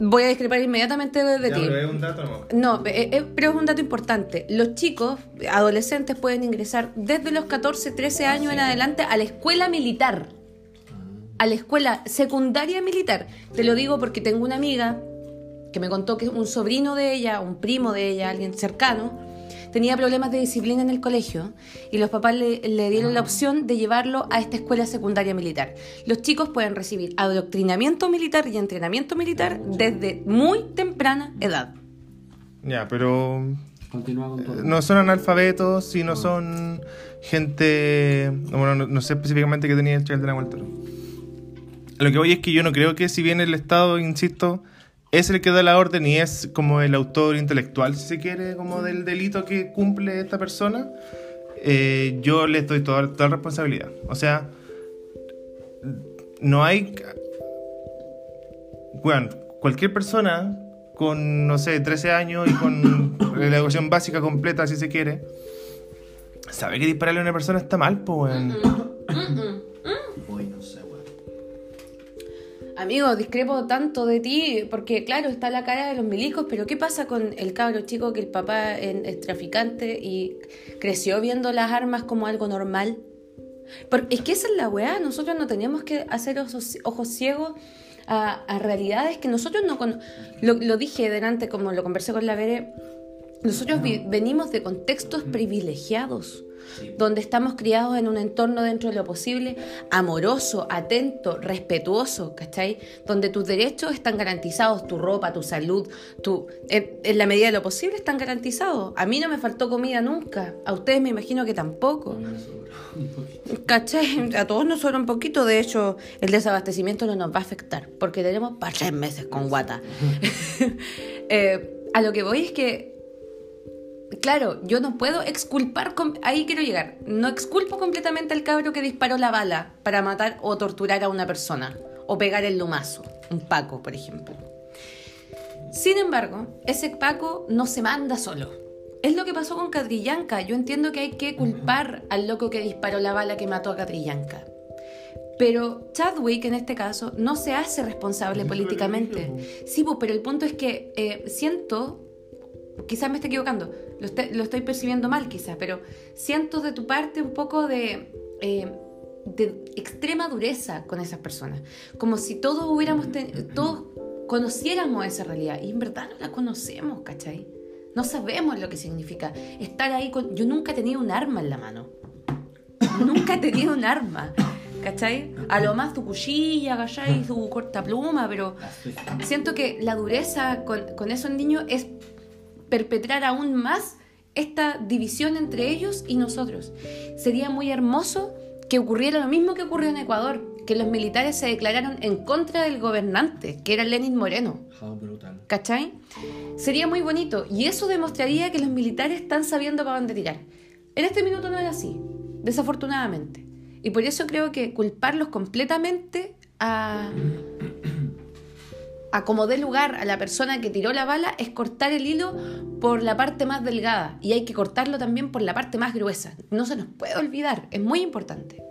[SPEAKER 2] Voy a discrepar inmediatamente de,
[SPEAKER 1] Ya,
[SPEAKER 2] ti.
[SPEAKER 1] pero es un dato nomás.
[SPEAKER 2] No, eh, eh, pero es un dato importante. Los chicos, adolescentes, pueden ingresar desde los 14, 13 años en adelante a la escuela militar. A la escuela secundaria militar. Te lo digo porque tengo una amiga que me contó que un sobrino de ella, un primo de ella, alguien cercano, tenía problemas de disciplina en el colegio y los papás le, le dieron la opción de llevarlo a esta escuela secundaria militar. Los chicos pueden recibir adoctrinamiento militar y entrenamiento militar desde muy temprana edad.
[SPEAKER 1] Ya, pero
[SPEAKER 3] Continúa con todo.
[SPEAKER 1] no son analfabetos y no son gente. Bueno, no, no sé específicamente qué tenía el chacal de la vuelta. Lo que voy es que yo no creo que, si bien el Estado, insisto, es el que da la orden y es como el autor intelectual, si se quiere, como del delito que cumple esta persona, eh, yo le doy toda, toda la responsabilidad. O sea, no hay. Bueno, cualquier persona con, no sé, 13 años y con *coughs* la educación básica completa, si se quiere, sabe que dispararle a una persona está mal, pues,
[SPEAKER 2] Amigo, discrepo tanto de ti, porque claro, está la cara de los milicos, pero ¿qué pasa con el cabro chico que el papá es traficante y creció viendo las armas como algo normal? Porque es que esa es la weá, nosotros no teníamos que hacer ojos, ojos ciegos a, a realidades que nosotros no con lo, lo dije delante, como lo conversé con la Bere, nosotros vi- venimos de contextos privilegiados, donde estamos criados en un entorno dentro de lo posible amoroso, atento, respetuoso, ¿cachai? Donde tus derechos están garantizados, tu ropa, tu salud, tu, en, en la medida de lo posible están garantizados. A mí no me faltó comida nunca, a ustedes me imagino que tampoco. ¿Cachai? A todos nos sobra un poquito, de hecho, el desabastecimiento no nos va a afectar, porque tenemos para tres meses con guata. *laughs* Eh, a lo que voy es que, claro, yo no puedo exculpar, ahí quiero llegar, no exculpo completamente al cabro que disparó la bala para matar o torturar a una persona, o pegar el lumazo, un Paco, por ejemplo. Sin embargo, ese Paco no se manda solo. Es lo que pasó con Catrillanca. Yo entiendo que hay que culpar al loco que disparó la bala que mató a Catrillanca. Pero Chadwick, en este caso, no se hace responsable políticamente. Sí, pues, pero el punto es que eh, siento, quizás me esté equivocando, lo, lo estoy percibiendo mal quizás, pero siento de tu parte un poco de, eh, de extrema dureza con esas personas. Como si todos hubiéramos, ten- todos conociéramos esa realidad. Y en verdad no la conocemos, ¿cachai? No sabemos lo que significa estar ahí con... Yo nunca he tenido un arma en la mano. Nunca he tenido un arma. ¿Cachai? A lo más tu cuchilla, ¿cachai? Tu corta pluma, pero siento que la dureza con, con esos niños es perpetrar aún más esta división entre ellos y nosotros. Sería muy hermoso que ocurriera lo mismo que ocurrió en Ecuador, que los militares se declararon en contra del gobernante, que era Lenin Moreno.
[SPEAKER 3] Brutal.
[SPEAKER 2] ¿Cachai? Sería muy bonito y eso demostraría que los militares están sabiendo para dónde tirar. En este minuto no es así, desafortunadamente. Y por eso creo que culparlos completamente a, a como dé lugar a la persona que tiró la bala es cortar el hilo por la parte más delgada y hay que cortarlo también por la parte más gruesa. No se nos puede olvidar, es muy importante.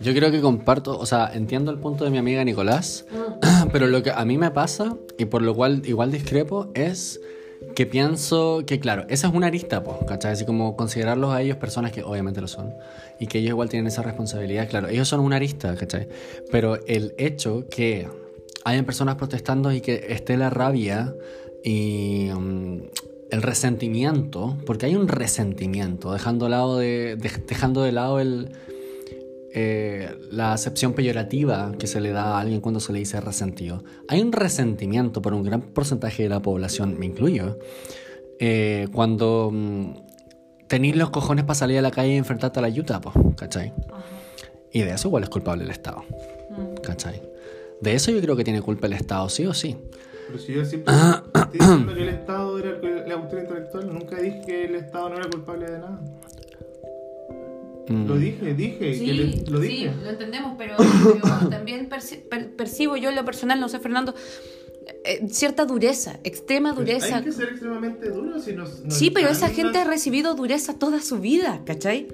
[SPEAKER 3] Yo creo que comparto, o sea, entiendo el punto de mi amiga Nicolás, *clears throat* pero lo que a mí me pasa, y por lo cual igual discrepo, es que pienso que, claro, esa es una arista, pues, ¿cachai? Así como considerarlos a ellos personas que obviamente lo son, y que ellos igual tienen esa responsabilidad, claro, ellos son una arista, ¿cachai? Pero el hecho que hayan personas protestando y que esté la rabia y mm, el resentimiento, porque hay un resentimiento, dejando, lado de, de- dejando de lado el eh, la acepción peyorativa que se le da a alguien cuando se le dice resentido. Hay un resentimiento por un gran porcentaje de la población, me incluyo, eh, cuando mm, tenéis los cojones para salir a la calle y enfrentarte a la yuta, ¿cachai? Y de eso igual es culpable el Estado, ¿cachai? De eso yo creo que tiene culpa el Estado, sí o sí.
[SPEAKER 1] Pero si yo siempre estoy *clears throat* diciendo que el Estado era la cuestión intelectual, nunca dije que el Estado no era culpable de nada.
[SPEAKER 3] Mm.
[SPEAKER 1] Lo dije, dije, que le- lo dije.
[SPEAKER 2] lo entendemos, pero, pero *coughs* también perci- per- percibo yo en lo personal, no sé, Fernando, eh, cierta dureza, extrema dureza.
[SPEAKER 1] Hay que ser extremadamente duro si nos, nos
[SPEAKER 2] Sí, pero esa gente ha recibido dureza toda su vida, ¿cachai?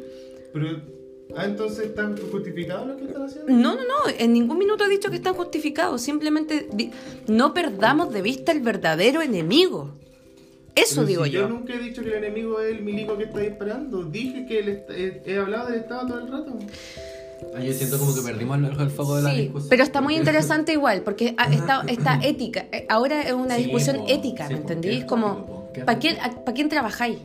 [SPEAKER 1] Pero Ah, entonces están justificados lo que están haciendo.
[SPEAKER 2] No, no, no, en ningún minuto he dicho que están justificados. Simplemente no perdamos de vista el verdadero enemigo. Eso
[SPEAKER 1] Pero
[SPEAKER 2] digo
[SPEAKER 1] si
[SPEAKER 2] yo.
[SPEAKER 1] Yo nunca he dicho que el enemigo es el milico que está disparando. Dije que el est- he, he hablado del Estado todo el rato.
[SPEAKER 3] Ah, yo siento como que perdimos el, el foco de la
[SPEAKER 2] Sí,
[SPEAKER 3] discusión.
[SPEAKER 2] pero está muy interesante igual, porque está, está ética. Eh, Ahora es una
[SPEAKER 3] Sí,
[SPEAKER 2] discusión
[SPEAKER 3] po,
[SPEAKER 2] ética,
[SPEAKER 3] sí,
[SPEAKER 2] ¿me
[SPEAKER 3] po,
[SPEAKER 2] entendí?
[SPEAKER 3] qué
[SPEAKER 2] Es como, ¿para quién,
[SPEAKER 3] tópico.
[SPEAKER 2] pa' quién trabajáis?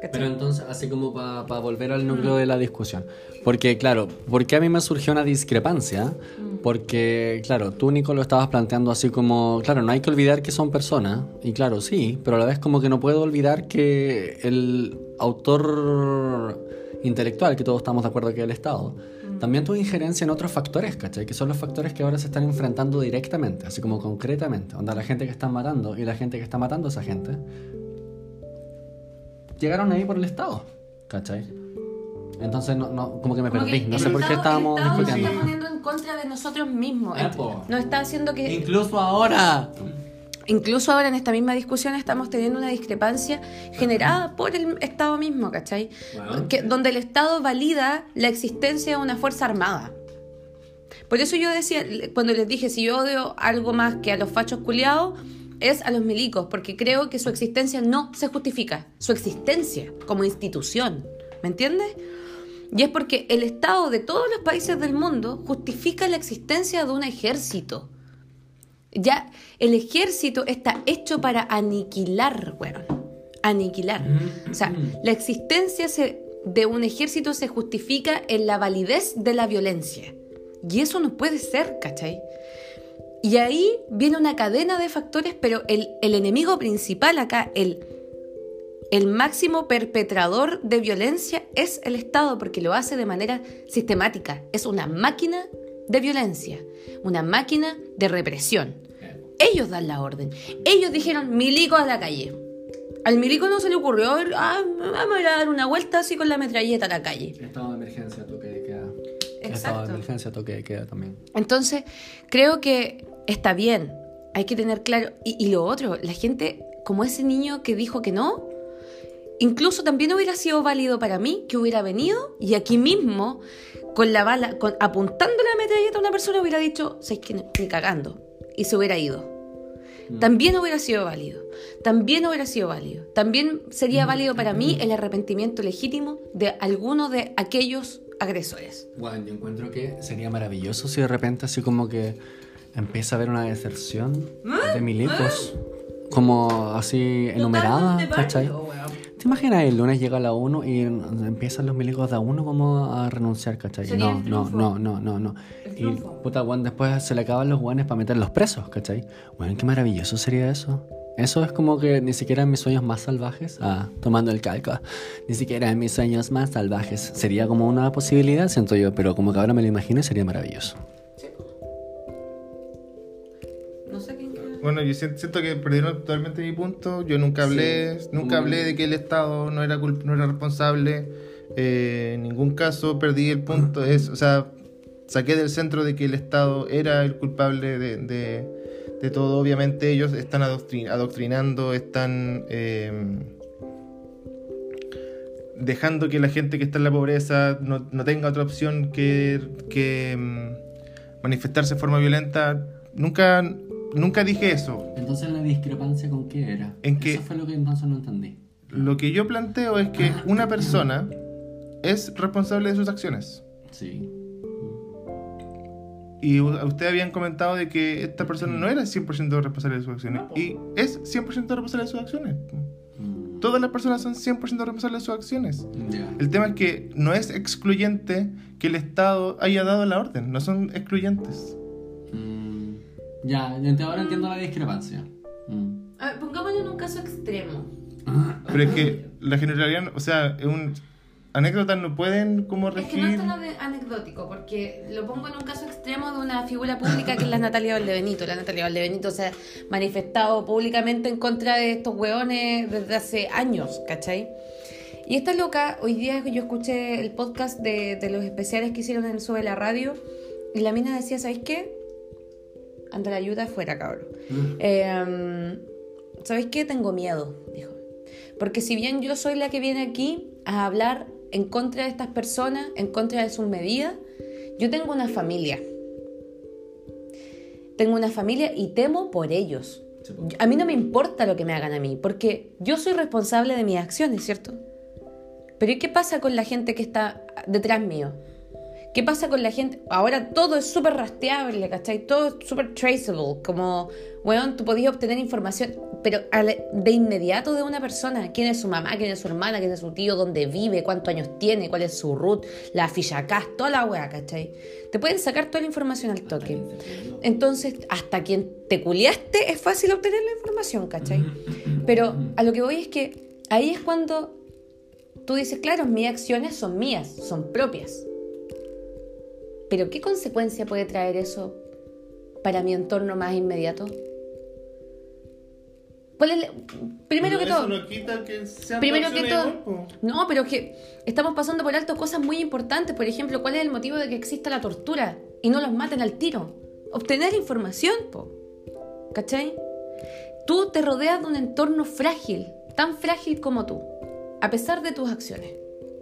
[SPEAKER 2] ¿Cachai?
[SPEAKER 3] Pero entonces, así como para volver al núcleo de la discusión. Porque, claro, ¿por qué a mí me surgió una discrepancia? Porque, claro, tú, Nico, lo estabas planteando así como, claro, no hay que olvidar que son personas. Y claro, sí, pero a la vez como que no puedo olvidar que el autor intelectual, que todos estamos de acuerdo que es el Estado, también tuvo injerencia en otros factores, ¿cachai? Que son los factores que ahora se están enfrentando directamente, así como concretamente. Onda, la gente que están matando y la gente que está matando a esa gente llegaron ahí por el Estado, ¿cachai? Entonces, no, no, como que me
[SPEAKER 2] Como
[SPEAKER 3] perdí.
[SPEAKER 2] que
[SPEAKER 3] No sé por qué estábamos
[SPEAKER 2] el Estado nos
[SPEAKER 3] discutiendo.
[SPEAKER 2] está poniendo en contra de nosotros mismos.
[SPEAKER 3] Eh, po.
[SPEAKER 2] Nos está haciendo que
[SPEAKER 3] Incluso ahora.
[SPEAKER 2] Incluso ahora en esta misma discusión estamos teniendo una discrepancia generada por el Estado mismo, ¿cachai?
[SPEAKER 3] Bueno.
[SPEAKER 2] Que, donde el Estado valida la existencia de una fuerza armada. Por eso yo decía, cuando les dije, si yo odio algo más que a los fachos culiados, es a los milicos, porque creo que su existencia no se justifica. Su existencia como institución. ¿Me entiendes? Y es porque el Estado de todos los países del mundo justifica la existencia de un ejército. Ya, el ejército está hecho para aniquilar, weón. Aniquilar. O sea, la existencia se- de un ejército se justifica en la validez de la violencia. Y eso no puede ser, ¿cachai? Y ahí viene una cadena de factores, pero el, el enemigo principal acá, el, el máximo perpetrador de violencia es el Estado, porque lo hace de manera sistemática. Es una máquina de violencia, una máquina de represión. Ellos dan la orden. Ellos dijeron, milico a la calle. Al milico no se le ocurrió, "A ver, ah, vamos a ir a dar una vuelta así con la metralleta a la calle.
[SPEAKER 3] Estado de emergencia. Estado de emergencia, toque de queda también.
[SPEAKER 2] Entonces, creo que está bien. Hay que tener claro. Y, y lo otro, la gente, como ese niño que dijo que no, incluso también hubiera sido válido para mí que hubiera venido y aquí mismo, con la bala, con, apuntando la metralleta a una persona, hubiera dicho, ¿sabes que Ni cagando. Y se hubiera ido. También hubiera sido válido. También hubiera sido válido. También sería válido para mí el arrepentimiento legítimo de alguno de aquellos agresores.
[SPEAKER 3] Bueno, yo encuentro que sería maravilloso si de repente así como que empieza a haber una deserción de milicos. Como así enumerada, ¿cachai? ¿Te imaginas el lunes llega la 1 y empiezan los milicos de a uno como a renunciar, ¿cachai?
[SPEAKER 2] Sería
[SPEAKER 3] No,
[SPEAKER 2] el
[SPEAKER 3] no, no, no, no, no. Y puta, weón, después se le acaban los guanes para meterlos presos, ¿cachai? Bueno, qué maravilloso sería eso. Eso es como que ni siquiera en mis sueños más salvajes, ah, tomando el calco, ni siquiera en mis sueños más salvajes. Sería como una posibilidad, siento yo, pero como que ahora me lo imagino y sería maravilloso.
[SPEAKER 2] No sé quién
[SPEAKER 1] Bueno, yo siento, que perdieron totalmente mi punto. Yo nunca hablé,
[SPEAKER 3] Sí,
[SPEAKER 1] nunca
[SPEAKER 3] como-
[SPEAKER 1] hablé de que el Estado no era culp- no era responsable. Eh, en ningún caso perdí el punto. Es, o sea, saqué del centro de que el Estado era el culpable de, de- de todo. Obviamente ellos están adoctrin- adoctrinando, están eh, dejando que la gente que está en la pobreza no, no tenga otra opción que, que mm, manifestarse de forma violenta. Nunca, nunca dije eso.
[SPEAKER 3] Entonces la discrepancia con qué era?
[SPEAKER 1] En que-
[SPEAKER 3] Eso fue lo que entonces no entendí.
[SPEAKER 1] Lo que yo planteo es que una persona es responsable de sus acciones.
[SPEAKER 3] Sí.
[SPEAKER 1] Y ustedes habían comentado de que esta persona no era 100% responsable de sus acciones. Y es 100% responsable de sus acciones.
[SPEAKER 3] Mm,
[SPEAKER 1] Todas las personas son 100% responsables de sus acciones.
[SPEAKER 3] ya.
[SPEAKER 1] El tema es que no es excluyente que el Estado haya dado la orden. No son excluyentes.
[SPEAKER 3] Mm, ya, ent- ahora entiendo la discrepancia. Mm.
[SPEAKER 2] A ver, pongámoslo en un caso extremo.
[SPEAKER 1] Pero es que la generalidad, o sea, es un, anécdotas no pueden como
[SPEAKER 2] Es que
[SPEAKER 1] regir.
[SPEAKER 2] no es tan ane- anecdótico, porque lo pongo en un caso extremo de una figura pública que es la Natalia Valdebenito. La Natalia Valdebenito se ha manifestado públicamente en contra de estos hueones desde hace años, ¿cachai? Y esta loca, hoy día yo escuché el podcast de, de los especiales que hicieron en Sube la Radio, y la mina decía, ¿sabéis qué? Anda la ayuda afuera, cabrón. Eh, ¿Sabéis qué? Tengo miedo, dijo. Porque si bien yo soy la que viene aquí a hablar en contra de estas personas, en contra de sus medidas. Yo tengo una familia. Tengo una familia y temo por ellos. A mí no me importa lo que me hagan a mí, porque yo soy responsable de mis acciones, ¿cierto? Pero ¿y qué pasa con la gente que está detrás mío? ¿Qué pasa con la gente? Ahora todo es súper rastreable, ¿cachai? Todo es súper traceable. Como, weón, tú podías obtener información, pero de inmediato de una persona. ¿Quién es su mamá? ¿Quién es su hermana? ¿Quién es su tío? ¿Dónde vive? ¿Cuántos años tiene? ¿Cuál es su root? La ficha toda la weá, ¿cachai? Te pueden sacar toda la información al toque. Entonces, hasta quien te culiaste es fácil obtener la información, ¿cachai? Pero a lo que voy es que ahí es cuando tú dices, claro, mis acciones son mías, son propias. Pero ¿qué consecuencia puede traer eso para mi entorno más inmediato? Primero que todo.
[SPEAKER 1] No quita que
[SPEAKER 2] primero que todo. No, pero que estamos pasando por alto cosas muy importantes. Por ejemplo, ¿cuál es el motivo de que exista la tortura y no los maten al tiro? Obtener información, po. ¿Cachai? Tú te rodeas de un entorno frágil, tan frágil como tú, a pesar de tus acciones.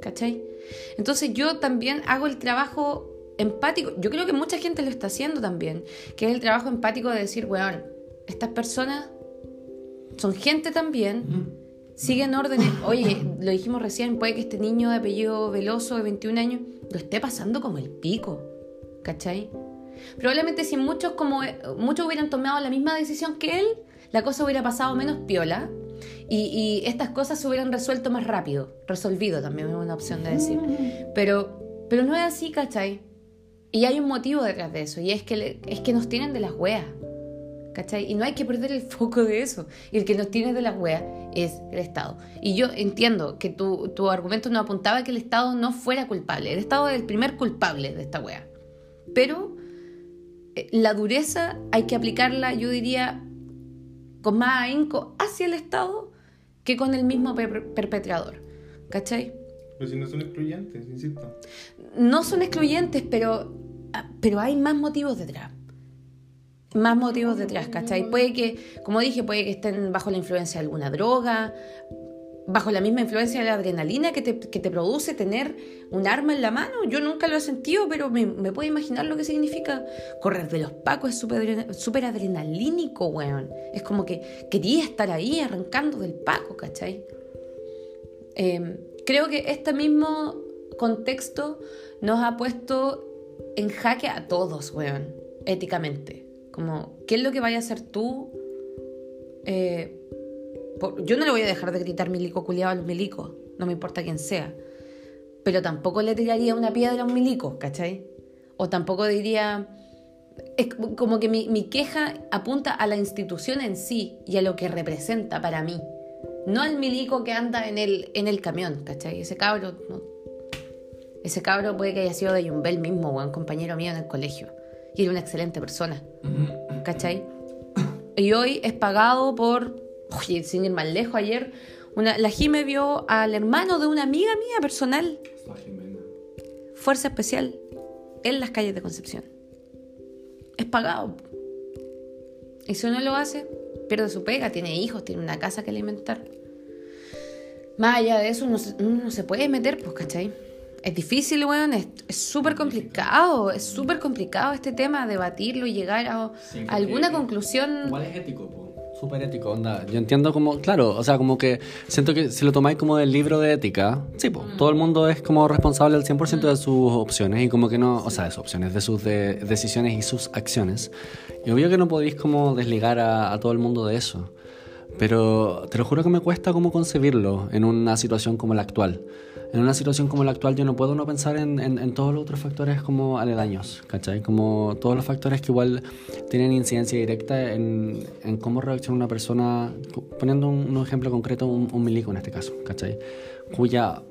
[SPEAKER 2] ¿Cachai? Entonces yo también hago el trabajo empático, yo creo que mucha gente lo está haciendo también, que es el trabajo empático de decir, weón, estas personas son gente también, siguen órdenes, oye, lo dijimos recién, puede que este niño de apellido Veloso de 21 años lo esté pasando como el pico, ¿cachai? Probablemente si muchos como muchos hubieran tomado la misma decisión que él, la cosa hubiera pasado menos piola y, y estas cosas se hubieran resuelto más rápido, resolvido también es una opción de decir. Pero, pero no es así, ¿cachai? Y hay un motivo detrás de eso, y es que, es que nos tienen de las weas. ¿Cachai? Y no hay que perder el foco de eso. Y el que nos tiene de las weas es el Estado. Y yo entiendo que tu, tu argumento no apuntaba a que el Estado no fuera culpable. El Estado es el primer culpable de esta wea. Pero eh, la dureza hay que aplicarla, yo diría, con más ahínco hacia el Estado que con el mismo perpetrador. ¿Cachai?
[SPEAKER 1] Pero si no son excluyentes, insisto.
[SPEAKER 2] No son excluyentes, pero Ah, pero hay más motivos detrás. Más motivos detrás, ¿cachai? Puede que, como dije, puede que estén bajo la influencia de alguna droga, bajo la misma influencia de la adrenalina que te, que te produce tener un arma en la mano. Yo nunca lo he sentido, pero me, puedo imaginar lo que significa. Correr de los pacos es súper adrenalínico, weón. Es como que quería estar ahí arrancando del paco, ¿cachai? Em, creo que este mismo contexto nos ha puesto en jaque a todos, weón, éticamente. Como, ¿qué es lo que vaya a hacer tú? Eh, yo no le voy a dejar de gritar milico culiado a los milicos, no me importa quién sea. Pero tampoco le tiraría una piedra a un milico, ¿cachai? O tampoco diría. Es como que mi, mi, queja apunta a la institución en sí y a lo que representa para mí. No al milico que anda en el, en el camión, ¿cachai? Ese cabro no, ese cabro puede que haya sido de Yumbel mismo, o un compañero mío en el colegio. Y era una excelente persona. ¿Cachai? Y hoy es pagado por. Oye, sin ir más lejos, ayer una, la Jime vio al hermano de una amiga mía personal. Fuerza especial en las calles de Concepción. Es pagado. Y si uno lo hace, pierde su pega, tiene hijos, tiene una casa que alimentar. Más allá de eso, uno, no se puede meter, pues, ¿cachai? Es difícil, weón, es súper complicado, es súper complicado este tema, debatirlo y llegar a, alguna conclusión.
[SPEAKER 3] ¿Cuál es ético, Súper ético, onda. Yo entiendo como, claro, o sea, como que siento que si lo tomáis como del libro de ética, sí, pues, todo el mundo es como responsable al 100% de sus opciones y como que no, o sea, de sus opciones, de sus decisiones y sus acciones. Y obvio que no podéis como desligar a, a todo el mundo de eso. Pero te lo juro que me cuesta como concebirlo en una situación como la actual en una situación como la actual yo no puedo no pensar en, en, todos los otros factores como aledaños, ¿cachai? Como todos los factores que igual tienen incidencia directa en, en cómo reacciona una persona, poniendo un, ejemplo concreto, un, milico en este caso, ¿cachai? Cuya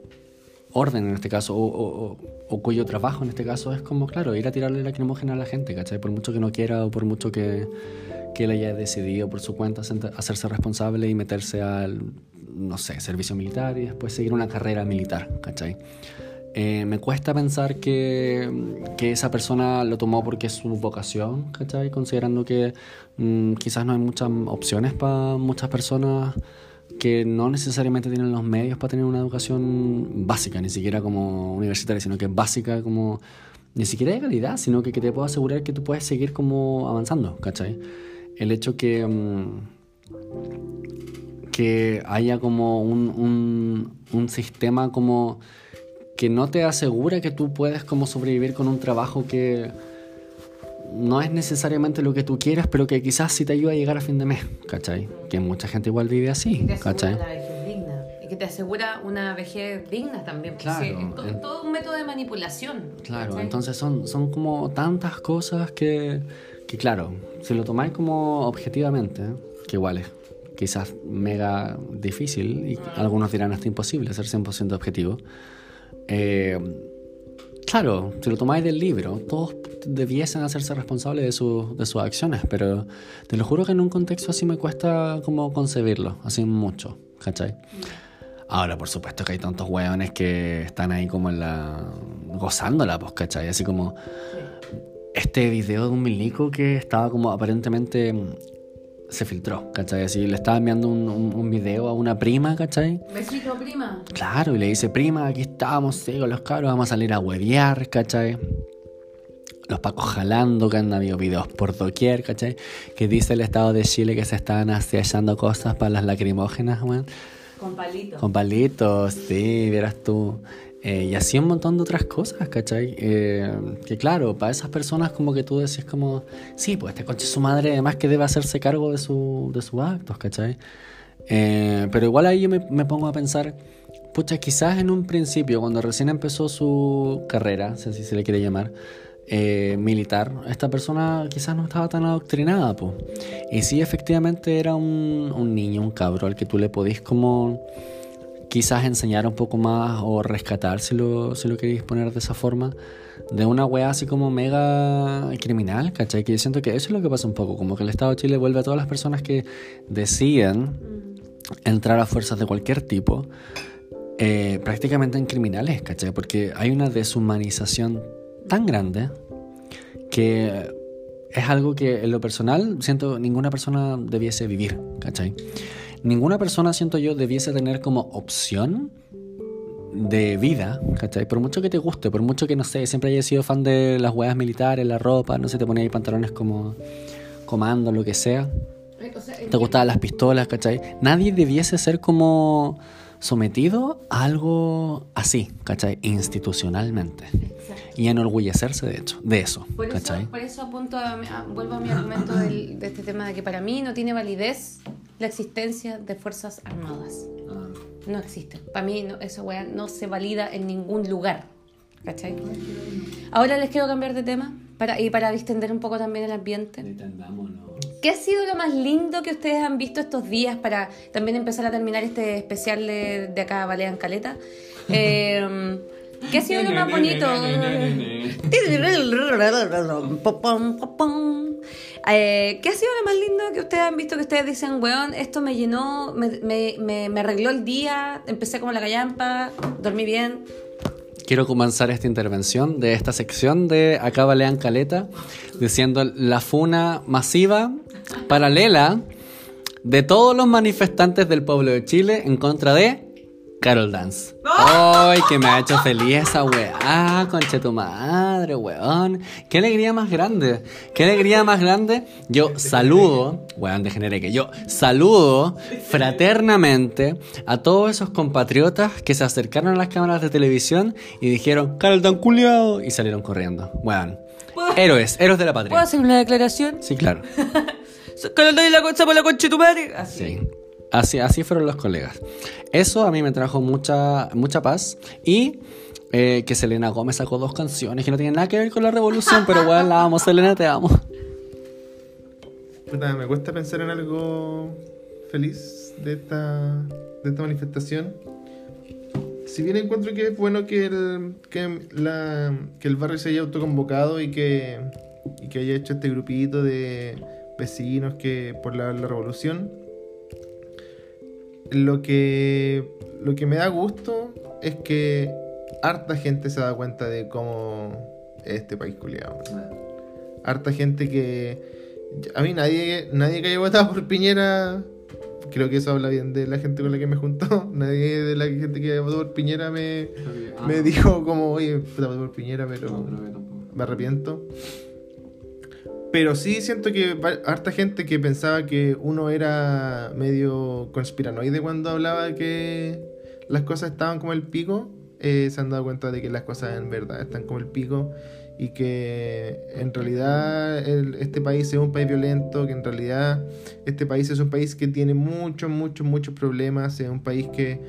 [SPEAKER 3] orden en este caso, o, o, cuyo trabajo en este caso es como, claro, ir a tirarle la lacrimógena a la gente, ¿cachai? Por mucho que no quiera o por mucho que, que él haya decidido por su cuenta hacerse responsable y meterse al no sé, servicio militar y después seguir una carrera militar, ¿cachai? Eh, me cuesta pensar que, que, esa persona lo tomó porque es su vocación, ¿cachai? Considerando que mm, quizás no hay muchas opciones para muchas personas que no necesariamente tienen los medios para tener una educación básica, ni siquiera como universitaria, sino que básica como ni siquiera de calidad, sino que, que te puedo asegurar que tú puedes seguir como avanzando, ¿cachai? El hecho que, mm, que haya como un, un, un sistema como que no te asegura que tú puedes como sobrevivir con un trabajo que no es necesariamente lo que tú quieres, pero que quizás sí te ayuda a llegar a fin de mes, ¿cachai? Que mucha gente igual vive así,
[SPEAKER 2] te asegura
[SPEAKER 3] ¿cachai?
[SPEAKER 2] la vejez digna. Y que te asegura una vejez digna también.
[SPEAKER 3] Claro,
[SPEAKER 2] es todo un método de manipulación.
[SPEAKER 3] Claro,
[SPEAKER 2] ¿cachai?
[SPEAKER 3] entonces son, son como tantas cosas que, que, claro, si lo tomáis como objetivamente, que igual es quizás mega difícil y algunos dirán hasta imposible ser 100% objetivo, eh, claro, si lo tomáis del libro, todos debiesen hacerse responsables de, sus- de sus acciones, pero te lo juro que en un contexto así me cuesta como concebirlo, así mucho, ¿cachai? Ahora, por supuesto que hay tantos hueones que están ahí como en la... gozándola, pues, ¿cachai? Así como este video de un milico que estaba como aparentemente se filtró, ¿cachai? Así le estaba enviando un, un, un video a una prima, ¿cachai?
[SPEAKER 2] Besito, prima.
[SPEAKER 3] Claro, y le dice, prima, aquí estamos, sí, con los cabros, vamos a salir a huevear, ¿cachai? Los pacos jalando, que han habido videos por doquier, ¿cachai? Que dice el Estado de Chile que se estaban así echando cosas para las lacrimógenas, weón.
[SPEAKER 2] Con palito.
[SPEAKER 3] Con palitos, sí, vieras tú. Eh, y así un montón de otras cosas, ¿cachai? Eh, que claro, para esas personas como que tú decís como, sí, pues este coche es su madre, además que debe hacerse cargo de, su, de sus actos, ¿cachai? Eh, pero igual ahí yo me, me pongo a pensar, pucha, quizás en un principio, cuando recién empezó su carrera, si así se le quiere llamar, eh, militar, esta persona quizás no estaba tan adoctrinada, pues. Y sí, efectivamente era un, un niño, un cabro al que tú le podís como quizás enseñar un poco más o rescatar, si lo, si lo queréis poner de esa forma, de una wea así como mega criminal, ¿cachai? Que yo siento que eso es lo que pasa un poco, como que el Estado de Chile vuelve a todas las personas que deciden entrar a fuerzas de cualquier tipo, eh, prácticamente en criminales, ¿cachai? Porque hay una deshumanización tan grande que es algo que en lo personal siento ninguna persona debiese vivir, ¿cachai? Ninguna persona, siento yo, debiese tener como opción de vida, ¿cachai? Por mucho que te guste, por mucho que, no sé, siempre hayas sido fan de las huevas militares, la ropa, no sé, te ponías ahí pantalones como comando, lo que sea,
[SPEAKER 2] O sea,
[SPEAKER 3] te gustaban las pistolas, ¿cachai? Nadie debiese ser como sometido a algo así, ¿cachai? Institucionalmente. Y enorgullecerse de hecho, de eso,
[SPEAKER 2] Por eso,
[SPEAKER 3] ¿cachai?
[SPEAKER 2] por eso apunto a, a- vuelvo a mi argumento del- de este tema de que para mí no tiene validez la existencia de fuerzas armadas. No existe. Para mí no, esa weá no se valida en ningún lugar. ¿Cachai? Ahora les quiero cambiar de tema para, y para distender un poco también el ambiente. ¿Qué ha sido lo más lindo que ustedes han visto estos días para también empezar a terminar este especial de, de acá, Balean Caleta? *laughs* Eh, ¿Qué ha sido lo más bonito? Eh, ¿Qué ha sido lo más lindo que ustedes han visto que ustedes dicen, weón, esto me llenó, me, me, me, me arregló el día, empecé como la callampa, dormí bien?
[SPEAKER 3] Quiero comenzar esta intervención de esta sección de Acá Balean Caleta diciendo la funa masiva, paralela, de todos los manifestantes del pueblo de Chile en contra de Carol Dance. ¡Ay, que me ha hecho feliz esa weá! Conche tu madre, weón. ¡Qué alegría más grande! ¡Qué alegría más grande! Yo saludo, weón, degeneré que yo saludo fraternamente a todos esos compatriotas que se acercaron a las cámaras de televisión y dijeron, Carol Dance culiao, y salieron corriendo. Weón. Héroes, héroes de la
[SPEAKER 2] ¿Puedo
[SPEAKER 3] patria.
[SPEAKER 2] hacer una declaración?
[SPEAKER 3] Sí, claro. *laughs*
[SPEAKER 2] Carol de la concha por la concha de tu madre. Así.
[SPEAKER 3] Sí. Así, así fueron los colegas. Eso a mí me trajo mucha, mucha paz. Y eh, que Selena Gómez sacó dos canciones que no tienen nada que ver con la revolución, pero *laughs* bueno, la amo, Selena, te amo.
[SPEAKER 1] Puta, me cuesta pensar en algo feliz de esta, de esta manifestación. Si bien encuentro que es bueno que el, que la, que el barrio se haya autoconvocado y que, y que haya hecho este grupito de vecinos que por la, la revolución, lo que, lo que me da gusto es que harta gente se da cuenta de cómo es este país culiado. Harta gente que. A mí nadie, nadie que haya votado por Piñera creo que eso habla bien de la gente con la que me juntó. *laughs* Nadie de la gente que votó por Piñera me, me dijo como, oye, voté por Piñera, pero me arrepiento. Pero sí siento que harta gente que pensaba que uno era medio conspiranoide cuando hablaba que las cosas estaban como el pico, eh, se han dado cuenta de que las cosas en verdad están como el pico y que en realidad este país es un país violento, que en realidad este país es un país que tiene muchos, muchos, muchos problemas, es un país que,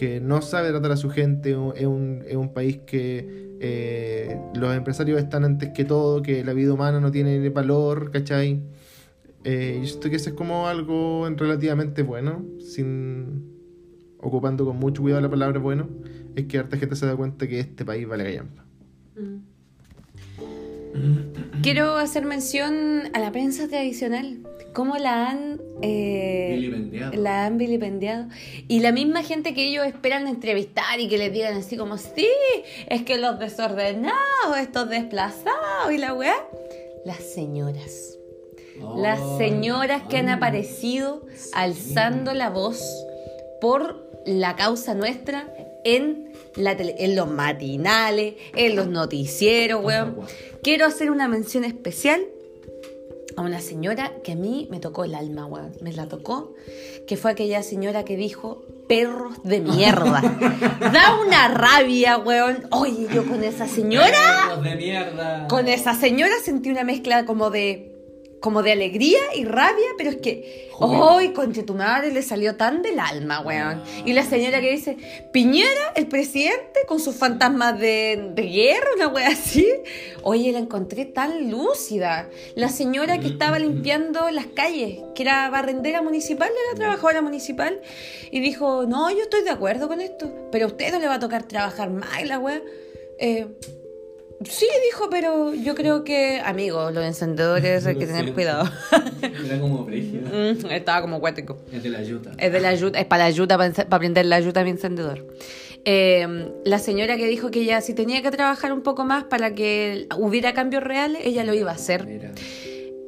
[SPEAKER 1] que no sabe tratar a su gente, es un, es un país que eh, los empresarios están antes que todo, que la vida humana no tiene valor, ¿cachai? Eh, yo siento que eso es como algo relativamente bueno, sin ocupando con mucho cuidado la palabra bueno, es que harta gente se da cuenta que este país vale gallampa.
[SPEAKER 2] Quiero hacer mención a la prensa tradicional. Cómo la han. eh,
[SPEAKER 3] Vilipendiado.
[SPEAKER 2] la han vilipendiado. Y la misma gente que ellos esperan entrevistar y que les digan así como: Sí, es que los desordenados, estos desplazados y la weá. Las señoras. Las señoras que han aparecido alzando la voz por la causa nuestra en, la tele- en los matinales, en los noticieros, weón. Quiero hacer una mención especial a una señora que a mí me tocó el alma, weón. Me la tocó, que fue aquella señora que dijo perros de mierda. *laughs* da una rabia, weón. Oye, yo con esa señora
[SPEAKER 3] Perros de mierda.
[SPEAKER 2] con esa señora sentí una mezcla como de como de alegría y rabia, pero es que hoy conche tu madre le salió tan del alma, weón. Y la señora que dice, Piñera, el presidente, con sus fantasmas de, de guerra, una wea así. Oye, la encontré tan lúcida. La señora que estaba limpiando las calles, que era barrendera municipal, era trabajadora municipal, y dijo, no, yo estoy de acuerdo con esto, pero a usted no le va a tocar trabajar más, la wea. Eh, Sí, dijo, pero yo creo que, amigos, los encendedores hay que tener cuidado. *laughs*
[SPEAKER 3] Era como brígida.
[SPEAKER 2] Mm, Estaba como cuático.
[SPEAKER 3] Es de la yuta.
[SPEAKER 2] Es de la ayuda, es para la ayuda, para, prender la ayuda a mi encendedor. Eh, la señora que dijo que ella si tenía que trabajar un poco más para que hubiera cambios reales, ella lo iba a hacer.
[SPEAKER 3] Mira.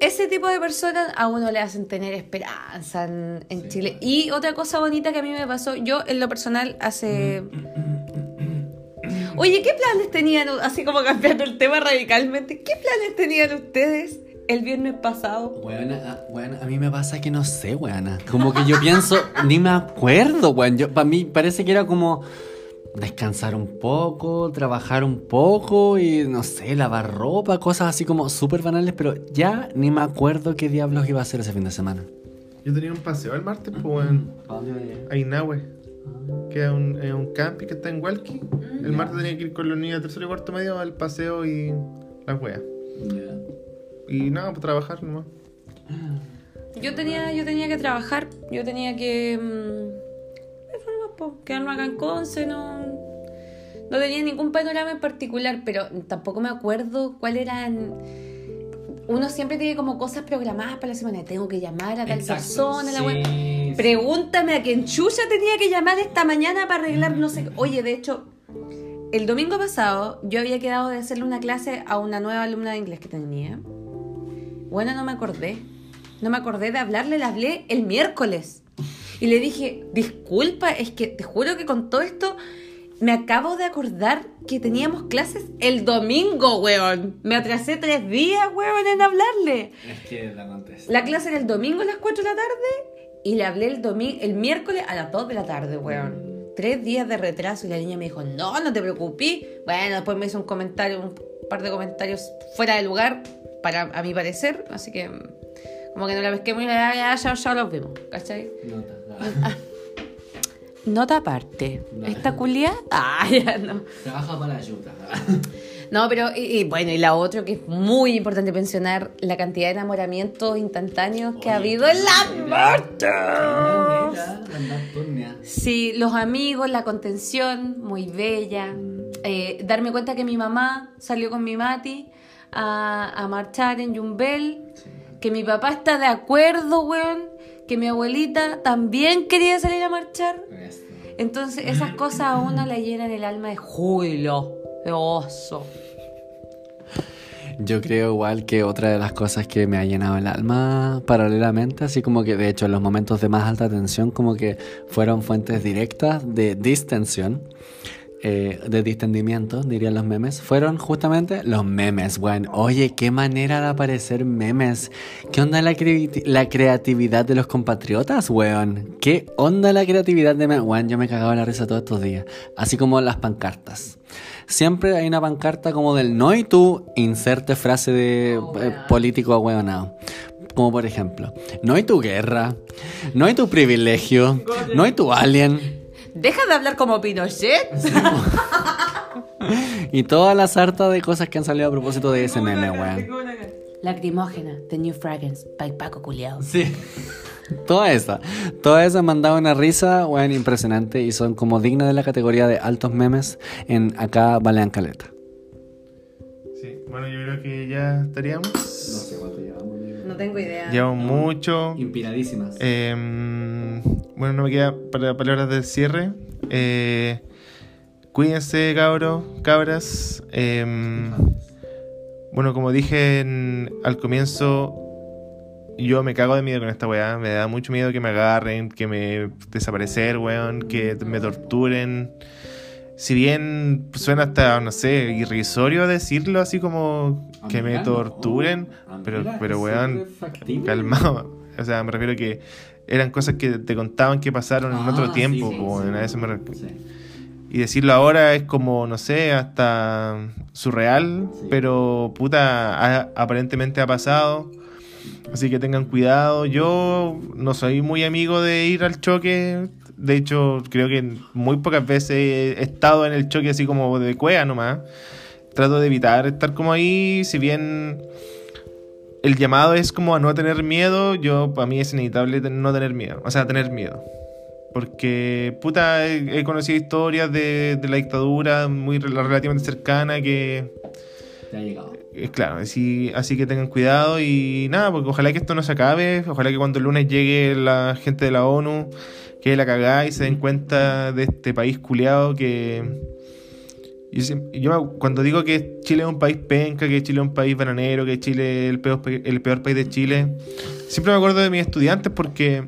[SPEAKER 2] Ese tipo de personas a uno le hacen tener esperanza en, en
[SPEAKER 3] Sí.
[SPEAKER 2] Chile. Y otra cosa bonita que a mí me pasó, yo en lo personal hace... Oye, ¿qué planes tenían, así como cambiando el tema radicalmente, qué planes tenían ustedes el viernes pasado?
[SPEAKER 3] Weona, ah, weona, a mí me pasa que no sé, weona. Como que yo pienso, *laughs* ni me acuerdo, weón. Para mí parece que era como descansar un poco, trabajar un poco y no sé, lavar ropa, cosas así como súper banales, pero ya ni me acuerdo qué diablos iba a hacer ese fin de semana.
[SPEAKER 1] Yo tenía un paseo el martes, pues, weón, a Inahue, que es un, es un camping que está en Hualqui. El martes tenía que ir con los niños de tercero y cuarto medio al paseo y las weas. Y nada, pues trabajar nomás.
[SPEAKER 2] Yo tenía, yo tenía que trabajar, yo tenía que... mm, po, quedarme acá en Conce, no... No tenía ningún panorama en particular, pero tampoco me acuerdo cuál eran... Uno siempre tiene como cosas programadas para la semana. Tengo que llamar a tal persona, la wea. Pregúntame a quién chucha tenía que llamar esta mañana para arreglar no sé. Oye, de hecho, el domingo pasado yo había quedado de hacerle una clase a una nueva alumna de inglés que tenía. Bueno, no me acordé. No me acordé de hablarle, le hablé el miércoles. Y le dije, disculpa, es que te juro que con todo esto me acabo de acordar que teníamos clases el domingo, weón. Me atrasé tres días, weón, en hablarle.
[SPEAKER 3] Es que la contesté.
[SPEAKER 2] La clase era el domingo a las 4 de la tarde y le hablé el, domi- el miércoles a las 2 de la tarde, weón. Tres días de retraso y la niña me dijo, no, no te preocupes. Bueno, después me hizo un comentario, un par de comentarios fuera de lugar, para a mi parecer. Así que, mm, como que no la pesquemos y ya, ya, ya, ya los vimos, ¿cachai?
[SPEAKER 3] Nota.
[SPEAKER 2] Nota aparte.
[SPEAKER 3] No.
[SPEAKER 2] ¿Esta culia? *laughs* Ah, ya no.
[SPEAKER 3] Trabaja para la yuta. *laughs*
[SPEAKER 2] No, pero, y, y bueno, y la otra que es muy importante mencionar, la cantidad de enamoramientos instantáneos que ha habido en la marcha. Sí, los amigos, la contención, muy bella. Eh, darme cuenta que mi mamá salió con mi Mati a, a marchar en Yumbel. Que mi papá está de acuerdo, weón. Que mi abuelita también quería salir a marchar. Entonces, esas cosas a uno le llenan el alma de júbilo, de oso.
[SPEAKER 3] Yo creo igual que otra de las cosas que me ha llenado el alma paralelamente, así como que de hecho en los momentos de más alta tensión como que fueron fuentes directas de distensión, eh, de distendimiento, dirían los memes, fueron justamente los memes, weón. Oye, qué manera de aparecer memes. ¿Qué onda la, la creatividad de los compatriotas, weón? ¿Qué onda la creatividad de memes? Weón, yo me cagaba la risa todos estos días. Así como las pancartas. Siempre hay una pancarta como del no y tú, inserte frase de eh, político ahueonado. Como por ejemplo, no hay tu guerra, no hay tu privilegio, no hay tu alien.
[SPEAKER 2] Deja de hablar como Pinochet.
[SPEAKER 3] Y toda la sarta de cosas que han salido a propósito de ese meme, weón.
[SPEAKER 2] Lacrimógena, The New Fragrance, by Paco Culeado.
[SPEAKER 3] Sí. Toda esa. Toda esa mandaba una risa, weón, impresionante. Y son como dignas de la categoría de altos memes en acá Balean Caleta.
[SPEAKER 1] Sí, bueno, yo creo que ya estaríamos.
[SPEAKER 3] cuánto llevamos,
[SPEAKER 2] No tengo idea.
[SPEAKER 1] Llevamos mucho.
[SPEAKER 3] Inspiradísimas.
[SPEAKER 1] Em, bueno, no me queda para palabras del cierre. Eh, cuídense, cabros, cabras. Em, bueno, como dije en- al comienzo, yo me cago de miedo con esta weá. Me da mucho miedo que me agarren, que me desaparecer, weón, que me torturen. Si bien suena hasta, no sé, irrisorio decirlo así como que me torturen, pero, pero weón, calmado. *laughs* O sea, me refiero a que eran cosas que te contaban que pasaron en otro tiempo, po, weón, a eso me refiero. Y decirlo ahora es como, no sé, hasta surreal, pero puta, ha- aparentemente ha pasado. Así que tengan cuidado. Yo no soy muy amigo de ir al choque. De hecho, creo que muy pocas veces he estado en el choque así como de cueva nomás. Trato de evitar estar como ahí, si bien el llamado es como a no tener miedo, yo para mí es inevitable no tener miedo, o sea, tener miedo. Porque, puta, he, he conocido historias de, de la dictadura muy rel- relativamente cercana que,
[SPEAKER 3] Te ha llegado.
[SPEAKER 1] eh, claro, así, así que tengan cuidado y nada, porque ojalá que esto no se acabe, ojalá que cuando el lunes llegue la gente de la ONU, que la cagá y se den cuenta de este país culiado que... Yo, yo cuando digo que Chile es un país penca, que Chile es un país bananero, que Chile es el peor, pe- el peor país de Chile, siempre me acuerdo de mis estudiantes porque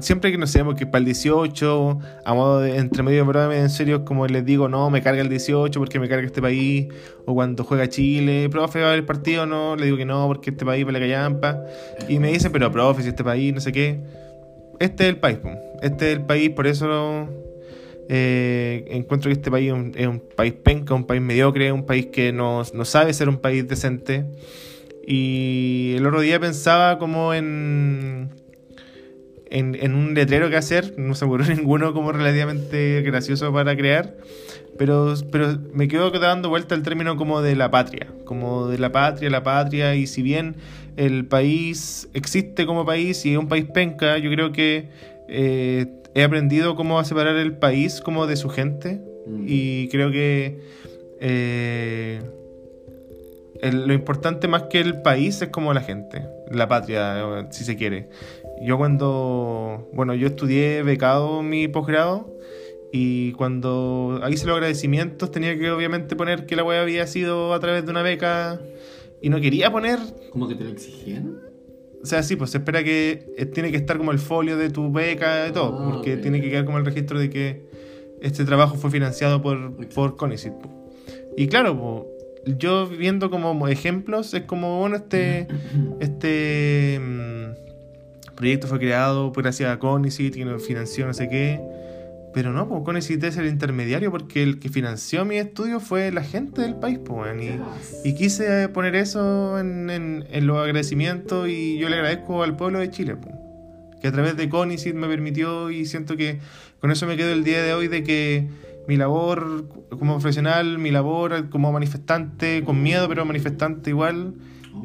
[SPEAKER 1] siempre que no sé, porque para el 18, a modo de entre medio de en serio, como les digo, no, me carga el 18 porque me carga este país, o cuando juega Chile, profe, va a haber partido, no, le digo que no, porque este país vale callampa, y me dicen, pero profe, si este país, no sé qué, este es el país, este es el país, por eso eh, encuentro que este país es un, país penca, un país mediocre, un país que no, sabe ser un país decente. Y el otro día pensaba como en, en, un letrero que hacer, no se ocurrió *laughs* ninguno como relativamente gracioso para crear, pero, pero me quedo dando vuelta el término como de la patria, como de la patria, la patria, y si bien el país existe como país y es un país penca, yo creo que eh, he aprendido cómo a separar el país como de su gente,
[SPEAKER 3] Mm.
[SPEAKER 1] y creo que eh, el- lo importante más que el país es como la gente, la patria, eh, si se quiere. Yo cuando, bueno, yo estudié becado mi posgrado y cuando hice los agradecimientos tenía que obviamente poner que la web había sido a través de una beca y no quería poner,
[SPEAKER 3] ¿Cómo que te lo exigían?
[SPEAKER 1] O sea, sí, pues se espera que eh, tiene que estar como el folio de tu beca y todo,
[SPEAKER 3] Ah,
[SPEAKER 1] porque tiene que quedar como el registro de que este trabajo fue financiado por, por CONICET. Y claro, po, yo viendo como ejemplos, es como, bueno, este, *laughs* este mm, proyecto fue creado gracias a CONICET, que nos financió no sé qué. Pero no, pues CONICET es el intermediario porque el que financió mi estudio fue la gente del país, pues, y, y quise poner eso en, en- en los agradecimientos y yo le agradezco al pueblo de Chile, po, que a través de CONICET me permitió y siento que con eso me quedo el día de hoy de que mi labor como profesional, mi labor como manifestante, con miedo pero manifestante igual,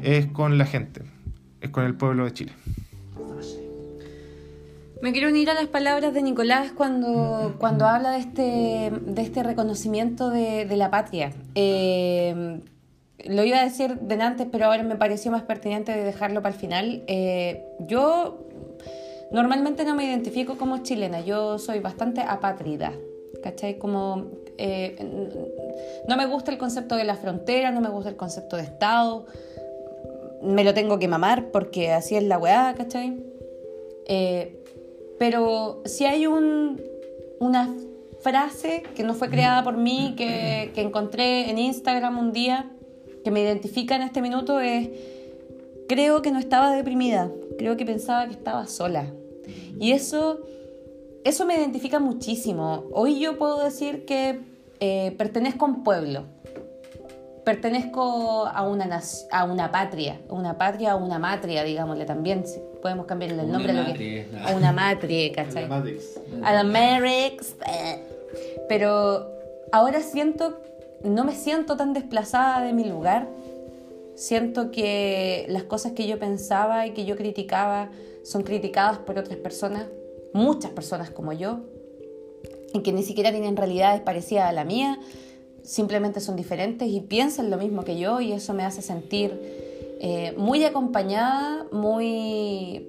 [SPEAKER 1] es con la gente, es con el pueblo de Chile.
[SPEAKER 2] Me quiero unir a las palabras de Nicolás cuando, cuando habla de este, de este reconocimiento de, de la patria. Eh, lo iba a decir de antes, pero ahora me pareció más pertinente de dejarlo para el final. Eh, yo normalmente no me identifico como chilena, yo soy bastante apátrida, ¿cachai? Como, eh, No me gusta el concepto de la frontera, no me gusta el concepto de Estado. Me lo tengo que mamar porque así es la weá, ¿cachai? Eh, pero si hay un, una frase que no fue creada por mí, que, que encontré en Instagram un día, que me identifica en este minuto, es, creo que no estaba deprimida, creo que pensaba que estaba sola. Y eso, eso me identifica muchísimo. Hoy yo puedo decir que eh, pertenezco a un pueblo, pertenezco a una, a una patria, una patria, a una matria, digámosle también, si podemos cambiarle el
[SPEAKER 3] Una
[SPEAKER 2] nombre a, lo
[SPEAKER 3] matria,
[SPEAKER 2] que,
[SPEAKER 3] no.
[SPEAKER 2] a una matria, ¿cachai? a la Merix. eh. Pero ahora siento, no me siento tan desplazada de mi lugar. Siento que las cosas que yo pensaba y que yo criticaba son criticadas por otras personas, muchas personas como yo, y que ni siquiera tienen realidades parecidas a la mía, simplemente son diferentes y piensan lo mismo que yo y eso me hace sentir eh, muy acompañada, muy,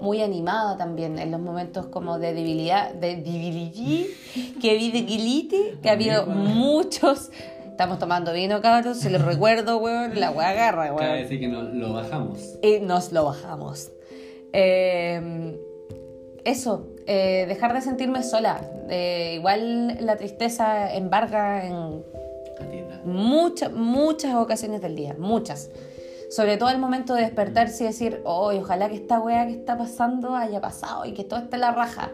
[SPEAKER 2] muy animada también en los momentos como de debilidad, de debilidad, *laughs* que vi de Guilite, que ha habido muchos. Estamos tomando vino, cabros, se los recuerdo, weón, la weá agarra, weón
[SPEAKER 3] Cabe decir que no, lo bajamos.
[SPEAKER 2] y nos lo bajamos. Eh, eso, eh, dejar de sentirme sola. Eh, igual la tristeza embarga en muchas, muchas ocasiones del día, muchas. Sobre todo el momento de despertarse y decir, oh, ojalá que esta wea que está pasando haya pasado y que todo esté la raja.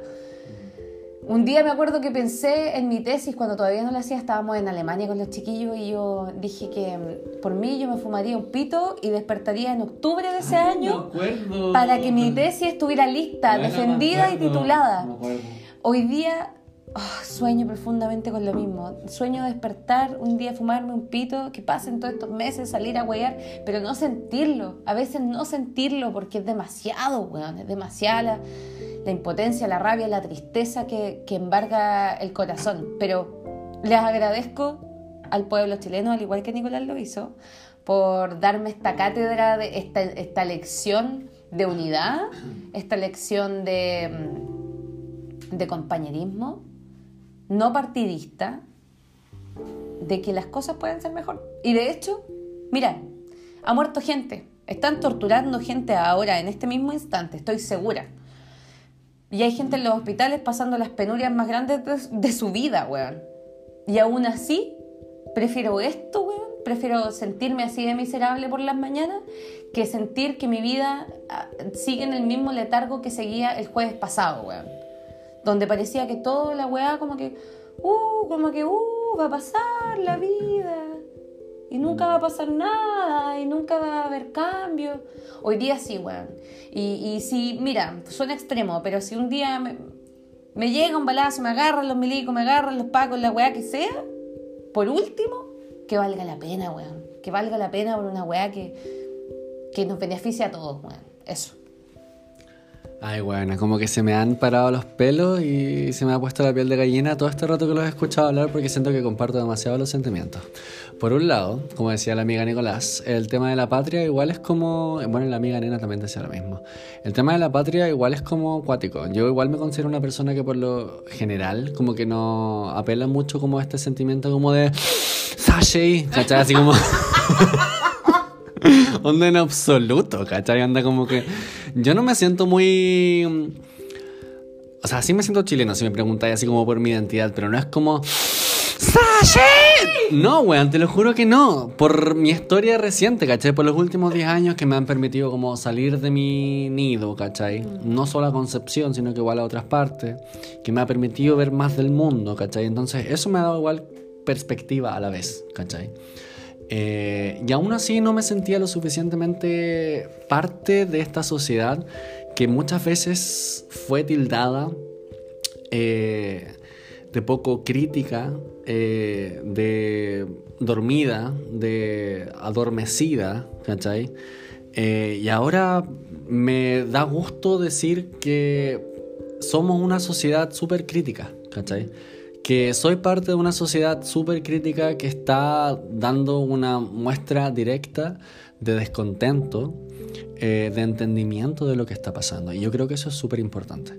[SPEAKER 2] Un día me acuerdo que pensé en mi tesis cuando todavía no la hacía, estábamos en Alemania con los chiquillos y yo dije que mm, por mí yo me fumaría un pito y despertaría en octubre de ese año para que mi tesis estuviera lista,
[SPEAKER 3] Bueno,
[SPEAKER 2] defendida y titulada. Hoy día ah, sueño profundamente con lo mismo. Sueño despertar un día, fumarme un pito, que pasen todos estos meses, salir a huear, pero no sentirlo. A veces no sentirlo porque es demasiado, weón. Es demasiada la, la impotencia, la rabia, la tristeza que, que embarga el corazón. Pero les agradezco al pueblo chileno, al igual que Nicolás lo hizo, por darme esta cátedra, de esta, esta lección de unidad, esta lección de, de compañerismo, no partidista, de que las cosas pueden ser mejor. Y de hecho, mira, ha muerto gente, están torturando gente ahora, en este mismo instante, estoy segura. Y hay gente en los hospitales pasando las penurias más grandes de, de su vida, weón. Y aún así, prefiero esto, weón. Prefiero sentirme así de miserable por las mañanas que sentir que mi vida ah, sigue en el mismo letargo que seguía el jueves pasado, weón. Donde parecía que toda la weá como que, uh, como que, uh, va a pasar la vida. Y nunca va a pasar nada, y nunca va a haber cambio. Hoy día sí, weón. Y, y si, mira, suena extremo, pero si un día me, me llega un balazo, me agarran los milicos, me agarran los pacos, la weá que sea, por último, que valga la pena, weón. Que valga la pena por una weá que, que nos beneficia a todos, weón. Eso.
[SPEAKER 3] Ay, bueno, como que se me han parado los pelos y se me ha puesto la piel de gallina todo este rato que los he escuchado hablar porque siento que comparto demasiado los sentimientos. Por un lado, como decía la amiga Nicolás, el tema de la patria igual es como, bueno, la amiga Nena también decía lo mismo. El tema de la patria igual es como cuático. Yo igual me considero una persona que por lo general como que no apela mucho como a este sentimiento como de Sashay, ¿cachai? Así como... *laughs* *laughs* Onda en absoluto, ¿cachai? Onda como que yo no me siento muy... O sea, sí me siento chileno si me preguntáis así como por mi identidad, pero no es como... No, weón, te lo juro que no. Por mi historia reciente, ¿cachai? Por los últimos 10 años que me han permitido como salir de mi nido, ¿cachai? No solo a Concepción, sino que igual a otras partes. Que me ha permitido ver más del mundo, ¿cachai? Entonces, eso me ha dado igual perspectiva a la vez, ¿cachai? Eh, y aún así no me sentía lo suficientemente parte de esta sociedad que muchas veces fue tildada eh, de poco crítica, eh, de dormida, de adormecida, ¿cachai? Y ahora me da gusto decir que somos una sociedad súper crítica, ¿cachai? Que soy parte de una sociedad súper crítica que está dando una muestra directa de descontento, eh, de entendimiento de lo que está pasando. Y yo creo que eso es súper importante.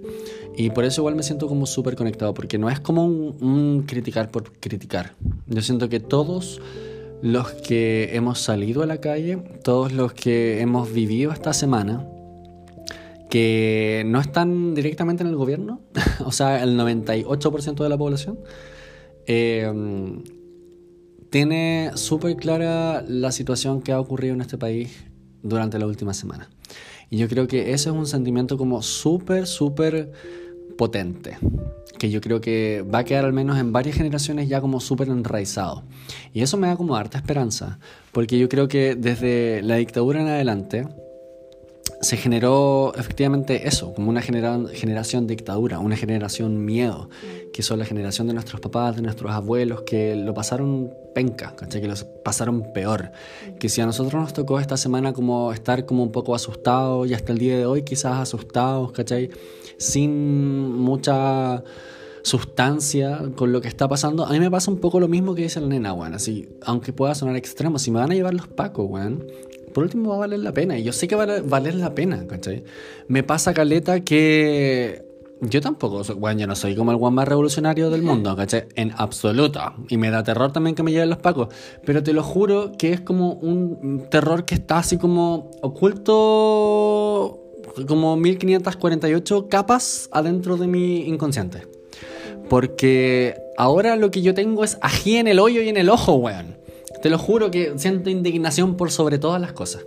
[SPEAKER 3] Y por eso igual me siento como súper conectado, porque no es como un, un criticar por criticar. Yo siento que todos los que hemos salido a la calle, todos los que hemos vivido esta semana, que no están directamente en el gobierno, *laughs* o sea, el 98% de la población, eh, tiene súper clara la situación que ha ocurrido en este país durante la última semana. Y yo creo que ese es un sentimiento como súper, súper potente, que yo creo que va a quedar al menos en varias generaciones ya como súper enraizado. Y eso me da como harta esperanza, porque yo creo que desde la dictadura en adelante, se generó efectivamente eso, como una genera generación dictadura, una generación miedo, que son la generación de nuestros papás, de nuestros abuelos, que lo pasaron penca, ¿cachai? que lo pasaron peor. Que si a nosotros nos tocó esta semana como estar como un poco asustados y hasta el día de hoy quizás asustados, ¿cachai? Sin mucha sustancia con lo que está pasando. A mí me pasa un poco lo mismo que dice la nena. Así, aunque pueda sonar extremo, si me van a llevar los pacos, weón, por último va a valer la pena. Y yo sé que va a valer la pena, ¿cachai? Me pasa, Caleta, que yo tampoco, bueno, yo no soy como el guan más revolucionario del mundo, ¿cachai? En absoluto. Y me da terror también que me lleven los pacos. Pero te lo juro que es como un terror que está así como oculto, como 1548 capas adentro de mi inconsciente. Porque ahora lo que yo tengo es ají en el hoyo y en el ojo, weón. Te lo juro que siento indignación por sobre todas las cosas.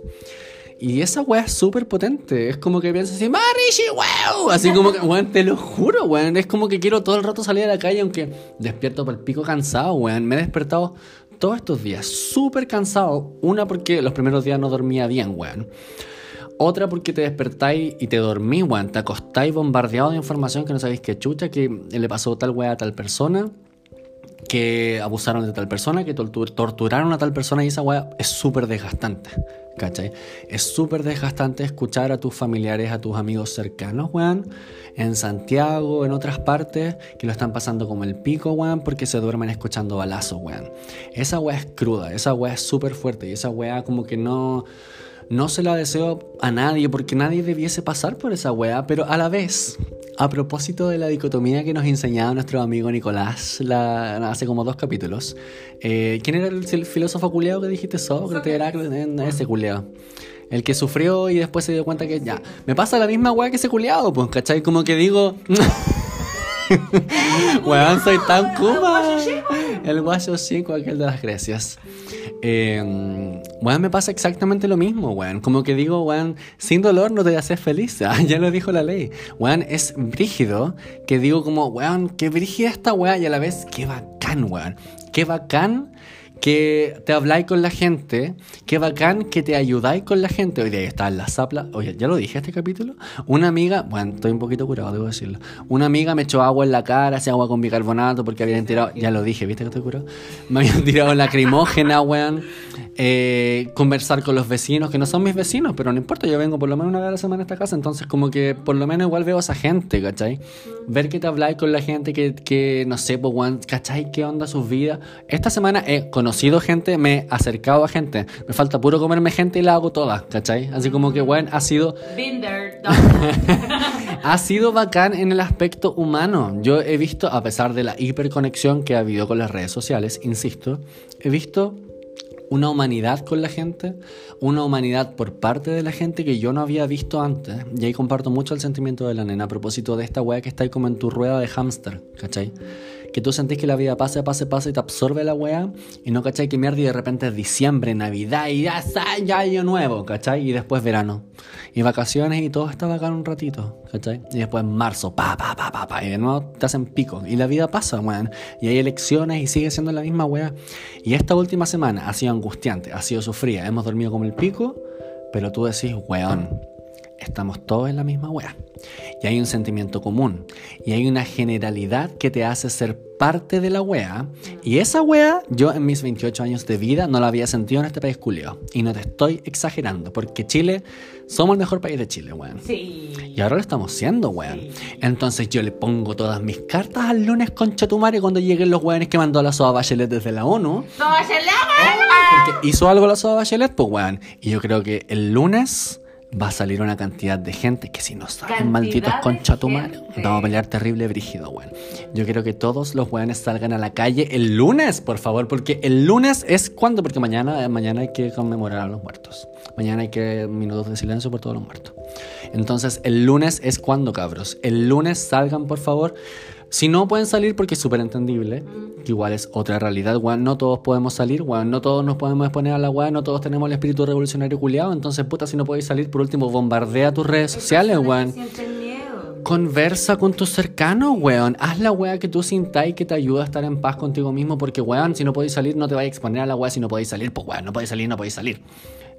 [SPEAKER 3] Y esa weá es súper potente. Es como que piensas así, ¡Marishi, wow! Así como que, weón, te lo juro, weón. Es como que quiero todo el rato salir a la calle, aunque despierto para el pico cansado, weón. Me he despertado todos estos días súper cansado. Una porque los primeros días no dormía bien, weón. Otra porque te despertáis y te dormís, weón. Te acostáis bombardeado de información que no sabéis qué chucha, que le pasó tal weá a tal persona que abusaron de tal persona, que torturaron a tal persona y esa weá es súper desgastante, ¿cachai? Es súper desgastante escuchar a tus familiares, a tus amigos cercanos, weón, en Santiago, en otras partes, que lo están pasando como el pico, weón, porque se duermen escuchando balazos, weón. Esa weá es cruda, esa weá es súper fuerte y esa weá como que no no se la deseo a nadie porque nadie debiese pasar por esa weá, pero a la vez, a propósito de la dicotomía que nos enseñaba nuestro amigo Nicolás la, hace como dos capítulos, eh, ¿quién era el, filósofo culeado que dijiste? Sócrates, era ese culeado. El que sufrió y después se dio cuenta que ya, me pasa la misma weá que ese culeado, pues, ¿cachai? Como que digo... *laughs* *laughs* Weón, soy tan kuma. El guayo chico, aquel de las Grecias. Eh, weón, me pasa exactamente lo mismo, weón. Como que digo, weón, sin dolor no te haces feliz. *laughs* Ah, ya lo dijo la ley. Weón, es brígido que digo como, weón, qué brígida esta weón y a la vez, qué bacán, weón. Qué bacán que te habláis con la gente, qué bacán que te ayudáis con la gente. Hoy día está en la zapla. Oye, ya lo dije este capítulo. Una amiga, bueno, estoy un poquito curado, debo decirlo. Una amiga me echó agua en la cara, hacía agua con bicarbonato porque habían tirado, ya lo dije, ¿viste que estoy curado? *laughs* Me habían tirado lacrimógena, weón. Eh, conversar con los vecinos, que no son mis vecinos, pero no importa, yo vengo por lo menos una vez a la semana a esta casa, entonces como que por lo menos igual veo a esa gente, ¿cachai? Ver que te habláis con la gente que, que no sé, pues, ¿cachai? ¿Qué onda sus vidas? Esta semana he conocido gente, me he acercado a gente, me falta puro comerme gente y la hago toda, ¿cachai? Así como que, weón, ha sido... *laughs* ha sido bacán en el aspecto humano. Yo he visto, a pesar de la hiperconexión que ha habido con las redes sociales, insisto, he visto una humanidad con la gente, una humanidad por parte de la gente que yo no había visto antes. Y ahí comparto mucho el sentimiento de la nena a propósito de esta weá que está ahí como en tu rueda de hámster, ¿cachai? Que tú sentís que la vida pasa, pasa, pasa y te absorbe la weá y no cachai que mierda y de repente es diciembre, Navidad y ya, ya año nuevo, ¿cachai? Y después verano y vacaciones y todo está bacán un ratito, ¿cachai? Y después marzo, pa, pa, pa, pa, pa, y de nuevo te hacen pico y la vida pasa, weón. Y hay elecciones y sigue siendo la misma weá. Y esta última semana ha sido angustiante, ha sido sufrida, hemos dormido como el pico, pero tú decís, weón estamos todos en la misma wea. Y hay un sentimiento común. Y hay una generalidad que te hace ser parte de la wea. Y esa wea, yo en mis 28 años de vida no la había sentido en este país culio. Y no te estoy exagerando, porque Chile, somos el mejor país de Chile, weón. Sí. Y ahora lo estamos siendo, weón. Entonces yo le pongo todas mis cartas al lunes con Chatumare cuando lleguen los weones que mandó a la SOA Bachelet desde la ONU.
[SPEAKER 2] ¡Bachelet!
[SPEAKER 3] Porque hizo algo la SOA Bachelet, pues weón. Y yo creo que el lunes va a salir una cantidad de gente que si no
[SPEAKER 2] Cantidad
[SPEAKER 3] malditos conchatumares,
[SPEAKER 2] gente.
[SPEAKER 3] vamos a pelear terrible brígido, weón. Yo quiero que todos los weones salgan a la calle el lunes, por favor, porque el lunes es cuando, porque mañana, mañana hay que conmemorar a los muertos. Mañana hay que minutos de silencio por todos los muertos. Entonces, el lunes es cuando, cabros. El lunes salgan, por favor. Si no pueden salir, porque es súper entendible, que igual es otra realidad, weón, no todos podemos salir, weón, no todos nos podemos exponer a la weá, no todos tenemos el espíritu revolucionario culiado, entonces, puta, si no podéis salir, por último, bombardea tus redes sociales, weón. Conversa con tus cercanos, weón. Haz la weá que tú sintáis que te ayuda a estar en paz contigo mismo, porque, weón, si no podéis salir, no te vais a exponer a la weá. Si no podéis salir, pues, weón, no podéis salir, no podéis salir.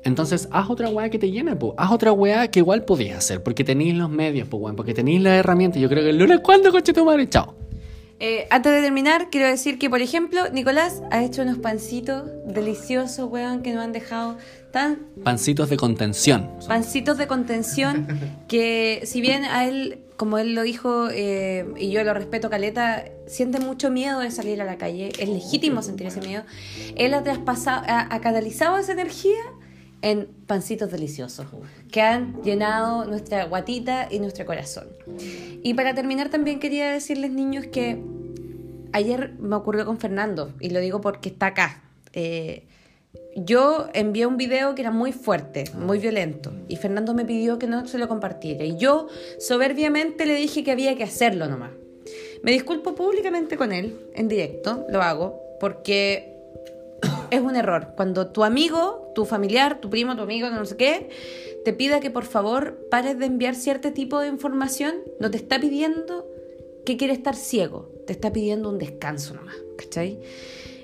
[SPEAKER 3] Entonces, haz otra weá que te llene, pues. Haz otra weá que igual podías hacer, porque tenéis los medios, pues, weón, porque tenéis las herramientas. Yo creo que el lunes, ¿cuándo, coche tu madre? Chao.
[SPEAKER 2] Eh, antes de terminar, quiero decir que, por ejemplo, Nicolás ha hecho unos pancitos deliciosos, weón, que nos han dejado tan
[SPEAKER 3] Pancitos de contención.
[SPEAKER 2] pancitos de contención que si bien a él, como él lo dijo, eh, y yo lo respeto, Caleta, siente mucho miedo de salir a la calle, es legítimo sentir ese miedo, él ha traspasado, ha, ha canalizado esa energía en pancitos deliciosos que han llenado nuestra guatita y nuestro corazón. Y para terminar también quería decirles niños que ayer me ocurrió con Fernando, y lo digo porque está acá. Eh, yo envié un video que era muy fuerte, muy violento, y Fernando me pidió que no se lo compartiera. Y yo soberbiamente le dije que había que hacerlo nomás. Me disculpo públicamente con él, en directo, lo hago, porque es un error. Cuando tu amigo, tu familiar, tu primo, tu amigo, no sé qué, te pida que por favor pares de enviar cierto tipo de información, no te está pidiendo que quiere estar ciego, te está pidiendo un descanso nomás, ¿cachai?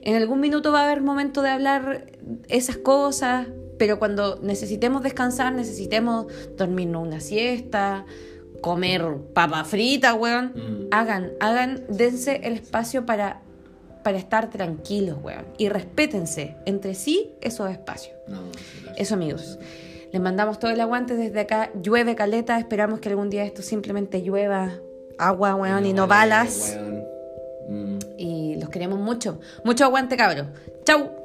[SPEAKER 2] En algún minuto va a haber momento de hablar esas cosas, pero cuando necesitemos descansar, necesitemos dormirnos una siesta, comer papa frita, weón,
[SPEAKER 3] Mm.
[SPEAKER 2] hagan, hagan, dense el espacio para, para estar tranquilos, weón, y respétense entre sí esos espacios. Eso, amigos. Les mandamos todo el aguante desde acá. Llueve caleta. Esperamos que algún día esto simplemente llueva agua, weón, y no balas.
[SPEAKER 3] Mm.
[SPEAKER 2] Y los queremos mucho. Mucho aguante, cabros. Chau.